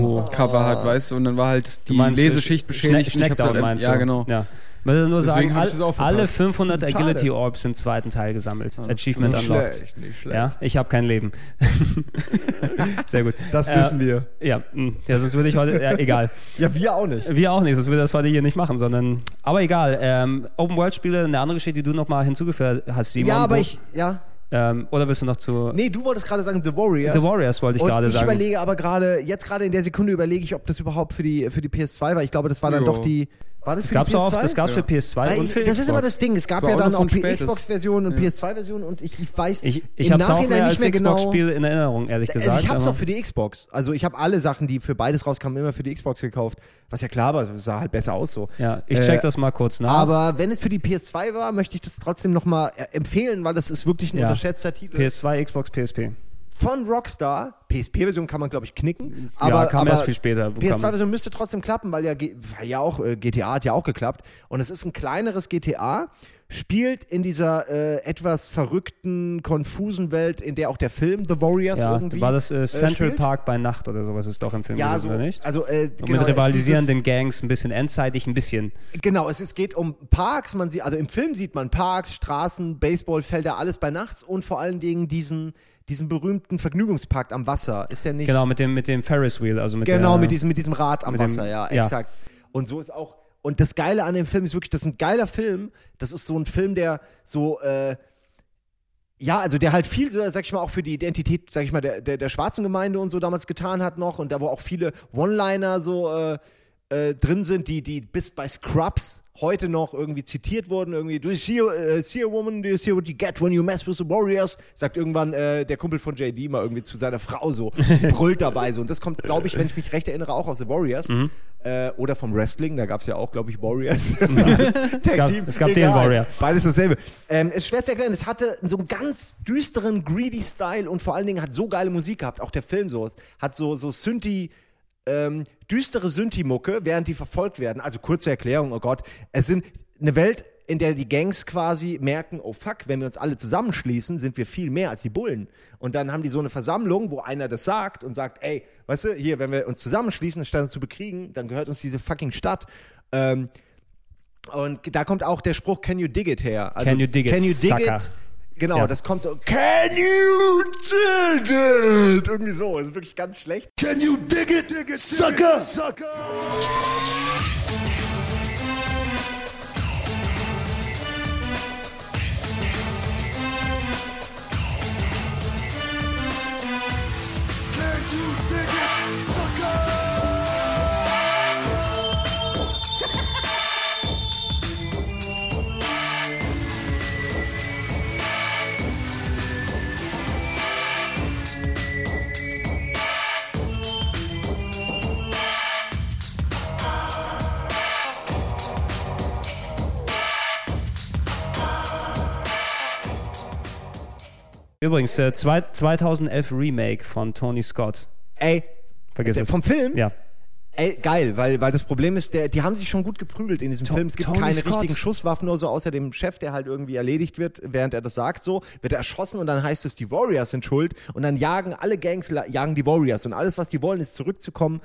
Oh. ähm, Cover hat, weißt du? Und dann war halt die Du meinst, Leseschicht äh, beschädigt. und ich hab's Schneckdown halt, meinst ja, du? genau. Ja. Ich will nur Deswegen sagen, alle verpasst. 500 Schade. Agility Orbs im zweiten Teil gesammelt. Achievement nicht unlocked. schlecht, nicht schlecht. Ja, ich habe kein Leben. *laughs* Sehr gut. Das Äh, wissen wir. Ja, mh. ja, sonst würde ich heute, ja, egal. Ja, wir auch nicht. Wir auch nicht, sonst würde das heute hier nicht machen, sondern, aber egal. Ähm, Open World Spiele, eine andere Geschichte, die du nochmal hinzugefügt hast, Simon. Ja, aber wo- ich, ja. Ähm, oder willst du noch zu Nee, du wolltest gerade sagen The Warriors. The Warriors, wollte ich Und gerade ich sagen. überlege aber gerade, jetzt gerade in der Sekunde überlege ich, ob das überhaupt für die, für die PS2 war. Ich glaube, das war dann Jo. doch die. War das Das für gab's die auch, PS2? das gab's für PS2 Weil und für das ist immer Xbox. das Ding. Es gab ja dann auch ein spätes. Xbox-Version und PS2-Version und ich, ich weiß Ich, ich im habe es auch Nachhinein mehr nicht mehr genau. Xbox-Spiel in Erinnerung, ehrlich gesagt. Also ich habe es auch für die Xbox. Also ich habe alle Sachen, die für beides rauskamen, immer für die Xbox gekauft. Was ja klar war, es sah halt besser aus so. Ja, ich Äh, check das mal kurz nach. Aber wenn es für die PS2 war, möchte ich das trotzdem nochmal empfehlen, weil das ist wirklich ein Ja. unterschätzter Titel. PS2, Xbox, PSP. Von Rockstar. PSP-Version kann man, glaube ich, knicken. Aber, ja, kam aber erst viel später. Kam- PS2-Version müsste trotzdem klappen, weil ja, weil ja auch äh, GTA hat ja auch geklappt. Und es ist ein kleineres GTA, spielt in dieser äh, etwas verrückten, konfusen Welt, in der auch der Film The Warriors ja, irgendwie. war das äh, Central spielt. Park bei Nacht oder sowas ist doch im Film Ja, gewesen, so. oder nicht? Also, äh, genau, mit es rivalisierenden Gangs, ein bisschen endzeitig, ein bisschen. Genau, es ist, geht um Parks. Man sieht, also im Film sieht man Parks, Straßen, Baseballfelder, alles bei nachts und vor allen Dingen diesen, diesen berühmten Vergnügungspark am Wasser. Ist der nicht? Genau, mit dem, mit dem Ferris Wheel, also mit Genau, der, mit, diesem, mit diesem Rad am mit dem- Wasser, ja, ja. exakt. Und so ist auch. Und das Geile an dem Film ist wirklich, das ist ein geiler Film. Das ist so ein Film, der so, äh, ja, also der halt viel, so, sag ich mal, auch für die Identität, sag ich mal, der, der, der schwarzen Gemeinde und so damals getan hat noch und da wo auch viele One-Liner so, äh, äh, drin sind, die, die bis bei Scrubs heute noch irgendwie zitiert wurden. Irgendwie, do you see, uh, see a woman, do you see what you get when you mess with the Warriors? Sagt irgendwann äh, der Kumpel von JD mal irgendwie zu seiner Frau so, *laughs* brüllt dabei so. Und das kommt, glaube ich, wenn ich mich recht erinnere, auch aus The Warriors. Mhm. Äh, oder vom Wrestling, da gab es ja auch, glaube ich, Warriors. *laughs* *laughs* es gab, es gab den Warrior. Beides dasselbe. Ähm, ist schwer zu erklären, es hatte so einen ganz düsteren, greedy Style und vor allen Dingen hat so geile Musik gehabt, auch der Film so. Es hat so, so Synthi, ähm, düstere Synthi-Mucke, während die verfolgt werden. Also kurze Erklärung, oh Gott. Es sind eine Welt, in der die Gangs quasi merken, oh fuck, wenn wir uns alle zusammenschließen, sind wir viel mehr als die Bullen. Und dann haben die so eine Versammlung, wo einer das sagt und sagt, ey, weißt du, hier, wenn wir uns zusammenschließen, anstatt uns zu bekriegen, dann gehört uns diese fucking Stadt. Ähm, und da kommt auch der Spruch, can you dig it her? Also, Can you dig it, Can you dig sucker? it? Genau, Ja. das kommt so, can you dig it? Irgendwie so, das ist wirklich ganz schlecht. Can you dig it, sucker? sucker? Übrigens, äh, zwei, 2011 Remake von Tony Scott. Ey, Vergiss der- es. vom Film? Ja. Ey, geil, weil, weil das Problem ist, der, die haben sich schon gut geprügelt in diesem To- Film. Es gibt Tony keine Scott. richtigen Schusswaffen, nur so außer dem Chef, der halt irgendwie erledigt wird, während er das sagt, so, wird er erschossen und dann heißt es, die Warriors sind schuld und dann jagen alle Gangs, jagen die Warriors und alles, was die wollen, ist zurückzukommen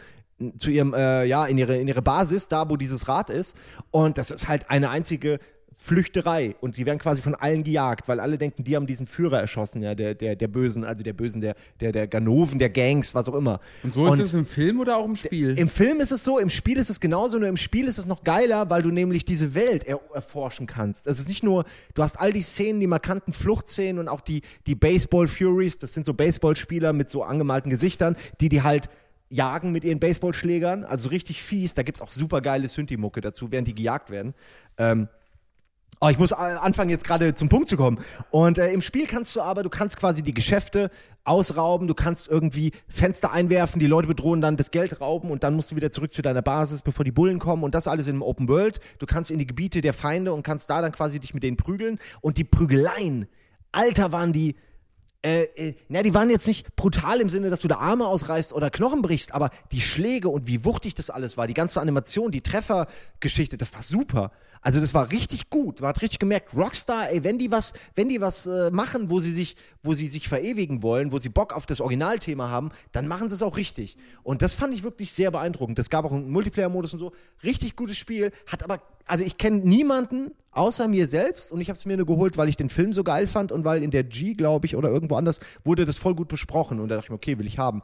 zu ihrem, äh, ja, in ihre, in ihre Basis, da wo dieses Rad ist und das ist halt eine einzige Flüchterei und die werden quasi von allen gejagt, weil alle denken, die haben diesen Führer erschossen, ja, der, der, der Bösen, also der Bösen, der, der, der Ganoven, der Gangs, was auch immer. Und so ist es im Film oder auch im Spiel? Im Film ist es so, im Spiel ist es genauso, nur im Spiel ist es noch geiler, weil du nämlich diese Welt er erforschen kannst. Es ist nicht nur, du hast all die Szenen, die markanten Fluchtszenen und auch die, die Baseball Furies, das sind so Baseballspieler mit so angemalten Gesichtern, die die halt jagen mit ihren Baseballschlägern, also richtig fies. Da gibt's auch super geile Synthi-Mucke dazu, während die gejagt werden. Ähm, Oh, ich muss äh, anfangen, jetzt gerade zum Punkt zu kommen. Und äh, im Spiel kannst du aber, du kannst quasi die Geschäfte ausrauben, du kannst irgendwie Fenster einwerfen, die Leute bedrohen dann das Geld rauben und dann musst du wieder zurück zu deiner Basis, bevor die Bullen kommen und das alles einem Open World. Du kannst in die Gebiete der Feinde und kannst da dann quasi dich mit denen prügeln. Und die Prügeleien, Alter, waren die äh, äh, na, die waren jetzt nicht brutal im Sinne, dass du da Arme ausreißt oder Knochen brichst, aber die Schläge und wie wuchtig das alles war, die ganze Animation, die Treffergeschichte, das war super. Also das war richtig gut. Man hat richtig gemerkt, Rockstar, ey, wenn die was, wenn die was äh, machen, wo sie sich, wo sie sich verewigen wollen, wo sie Bock auf das Originalthema haben, dann machen sie es auch richtig. Und das fand ich wirklich sehr beeindruckend. Es gab auch einen Multiplayer-Modus und so. Richtig gutes Spiel, hat aber, also ich kenne niemanden außer mir selbst und ich habe es mir nur geholt, weil ich den Film so geil fand und weil in der G, glaube ich, oder irgendwo anders wurde das voll gut besprochen und da dachte ich mir, okay, will ich haben.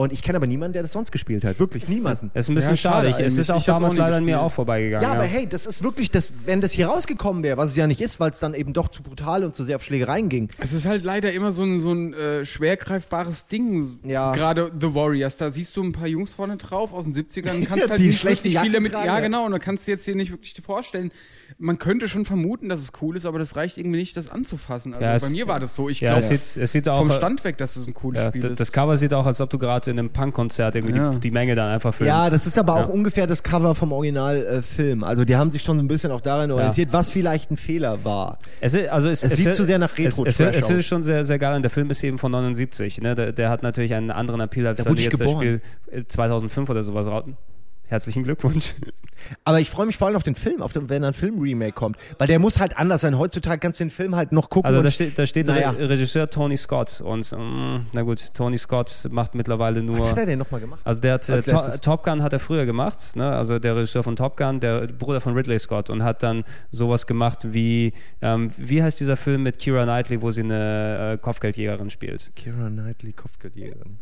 Und ich kenne aber niemanden, der das sonst gespielt hat. Wirklich niemanden. Es ist ein bisschen Ja, schade schade. Ich, es ist auch Ich hab's auch damals leider an mir auch vorbeigegangen. Ja, aber hey, das ist wirklich, das, wenn das hier rausgekommen wäre, was es ja nicht ist, weil es dann eben doch zu brutal und zu sehr auf Schlägereien ging. Es ist halt leider immer so ein, so ein äh, schwer greifbares Ding. Ja. Gerade The Warriors, da siehst du ein paar Jungs vorne drauf aus den 70ern und *laughs* kannst Ja, halt die nicht schlechte wirklich Jacken viel damit. tragen, Ja, ja. genau, und da kannst du jetzt dir nicht wirklich vorstellen. Man könnte schon vermuten, dass es cool ist, aber das reicht irgendwie nicht, das anzufassen. Also Ja, es- bei mir war das so. Ich Ja, glaube, es sieht, es sieht auch vom Stand weg, dass es ein cooles ja, Spiel das, ist. das Cover sieht auch, als ob du gerade in einem Punkkonzert irgendwie Ja. die, die Menge dann einfach filmst. Ja, das ist aber auch Ja. ungefähr das Cover vom Originalfilm. Äh, also die haben sich schon so ein bisschen auch daran orientiert, was vielleicht ein Fehler war. Es, ist, also es, Es sieht hört- zu sehr nach Es, es, es aus. ist schon sehr, sehr geil und der Film ist eben von 79. Ne? Der, der hat natürlich einen anderen Appeal als Da jetzt das Spiel geboren. äh, 2005 oder sowas rauten. Herzlichen Glückwunsch. Aber ich freue mich vor allem auf den Film, auf den, wenn ein Film-Remake kommt. Weil der muss halt anders sein. Heutzutage kannst du den Film halt noch gucken. Also da steht, da steht naja. Re Regisseur Tony Scott und mm, na gut, Tony Scott macht mittlerweile nur. Was hat er denn nochmal gemacht? Also der hat äh, To? Top Gun hat er früher gemacht, ne? also der Regisseur von Top Gun, der Bruder von Ridley Scott und hat dann sowas gemacht wie, ähm, wie heißt dieser Film mit Kira Knightley, wo sie eine äh, Kopfgeldjägerin spielt? Kira Knightley, Kopfgeldjägerin.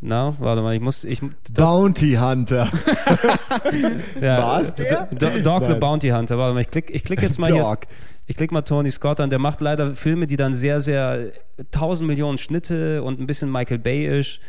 Na, warte mal, ich muss, ich, Bounty Hunter. *laughs* ja, War's der? Do Do Dog the Nein. Bounty Hunter, warte mal, ich klick, ich klick jetzt mal Dog. hier, ich klick mal Tony Scott an, der macht leider Filme, die dann sehr, sehr, tausend Millionen Schnitte und ein bisschen Michael Bay-isch.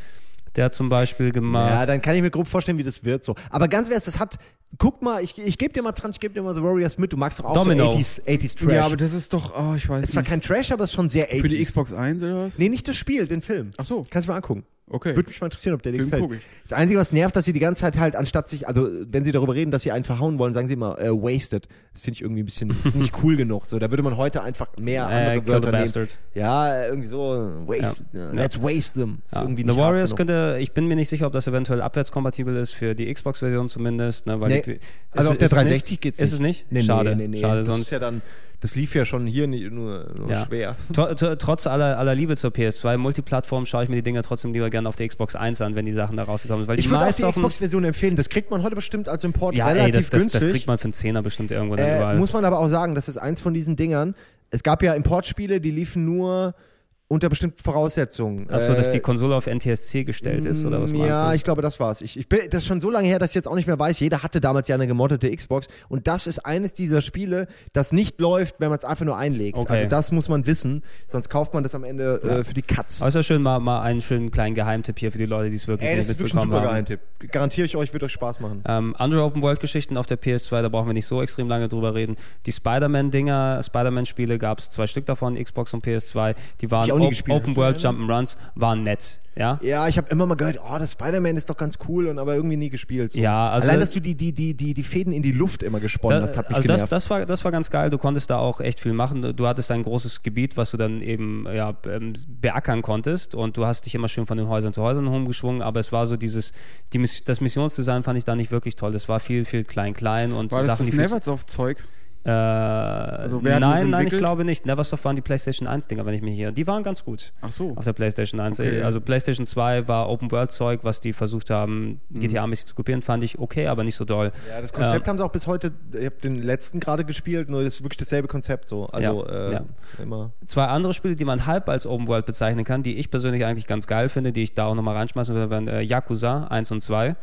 der hat zum Beispiel gemacht. Ja, dann kann ich mir grob vorstellen, wie das wird so. Aber ganz ehrlich, das hat, guck mal, ich, ich gebe dir mal dran, ich gebe dir mal The Warriors mit. Du magst doch auch Domino. so 80s, 80s Trash. Ja, aber das ist doch, oh, ich weiß es war nicht. kein Trash, aber es ist schon sehr 80s. Für die Xbox 1 oder was? Nee, nicht das Spiel, den Film. Ach so. Kannst du mal angucken. Okay. Würde mich mal interessieren, ob der dir Film gefällt. Das Einzige, was nervt, dass sie die ganze Zeit halt, anstatt sich, also wenn sie darüber reden, dass sie einen verhauen wollen, sagen sie immer äh, wasted. Das finde ich irgendwie ein bisschen, das ist nicht cool genug. So, da würde man heute einfach mehr Äh, andere Wörter nehmen. Ja, irgendwie so, waste, äh, let's waste them. Ja. The Warriors könnte, ich bin mir nicht sicher, ob das eventuell abwärtskompatibel ist für die Xbox-Version zumindest. Ne, weil Nee. die, Also auf der ist es 360 nicht? Ist es nicht? Nee, Schade, nee, nee, nee. schade. Das Sonst ist ja dann, das lief ja schon hier nicht, nur, nur Ja. schwer. *laughs* Tr- tr- Trotz aller, aller Liebe zur PS2 Multiplattform schaue ich mir die Dinger trotzdem lieber gerne auf der Xbox 1 an, wenn die Sachen da rausgekommen sind. Weil Ich würde auch die Xbox-Version empfehlen. Das kriegt man heute bestimmt als Import Ja, relativ ey, das, das, günstig. das kriegt man für einen Zehner bestimmt irgendwo dann Äh, überall. muss man aber auch sagen, das ist eins von diesen Dingern. Es gab ja Importspiele, die liefen nur unter bestimmten Voraussetzungen. Achso, dass Äh, die Konsole auf NTSC gestellt ist, oder was meinst Ja, du? ich glaube, das war's. Ich, ich bin, das ist schon so lange her, dass ich jetzt auch nicht mehr weiß. Jeder hatte damals ja eine gemoddete Xbox. Und das ist eines dieser Spiele, das nicht läuft, wenn man es einfach nur einlegt. Okay. Also das muss man wissen. Sonst kauft man das am Ende äh, für die Katz. Ja schön, mal, mal einen schönen kleinen Geheimtipp hier für die Leute, die es wirklich Ey, das nicht ist wirklich ein super haben. Geheimtipp. Garantiere ich euch, wird euch Spaß machen. Ähm, andere Open-World-Geschichten auf der PS2, da brauchen wir nicht so extrem lange drüber reden. Die Spider-Man-Dinger, Spider-Man-Spiele gab es zwei Stück davon, Xbox und PS2. Die waren nie Op- gespielt. Open-World Jump'n'Runs, waren nett. Ja, Ja, ich habe immer mal gehört, oh, das Spider-Man ist doch ganz cool und aber irgendwie nie gespielt. So. Ja, also- Allein, dass du die, die, die, die, die Fäden in die Luft immer gesponnen hast, hat mich also das, genervt. das, war, das war ganz geil. Du konntest da auch echt viel machen. Du hattest ein großes Gebiet, was du dann eben ja, ähm, beackern konntest und du hast dich immer schön von den Häusern zu Häusern rumgeschwungen, aber es war so dieses, die, das Missionsdesign fand ich da nicht wirklich toll. Das war viel, viel klein-klein und War das Sachen, das die viel- Neversoft-Zeug? Äh, also wer hat nein, nein, ich glaube nicht. Neversoft waren die PlayStation 1 Dinger, wenn ich mich hier. Die waren ganz gut. Ach so. Auf der PlayStation 1. Okay. Also PlayStation 2 war Open World Zeug, was die versucht haben, Mhm. GTA-mäßig zu kopieren, fand ich okay, aber nicht so doll. Ja, das Konzept Ähm, haben sie auch bis heute, ich habe den letzten gerade gespielt, nur das ist wirklich dasselbe Konzept so. Also Ja, äh, ja. immer. Zwei andere Spiele, die man halb als Open World bezeichnen kann, die ich persönlich eigentlich ganz geil finde, die ich da auch nochmal reinschmeißen würde, wären äh, Yakuza 1 und 2.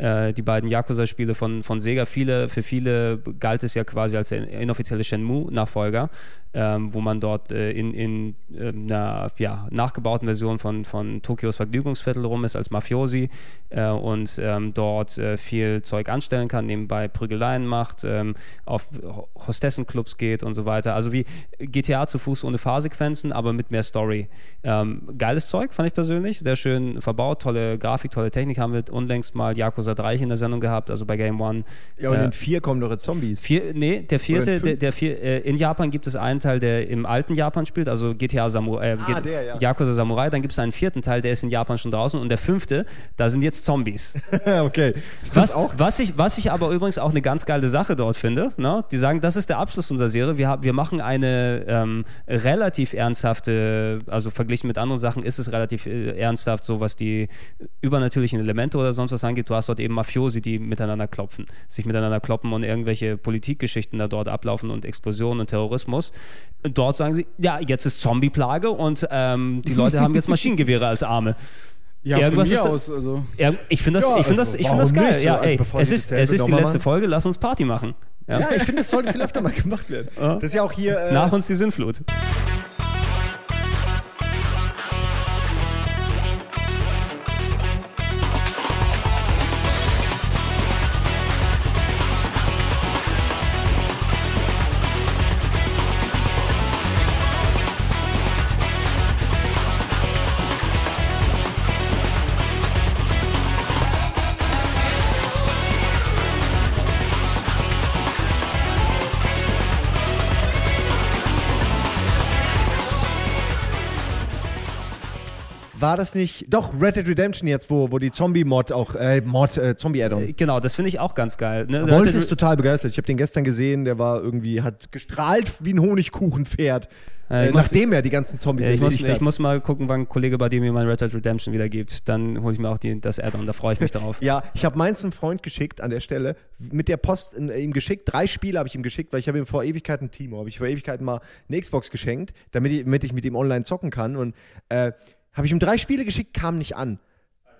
Äh, die beiden Yakuza-Spiele von, von Sega. Viele, für viele galt es ja quasi als der inoffizielle Shenmue-Nachfolger, ähm, wo man dort äh, in, in äh, einer ja, nachgebauten Version von, von Tokios Vergnügungsviertel rum ist als Mafiosi äh, und ähm, dort äh, viel Zeug anstellen kann, nebenbei Prügeleien macht, ähm, auf Ho- Hostessenclubs geht und so weiter. Also wie GTA zu Fuß ohne Fahrsequenzen, aber mit mehr Story. Ähm, geiles Zeug, fand ich persönlich. Sehr schön verbaut, tolle Grafik, tolle Technik. Haben wir unlängst mal Yakuza 3 in der Sendung gehabt, also bei Game One. Ja, und Äh, in vier kommen doch jetzt Zombies. Vier, nee, der vierte, in der, der vier, äh, in Japan gibt es einen Teil, der im alten Japan spielt, also GTA Samurai, äh, Ah, der, ja. Yakuza Samurai, dann gibt es einen vierten Teil, der ist in Japan schon draußen und der fünfte, da sind jetzt Zombies. *laughs* okay. Was, was, ich, was ich aber übrigens auch eine ganz geile Sache dort finde, ne? die sagen, das ist der Abschluss unserer Serie, wir, haben- wir machen eine ähm, relativ ernsthafte, also verglichen mit anderen Sachen ist es relativ äh, ernsthaft, so was die übernatürlichen Elemente oder sonst was angeht. Du hast dort eben Mafiosi, die miteinander klopfen, sich miteinander kloppen und irgendwelche Politikgeschichten da dort ablaufen und Explosionen und Terrorismus. Dort sagen sie, ja, jetzt ist Zombie-Plage und ähm, die Leute haben jetzt *laughs* Maschinengewehre als Arme. Ja, Irgendwas von mir ist aus. Also. Ja, ich finde das, Ja, ich finde also das, ich finde das geil. nicht? Ja, Also ey, bevor es ist, es ist die letzte. Folge, lass uns Party machen. Ja. Ja, ich finde, das sollte viel öfter mal gemacht werden. Das ist ja auch hier. Äh, Nach uns die Sinnflut. War das nicht. Doch, Red Dead Redemption jetzt, wo, wo die Zombie-Mod auch. Äh, Mod, äh, Zombie-Add-on. Genau, das finde ich auch ganz geil. Ne? Wolf ist total begeistert. Ich habe den gestern gesehen, der war irgendwie, hat gestrahlt wie ein Honigkuchenpferd. Äh, Äh, ich muss- nachdem er die ganzen Zombies Ja, ich, muss, ich muss mal gucken, wann ein Kollege bei dir mir mein Red Dead Redemption wieder gibt. Dann hole ich mir auch die, das Add-on, da freue ich mich drauf. *laughs* Ja, ich habe meins einem Freund geschickt an der Stelle, mit der Post in, ihm geschickt, drei Spiele habe ich ihm geschickt, weil ich habe ihm vor Ewigkeiten, Timo, habe ich vor Ewigkeiten mal eine Xbox geschenkt, damit ich, damit ich mit ihm online zocken kann und äh, habe ich ihm drei Spiele geschickt, kam nicht an.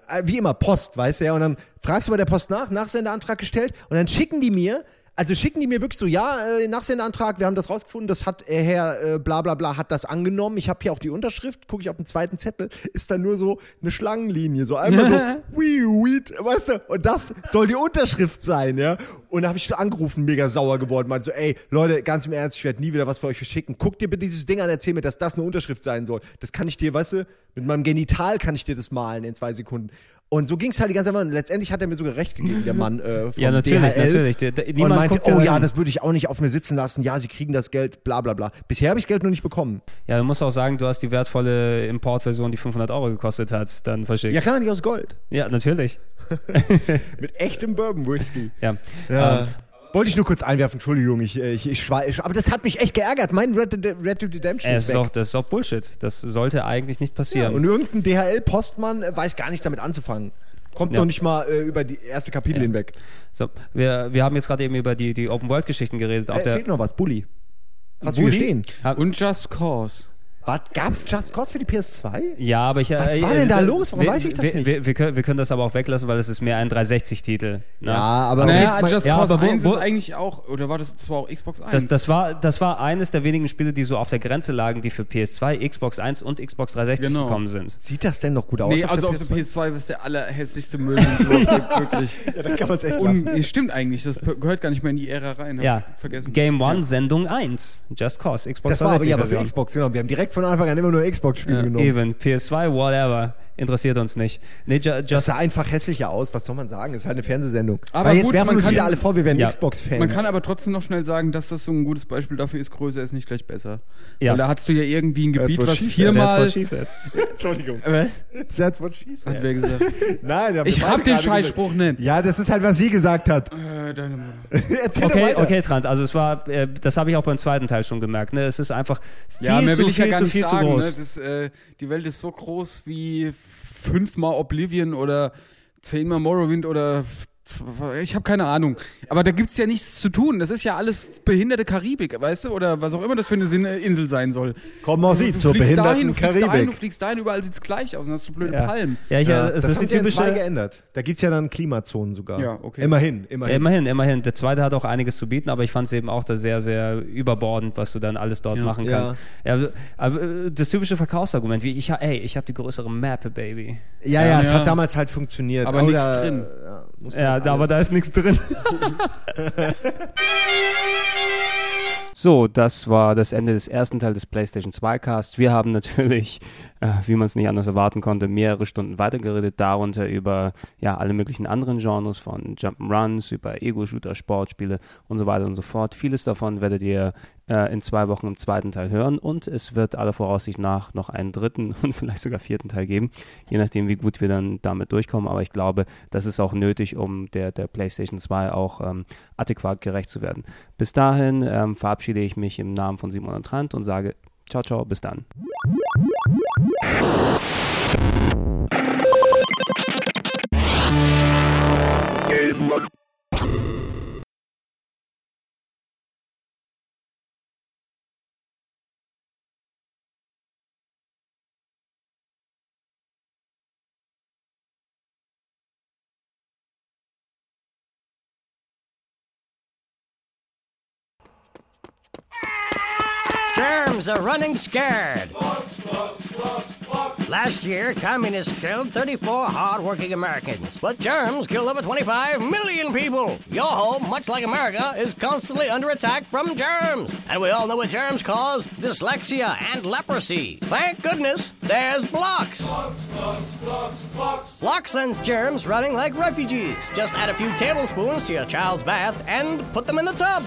Äh, Wie immer, Post, weißt du ja, und dann fragst du bei der Post nach, Nachsendeantrag gestellt und dann schicken die mir also schicken die mir wirklich so, ja, äh, Nachsendeantrag, wir haben das rausgefunden, das hat äh, Herr äh, bla bla bla hat das angenommen. Ich habe hier auch die Unterschrift, gucke ich auf den zweiten Zettel, ist da nur so eine Schlangenlinie, so einmal so, *laughs* wii, weed, weißt du, und das soll die Unterschrift sein, ja. Und da habe ich angerufen, mega sauer geworden, meinte so, ey, Leute, ganz im Ernst, ich werde nie wieder was für euch verschicken. Guck dir bitte dieses Ding an, erzähl mir, dass das eine Unterschrift sein soll. Das kann ich dir, weißt du, mit meinem Genital kann ich dir das malen in zwei Sekunden. Und so ging es halt die ganze Zeit. Und letztendlich hat er mir sogar recht gegeben, der Mann äh, *laughs* vom Ja, natürlich, DHL. natürlich. Der- der- und meinte, oh ja, das würde ich auch nicht auf mir sitzen lassen. Ja, sie kriegen das Geld, bla bla bla. Bisher habe ich das Geld noch nicht bekommen. Ja, du musst auch sagen, du hast die wertvolle Importversion, die 500 Euro gekostet hat, dann verschickt. Ja klar, nicht aus Gold. Ja, natürlich. *laughs* Mit echtem Bourbon Whisky. Ja. Ja. Ähm, Wollte ich nur kurz einwerfen, Entschuldigung, ich, äh, ich, ich schweige. Aber das hat mich echt geärgert. Mein Red, Dead- Red Dead Redemption äh, ist es ist weg. auch, das ist auch Bullshit. Das sollte eigentlich nicht ja, passieren. und irgendein DHL-Postmann äh, weiß gar nichts damit anzufangen. Kommt Ja. noch nicht mal äh, über die erste Kapitel hinweg. so, wir, wir haben jetzt gerade eben über die, die Open-World-Geschichten geredet. Auf Äh, der, fehlt noch was, Bully. Hast du hier stehen? Und Just Cause. Was, gab's Just Cause für die PS2? Ja, aber ich. Was äh, war denn da äh, los? Warum wir, weiß ich das wir, nicht? Wir, wir, können, wir können das aber auch weglassen, weil es ist mehr ein 360-Titel. Ne? aber Naja, es Just ja, Cause aber wo- 1 wo- ist eigentlich auch, oder war das zwar auch Xbox 1? Das, das, war, das war eines der wenigen Spiele, die so auf der Grenze lagen, die für PS2, Xbox 1 und Xbox 360 Genau. gekommen sind. Sieht das denn noch gut aus? nee, also auf der PS2 ist der allerhässlichste Müll, den es *laughs* wirklich. Ja, dann kann man es echt Und lassen. stimmt eigentlich, das gehört gar nicht mehr in die Ära rein. Ja, vergessen. Game One, Ja. Sendung 1, Just Cause, Xbox Das war aber, 360 ja, aber für. Xbox, genau. Wir haben direkt von Anfang an immer nur Xbox-Spiele genommen. Even, PS2, whatever, interessiert uns nicht. Nee, ju, Das just, sah einfach hässlicher aus, was soll man sagen? Das ist halt eine Fernsehsendung. Aber Weil jetzt gut, werfen man uns kann wieder ja- alle vor, wir wären Ja. Xbox-Fans. Man kann aber trotzdem noch schnell sagen, dass das so ein gutes Beispiel dafür ist, größer ist nicht gleich besser. Ja. Weil da hast du ja irgendwie ein Gebiet, was viermal... That's what she said. *laughs* Entschuldigung. Was? That's what she said. Hat wer gesagt? *laughs* Nein, aber Ich hab den Scheißspruch nicht. gesagt. Ja, das ist halt, was sie gesagt hat. Äh, deine Mutter. *laughs* Erzähl Okay, okay, Trant. Also es war, äh, das habe ich auch beim zweiten Teil schon gemerkt. Ne? Es ist einfach viel Ja, mehr zu will ich viel ja gar zu nicht viel sagen. zu Ne? groß. Das, äh, die Welt ist so groß wie fünfmal Oblivion oder zehnmal Morrowind oder ich habe keine Ahnung. Aber da gibt's ja nichts zu tun. Das ist ja alles behinderte Karibik, weißt du? Oder was auch immer das für eine Insel sein soll. Komm mal sie zur behinderten dahin, du fliegst dahin, du Karibik. fliegst dahin, überall sieht's gleich aus und hast du blöde Ja, Palmen. ja, ich, Ja, äh, es das ist haben sie zwei typische. geändert. Da gibt's ja dann Klimazonen sogar. Ja, okay. Immerhin, immerhin. Ja, immerhin, immerhin. Der zweite hat auch einiges zu bieten, aber ich fand es eben auch da sehr, sehr überbordend, was du dann alles dort Ja. machen Ja. kannst. Ja, also, aber äh, das typische Verkaufsargument, wie ich, ey, ich habe die größere Map, Baby. ja, ja, es Ja. hat damals halt funktioniert. Aber Oder, nichts drin. Ja, muss man Ja, aber da ist nichts drin. *laughs* So, das war das Ende des ersten Teils des PlayStation 2 Cast. Wir haben natürlich, äh, wie man es nicht anders erwarten konnte, mehrere Stunden weitergeredet, darunter über ja, alle möglichen anderen Genres von Jump'n'Runs, über Ego-Shooter, Sportspiele und so weiter und so fort. Vieles davon werdet ihr äh, in zwei Wochen im zweiten Teil hören und es wird aller Voraussicht nach noch einen dritten *laughs* und vielleicht sogar vierten Teil geben, je nachdem, wie gut wir dann damit durchkommen. Aber ich glaube, das ist auch nötig, um der, der PlayStation 2 auch ähm, adäquat gerecht zu werden. Bis dahin ähm, verabschiede ich mich im Namen von Simon und Trant und sage ciao, ciao, bis dann. Germs are running scared. Last year, communists killed 34 hard-working Americans, but germs killed over 25 million people. Your home, much like America, is constantly under attack from germs. And we all know what germs cause dyslexia and leprosy. Thank goodness there's blocks. Block sends germs running like refugees. Just add a few tablespoons to your child's bath and put them in the tub.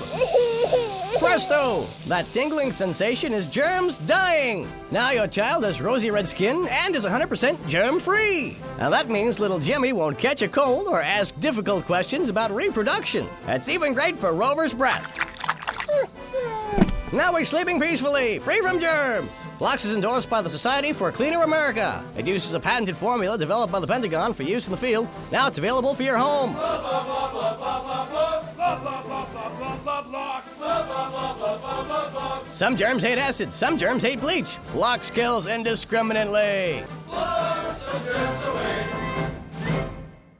*laughs* Presto! That tingling sensation is germs dying. Now your child has rosy red skin and is 100% germ free. Now that means little Jimmy won't catch a cold or ask difficult questions about reproduction. That's even great for Rover's breath. Now we're sleeping peacefully, free from germs. Blocks is endorsed by the Society for Cleaner America. It uses a patented formula developed by the Pentagon for use in the field. Now it's available for your home. Some germs hate acid, some germs hate bleach. Blocks kills indiscriminately. Of germs away.